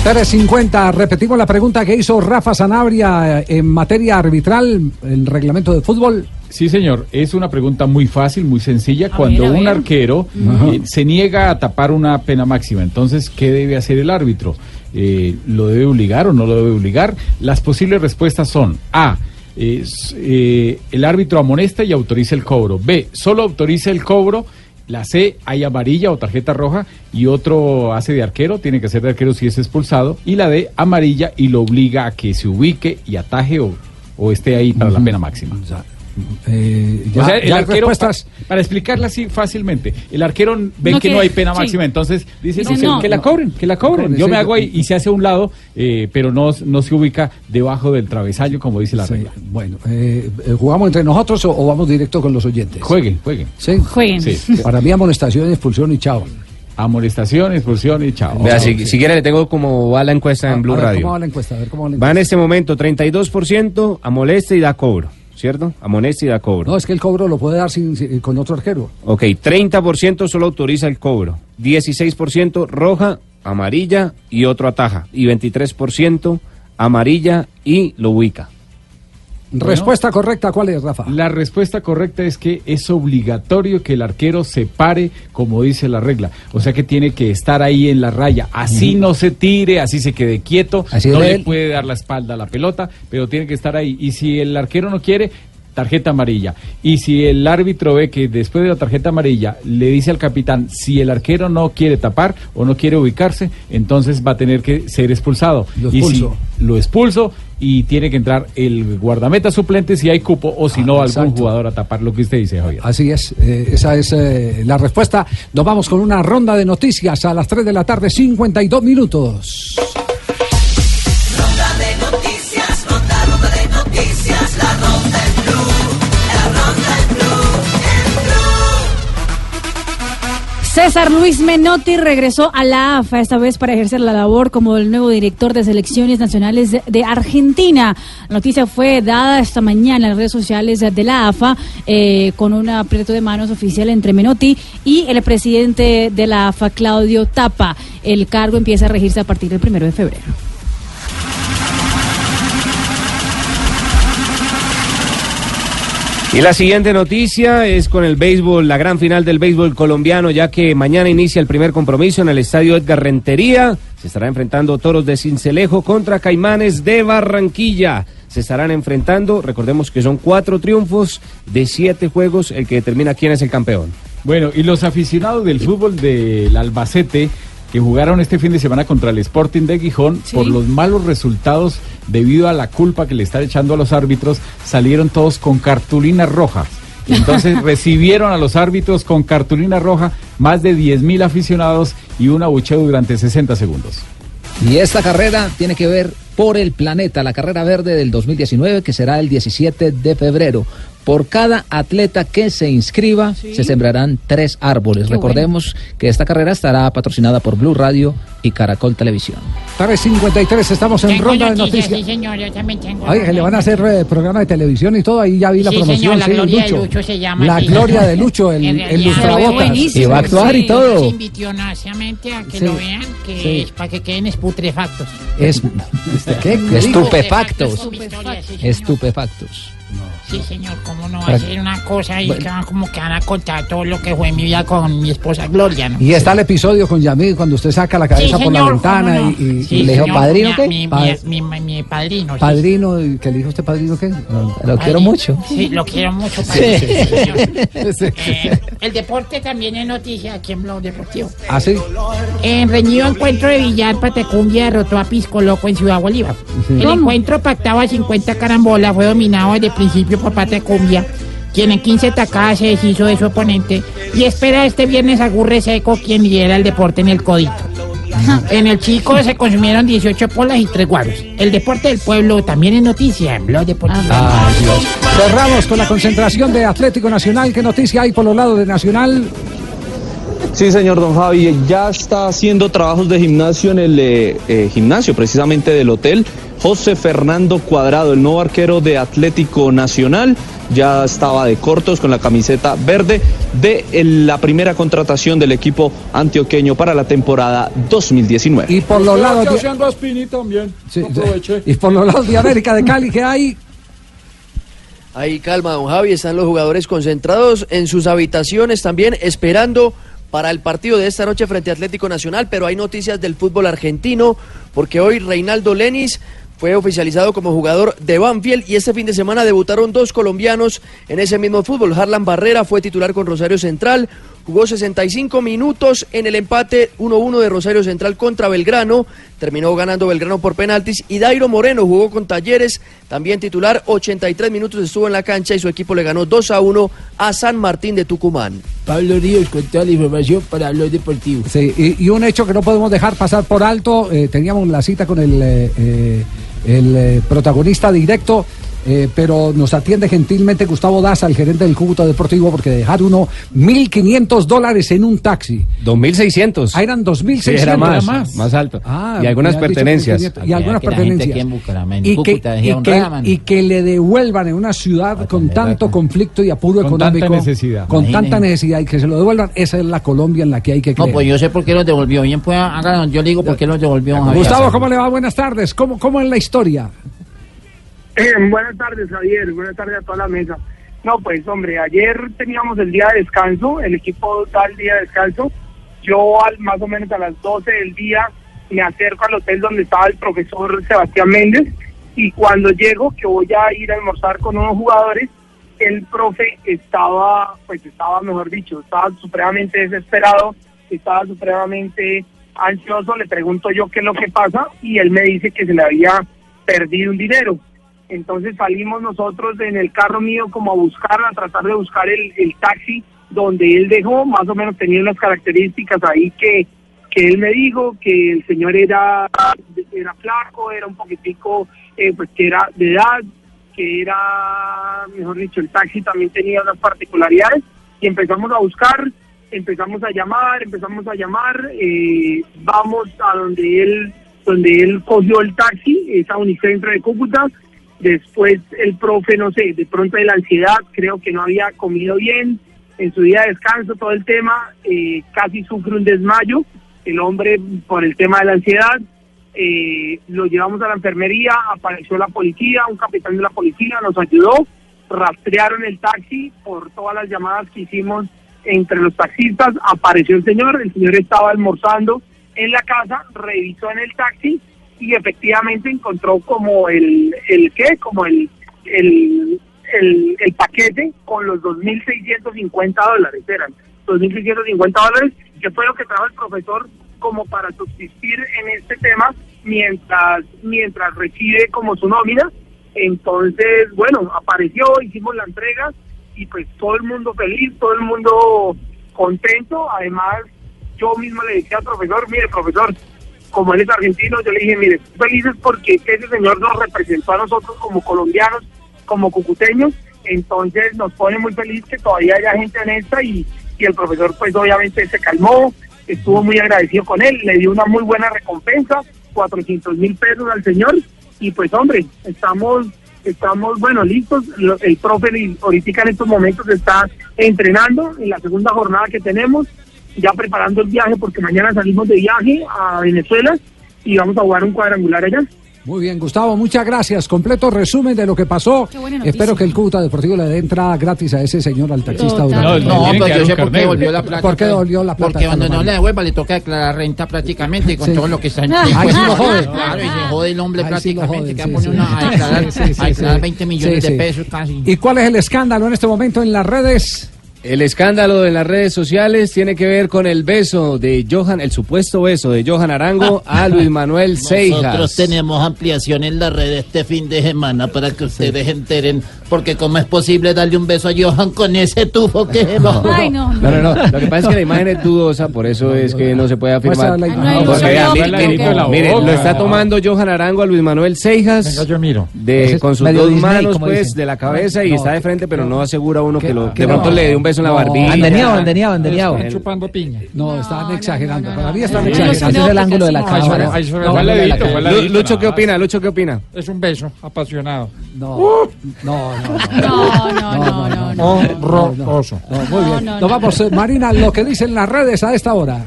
Tres cincuenta. repetimos la pregunta que hizo Rafa Sanabria eh, en materia arbitral, el reglamento de fútbol. Sí, señor. Es una pregunta muy fácil, muy sencilla. A Cuando ver, un ver. arquero eh, se niega a tapar una pena máxima, entonces, ¿qué debe hacer el árbitro? Eh, ¿Lo debe obligar o no lo debe obligar? Las posibles respuestas son A. es, eh, el árbitro amonesta y autoriza el cobro. B. Solo autoriza el cobro. La C, hay amarilla o tarjeta roja y otro hace de arquero, tiene que ser de arquero si es expulsado. Y la D, amarilla y lo obliga a que se ubique y ataje o, o esté ahí para la pena máxima. Eh, o sea, el ya hay arquero, respuestas. pa- para explicarla así fácilmente, el arquero ve No que, que- no hay pena sí. máxima, entonces dice, Dice no, que- no. que la cobren, que la cobren. Yo sí, me hago ahí y se hace a un lado, eh, pero no, no se ubica debajo del travesaño, como dice la regla. Bueno, eh, eh, ¿jugamos entre nosotros o, o vamos directo con los oyentes? Jueguen, jueguen. ¿Sí? Jueguen. Sí. Para mí amonestación, expulsión y chao. Amonestación, expulsión y chao. Vea, Chao. si, si quiere le tengo como va la encuesta en Blue a ver, Radio. ¿Cómo va la encuesta? A ver, ¿cómo va la Va en encuesta? este momento 32% amonesta y da cobro, ¿cierto? Amonesta y da cobro. No, es que el cobro lo puede dar sin, sin- con otro arquero. Ok, 30% solo autoriza el cobro, 16% roja, amarilla y otro ataja, y 23% amarilla y lo ubica. Respuesta correcta, ¿cuál es, Rafa? La respuesta correcta es que es obligatorio que el arquero se pare como dice la regla. O sea que tiene que estar ahí en la raya. Así no se tire, así se quede quieto. Así no le él. puede dar la espalda a la pelota, pero tiene que estar ahí. Y si el arquero no quiere, tarjeta amarilla. Y si el árbitro ve que después de la tarjeta amarilla le dice al capitán, si el arquero no quiere tapar o no quiere ubicarse, entonces va a tener que ser expulsado. Lo Y si expulso. lo expulso y tiene que entrar el guardameta suplente si hay cupo o si Ah, no algún jugador a tapar lo que usted dice, Javier. Así es, eh, esa es eh, la respuesta. Nos vamos con una ronda de noticias a las 3 de la tarde, 52 minutos. César Luis Menotti regresó a la AFA, esta vez para ejercer la labor como el nuevo director de selecciones nacionales de, Argentina. La noticia fue dada esta mañana en las redes sociales de la AFA eh, con un aprieto de manos oficial entre Menotti y el presidente de la AFA, Claudio Tapa. El cargo empieza a regirse a partir del primero de febrero. Y la siguiente noticia es con el béisbol, la gran final del béisbol colombiano, ya que mañana inicia el primer compromiso en el estadio Edgar Rentería. Se estará enfrentando Toros de Cincelejo contra Caimanes de Barranquilla. Se estarán enfrentando, recordemos que son cuatro triunfos de siete juegos, el que determina quién es el campeón. Bueno, y los aficionados del fútbol del Albacete que jugaron este fin de semana contra el Sporting de Gijón por los malos resultados debido a la culpa que le están echando a los árbitros, salieron todos con cartulina roja. Y Entonces recibieron a los árbitros con cartulina roja más de 10 mil aficionados y un abucheo durante 60 segundos. Y esta carrera tiene que ver por el planeta, la carrera verde del 2019, que será el 17 de febrero. Por cada atleta que se inscriba, se sembrarán tres árboles. Qué Recordemos que esta carrera estará patrocinada por Blue Radio y Caracol Televisión. 3.53, estamos en Tengo ronda de noticias, sí, señor, yo también tengo. Oye, que le van a hacer eh, programa de televisión y todo, ahí ya vi la Sí, promoción. señor, la sí, gloria de Lucho. Lucho se llama La gloria de Lucho, el, En el lustrabotas. Y va a actuar y todo. Los naciamente a que Sí, lo vean, que sí. es para que queden esputrefactos. Es, ¿este qué? Estupefactos. Estupefactos. Sí, señor, cómo no va a ser una cosa Bueno. que van como que van a contar todo lo que fue mi vida con mi esposa Gloria, ¿no? Y está el episodio con Yamil cuando usted saca la cabeza Sí, por la señor, ventana cómo no. y, y- Sí, y le dijo, señor, ¿padrino mi- qué? Mi, Pa- mi, mi- mi padrino. sí. padrino, ¿y ¿qué le dijo usted padrino qué? Lo quiero mucho. Sí, lo quiero mucho. Sí. padrino, sí, señor. Sí. Eh, el deporte también es noticia aquí en Blog Deportivo. ¿Ah, sí? En reñido encuentro de Villar, Patecumbia derrotó a Pisco Loco en Ciudad Bolívar. El encuentro pactado a 50 carambolas fue dominado desde principio por Patecumbia, quien en 15 tacadas se deshizo de su oponente y espera este viernes a Gurre Seco, quien lidera el deporte en el codito. En el Chico se consumieron 18 polas y 3 guaros. El deporte del pueblo también es noticia en Blog Deportivo. Ay, Dios. Cerramos con la concentración de Atlético Nacional. ¿Qué noticia hay por los lados de Nacional? Sí, señor Don Javi, ya está haciendo trabajos de gimnasio en el eh, eh, gimnasio precisamente del hotel. José Fernando Cuadrado, el nuevo arquero de Atlético Nacional, ya estaba de cortos con la camiseta verde de la primera contratación del equipo antioqueño para la temporada 2019. Y por los lados de, haciendo a Spini también. sí, y por los lados de América de Cali, ¿qué hay? Ahí calma, don Javi, están los jugadores concentrados en sus habitaciones también esperando para el partido de esta noche frente a Atlético Nacional, pero hay noticias del fútbol argentino porque hoy Reinaldo Lenis fue oficializado como jugador de Banfield y este fin de semana debutaron dos colombianos en ese mismo fútbol. Harlan Barrera fue titular con Rosario Central, jugó 65 minutos en el empate 1-1 de Rosario Central contra Belgrano, terminó ganando Belgrano por penaltis y Dairo Moreno jugó con Talleres, también titular, 83 minutos estuvo en la cancha y su equipo le ganó 2-1 a San Martín de Tucumán. Pablo Ríos con toda la información para Blog Deportivo. Sí, y, y un hecho que no podemos dejar pasar por alto, eh, teníamos la cita con el, eh, eh, el eh, protagonista directo, eh, pero nos atiende gentilmente Gustavo Daza, el gerente del Cúcuta Deportivo, porque dejar uno 1.500 dólares en un taxi. 2.600. Ah, eran 2.600. Sí, era más, era más, alto. Ah, y algunas pertenencias. 1.500, Y algunas que la gente pertenencias. Y que, y que- y que le devuelvan en una ciudad con tanto conflicto y apuro Con tanta necesidad. Con tanta necesidad y que se lo devuelvan. Esa es la Colombia en la que hay que No, creer. pues yo sé por qué los devolvió. Bien, pues. Yo le digo por qué los devolvió. Gustavo, ¿cómo le va? Buenas tardes. ¿Cómo, cómo es la historia? Eh, buenas tardes, Javier. Buenas tardes a toda la mesa. No, pues, hombre, ayer teníamos el día de descanso, el equipo da el día de descanso. Yo, al, más o menos a las 12 del día, me acerco al hotel donde estaba el profesor Sebastián Méndez y cuando llego, que voy a ir a almorzar con unos jugadores, el profe estaba, pues estaba, mejor dicho, estaba supremamente desesperado, estaba supremamente ansioso, le pregunto yo qué es lo que pasa y él me dice que se le había perdido un dinero. Entonces salimos nosotros en el carro mío como a buscar, a tratar de buscar el, el taxi donde él dejó, más o menos tenía unas características ahí que, que él me dijo, que el señor era, era flaco, era un poquitico, eh, pues que era de edad, que era, mejor dicho, el taxi también tenía unas particularidades. Y empezamos a buscar, empezamos a llamar, empezamos a llamar, eh, vamos a donde él, donde él cogió el taxi, esa Unicentro de Cúcuta, después el profe, no sé, de pronto de la ansiedad, creo que no había comido bien, en su día de descanso, todo el tema, eh, casi sufre un desmayo, el hombre por el tema de la ansiedad, eh, lo llevamos a la enfermería, apareció la policía, un capitán de la policía nos ayudó, rastrearon el taxi por todas las llamadas que hicimos entre los taxistas, apareció el señor, el señor estaba almorzando en la casa, revisó en el taxi y efectivamente encontró como el, el qué, como el, el, el, el paquete con los 2.650 dólares, eran 2.650 dólares, que fue lo que trajo el profesor como para subsistir en este tema mientras, mientras recibe como su nómina. Entonces, bueno, apareció, hicimos la entrega y pues todo el mundo feliz, todo el mundo contento. Además, yo mismo le dije al profesor, mire, profesor, como él es argentino, yo le dije, mire, felices porque ese señor nos representó a nosotros como colombianos, como cucuteños, entonces nos pone muy feliz que todavía haya gente honesta y, y el profesor pues obviamente se calmó, estuvo muy agradecido con él, le dio una muy buena recompensa, 400 mil pesos al señor y pues hombre, estamos estamos bueno listos, el profe ahorita en estos momentos está entrenando en la segunda jornada que tenemos, ya preparando el viaje porque mañana salimos de viaje a Venezuela y vamos a jugar un cuadrangular allá. Muy bien, Gustavo, muchas gracias. Completo resumen de lo que pasó. Espero que el Cúcuta Deportivo le dé entrada gratis a ese señor, al taxista. Durán. No, pero yo sé por qué volvió la plata. ¿Por qué volvió la plata? Porque cuando no le devuelva le toca declarar renta prácticamente con Sí. todo lo que está en Ahí sí lo jode. Claro, y se jode el hombre Ahí sí lo prácticamente, que sí, pone sí. uno a declarar, Sí, sí, sí, a declarar sí. 20 millones Sí, de pesos casi. ¿Y cuál es el escándalo en este momento en las redes? El escándalo de las redes sociales tiene que ver con el beso de Johan, el supuesto beso de Johan Arango a Luis Manuel Nosotros Seijas. tenemos ampliación en la red este fin de semana para que ustedes enteren, porque cómo es posible darle un beso a Johan con ese tufo que lleva. Ay, no, No, no, no. Lo que pasa es que la imagen es dudosa, por eso es que no se puede afirmar. Ay, no, Porque no, vea, no, mire, no, mire, no, no, mire, no, lo no, está no. tomando Johan Arango a Luis Manuel Seijas. Venga, yo miro. De, con sus dos Disney, manos, pues, dicen. de la cabeza y No, está de frente, pero no asegura uno que lo. que De pronto no. le dé un beso en la No. barbilla. Andeneado, andeneado, andeneado. Están chupando piña. No, estaban exagerando. Para mí están no, no, exagerando. Ese es el ángulo de la No, cámara. No, Lucho, ¿qué opina? Lucho, ¿qué opina? Es un beso apasionado. No, no, no. No, no, no, no. Horroroso. Muy bien. no, Nos no. vamos, eh, Marina, lo que dicen las redes a esta hora.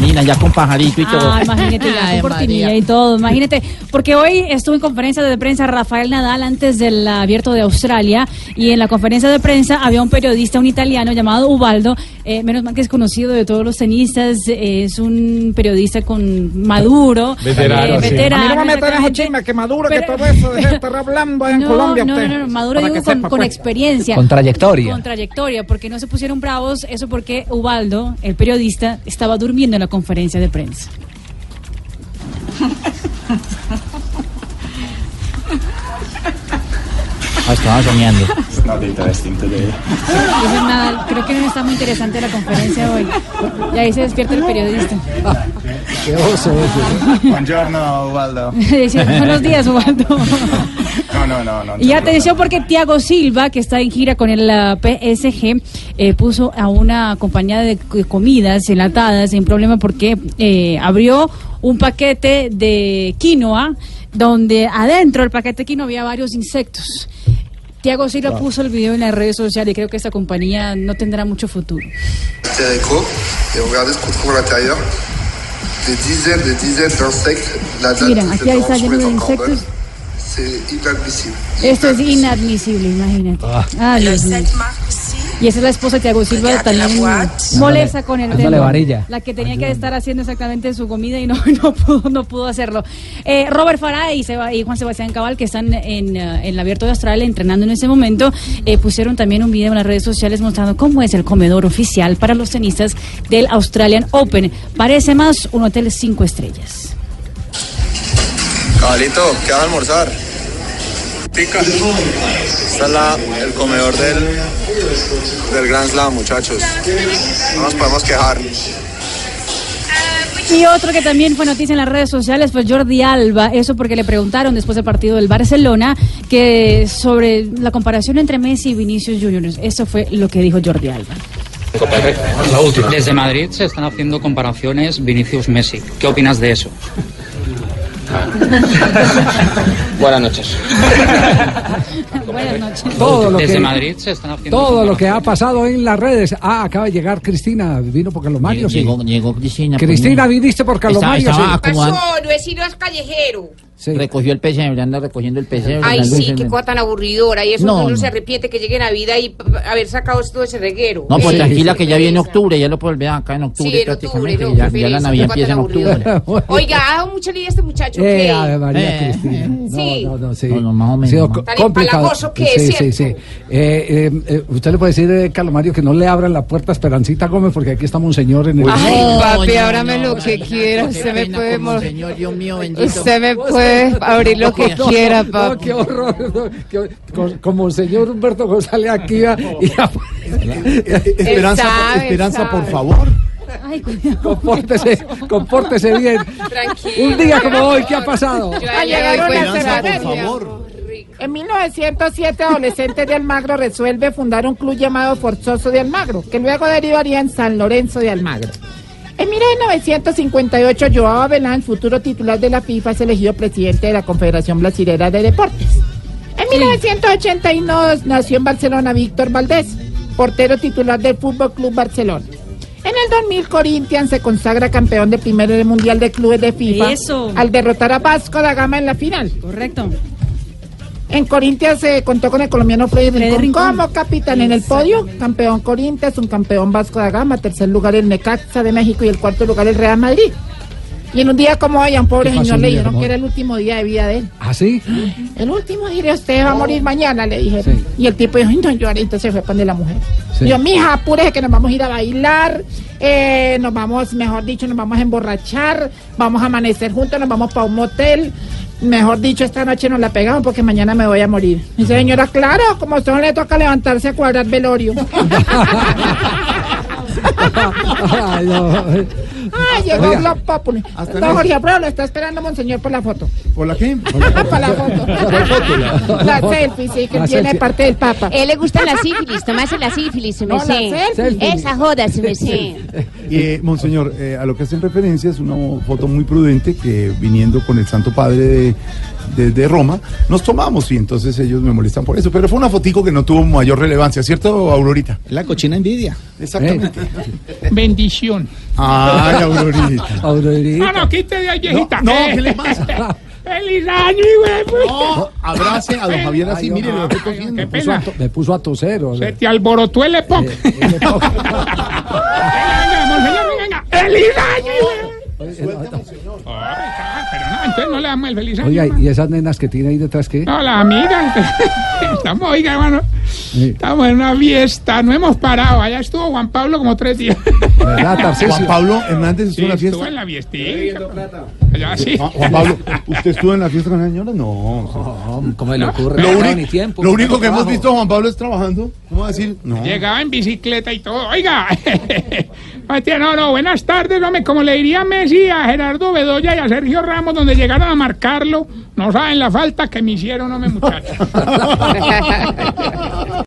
Marina, ya con pajarito y todo. Ah, imagínate, ya, con cortinilla y todo. Imagínate, porque hoy estuvo en conferencia de prensa Rafael Nadal antes del abierto de Australia y en la conferencia de prensa había un periodista, un italiano llamado Ubaldo, eh, menos mal que es conocido de todos los tenistas, eh, es un periodista con maduro, Veterano, eh, sí. veterano, A mí no me metan esos exactamente. chismes que maduro, que todo eso, deje de estar hablando en No, Colombia no, usted. no, no, Maduro digo con, con pues. experiencia. Con trayectoria. Con trayectoria, porque no se pusieron bravos, eso porque Ubaldo, el periodista, estaba durmiendo en la conferencia de prensa. Ah, estaba soñando. Dice nada, creo que no está muy interesante la conferencia hoy. Y ahí se despierta el periodista. Qué oso ese. Buongiorno, Ubaldo. Buenos días, Ubaldo. No, no, no, no. Y atención porque Thiago Silva, que está en gira con el PSG, eh, puso a una compañía de comidas enlatadas en problema porque eh, abrió un paquete de quinoa donde adentro del paquete de quinoa había varios insectos. Thiago Silva puso el video en las redes sociales y creo que esta compañía no tendrá mucho futuro. Terrico, et regardez ce qu'on trouve à l'intérieur. Des dizaines, des dizaines d'insectes. La date Miren, de aquí détention lleno de insectos. C'est inadmissible. Esto es inadmisible, imagínate. Ah, Dios mío. Y esa es la esposa de Thiago Silva también molesta con el tema. varilla. La que tenía que estar haciendo exactamente su comida y no, no, pudo, no pudo hacerlo. Eh, Robert Farah y, Seba- y Juan Sebastián Cabal, que están en, eh, en el Abierto de Australia entrenando en ese momento, eh, pusieron también un video en las redes sociales mostrando cómo es el comedor oficial para los tenistas del Australian Open. Parece más un hotel cinco estrellas. Cabalito, ¿qué vas a almorzar? Pica. Está es la- el comedor del, del Grand Slam, muchachos. No nos podemos quejar. Y otro que también fue noticia en las redes sociales fue Jordi Alba, eso porque le preguntaron después del partido del Barcelona que sobre la comparación entre Messi y Vinicius Junior. Eso fue lo que dijo Jordi Alba. Desde Madrid se están haciendo comparaciones Vinicius-Messi. ¿Qué opinas de eso? Buenas noches. Buenas noches. Todo lo Desde que, Madrid se están haciendo todo lo que ha pasado en las redes. Ah, acaba de llegar Cristina. Vino por Carlos Mario. sí. Llegó, llegó Cristina. Cristina, viniste por Carlos Estaba- Mario. estaba sí. no es sino es callejero. Recogió el pesebre, anda recogiendo el pesebre. Ay, sí, qué cosa tan aburridora. Y eso No, uno no. se arrepiente que llegue Navidad y haber sacado todo ese reguero. No, pues Eh, tranquila que ya qué viene octubre, ya lo puedo ver acá en octubre Sí, en prácticamente. octubre, no, ya, qué ya la Navidad qué empieza en octubre. Oiga, ha dado mucha lidia este muchacho. Eh, que Ave María Eh, Cristina. No, sí. no, no, sí. No, más o menos, Tan complicado. que sí, es, sí, sí. Eh, eh, eh, usted le puede decir, eh, Carlos Mario, que no le abran la puerta a Esperancita Gómez porque aquí estamos un señor en el... Ay, papi, ábrame lo que quiera. qué Usted me puede Señor, Dios mío, bendito. Usted me puede abrir lo que No, quiera, no, papi. qué horror. no, como el señor Humberto González aquí va y Esperanza, sabe, Esperanza, sabe. por favor. Ay, cuidado. compórtese, compórtese bien. Tranquilo. Un día como hoy, ¿qué ha pasado? Yo Ah, ya llegaron las cuenta. Esperanza, por favor. En 1907, adolescentes de Almagro resuelve fundar un club llamado Forzoso de Almagro, que luego derivaría en San Lorenzo de Almagro. En 1958, Joao Abelán, futuro titular de la FIFA, es elegido presidente de la Confederación Brasilera de Deportes. En 1982 nació en Barcelona Víctor Valdés, portero titular del Fútbol Club Barcelona. En el 2000, Corinthians se consagra campeón de primero del Mundial de Clubes de FIFA Eso. al derrotar a Vasco da Gama en la final. Correcto. En Corinthians se contó con el colombiano Freddy Rincón Rincón. como capitán en el podio. Campeón Corinthians, un campeón Vasco da Gama, tercer lugar el Necaxa de México y el cuarto lugar el Real Madrid. Y en un día como hoy a un pobre ¿Qué pasó, señor le dijeron que era el último día de vida de él. ¿Ah, sí? El último día, usted va a morir mañana, le dijeron. Sí. Y el tipo dijo, "Ay, no llore, entonces se fue para donde la mujer. Sí. Y yo, mija, apúrese que nos vamos a ir a bailar, eh, nos vamos, mejor dicho, nos vamos a emborrachar, vamos a amanecer juntos, nos vamos para un motel. Mejor dicho, esta noche nos la pegamos porque mañana me voy a morir. Señora, claro, como a usted no le toca levantarse a cuadrar velorio. Ay, no. Ay, llegó Oiga. Blog Populi. Hasta Don. Jorge Abreu, lo está esperando Monseñor por la foto. ¿Por la qué? Para la foto. La selfie, sí, que La tiene selfie. parte del Papa. él le gusta la sífilis, tomarse la sífilis, se me No, sé. selfie. Esa joda, se me sé. Eh, monseñor, eh, a lo que hacen referencia es una foto muy prudente que viniendo con el Santo Padre de, de- de Roma, nos tomamos y entonces ellos me molestan por eso. Pero fue una fotico que no tuvo mayor relevancia, ¿cierto, Aurorita? La cochina envidia. Exactamente. Bendición. Ay, Aurorita. Aurorita. No, no, quite de ahí, viejita. No, Eh, ¿qué le pasa? ¡Feliz año, güey! No, abrace a don Javier así, mire, no. lo estoy cogiendo. Me puso, a me puso a toser. o sea. Se te alborotó el epoc. Eh, el epoc. Venga, monseñor, venga. ¡Feliz año, güey! No, entonces no le damos el feliz año. Oiga, hermano. ¿y esas nenas que tiene ahí detrás qué? No, la amiga. Estamos, oiga, hermano. Sí. Estamos en una fiesta, no hemos parado. Allá estuvo Juan Pablo como tres días. Juan Pablo Hernández Sí, estuvo en la estuvo fiesta. en la. Allá sí. Juan Juan Pablo, ¿usted estuvo en la fiesta con la señora? No. No, ¿Cómo le ocurre? Lo, único- ni tiempo. lo único que hemos visto a Juan Pablo es trabajando. ¿Cómo va a decir? No. Llegaba en bicicleta y todo. Oiga, Matías, no, no, buenas tardes, hombre. Como le diría Messi a Gerardo Bedoya y a Sergio Ramos, donde llegaron a marcarlo, no saben la falta que me hicieron, hombre, muchachos.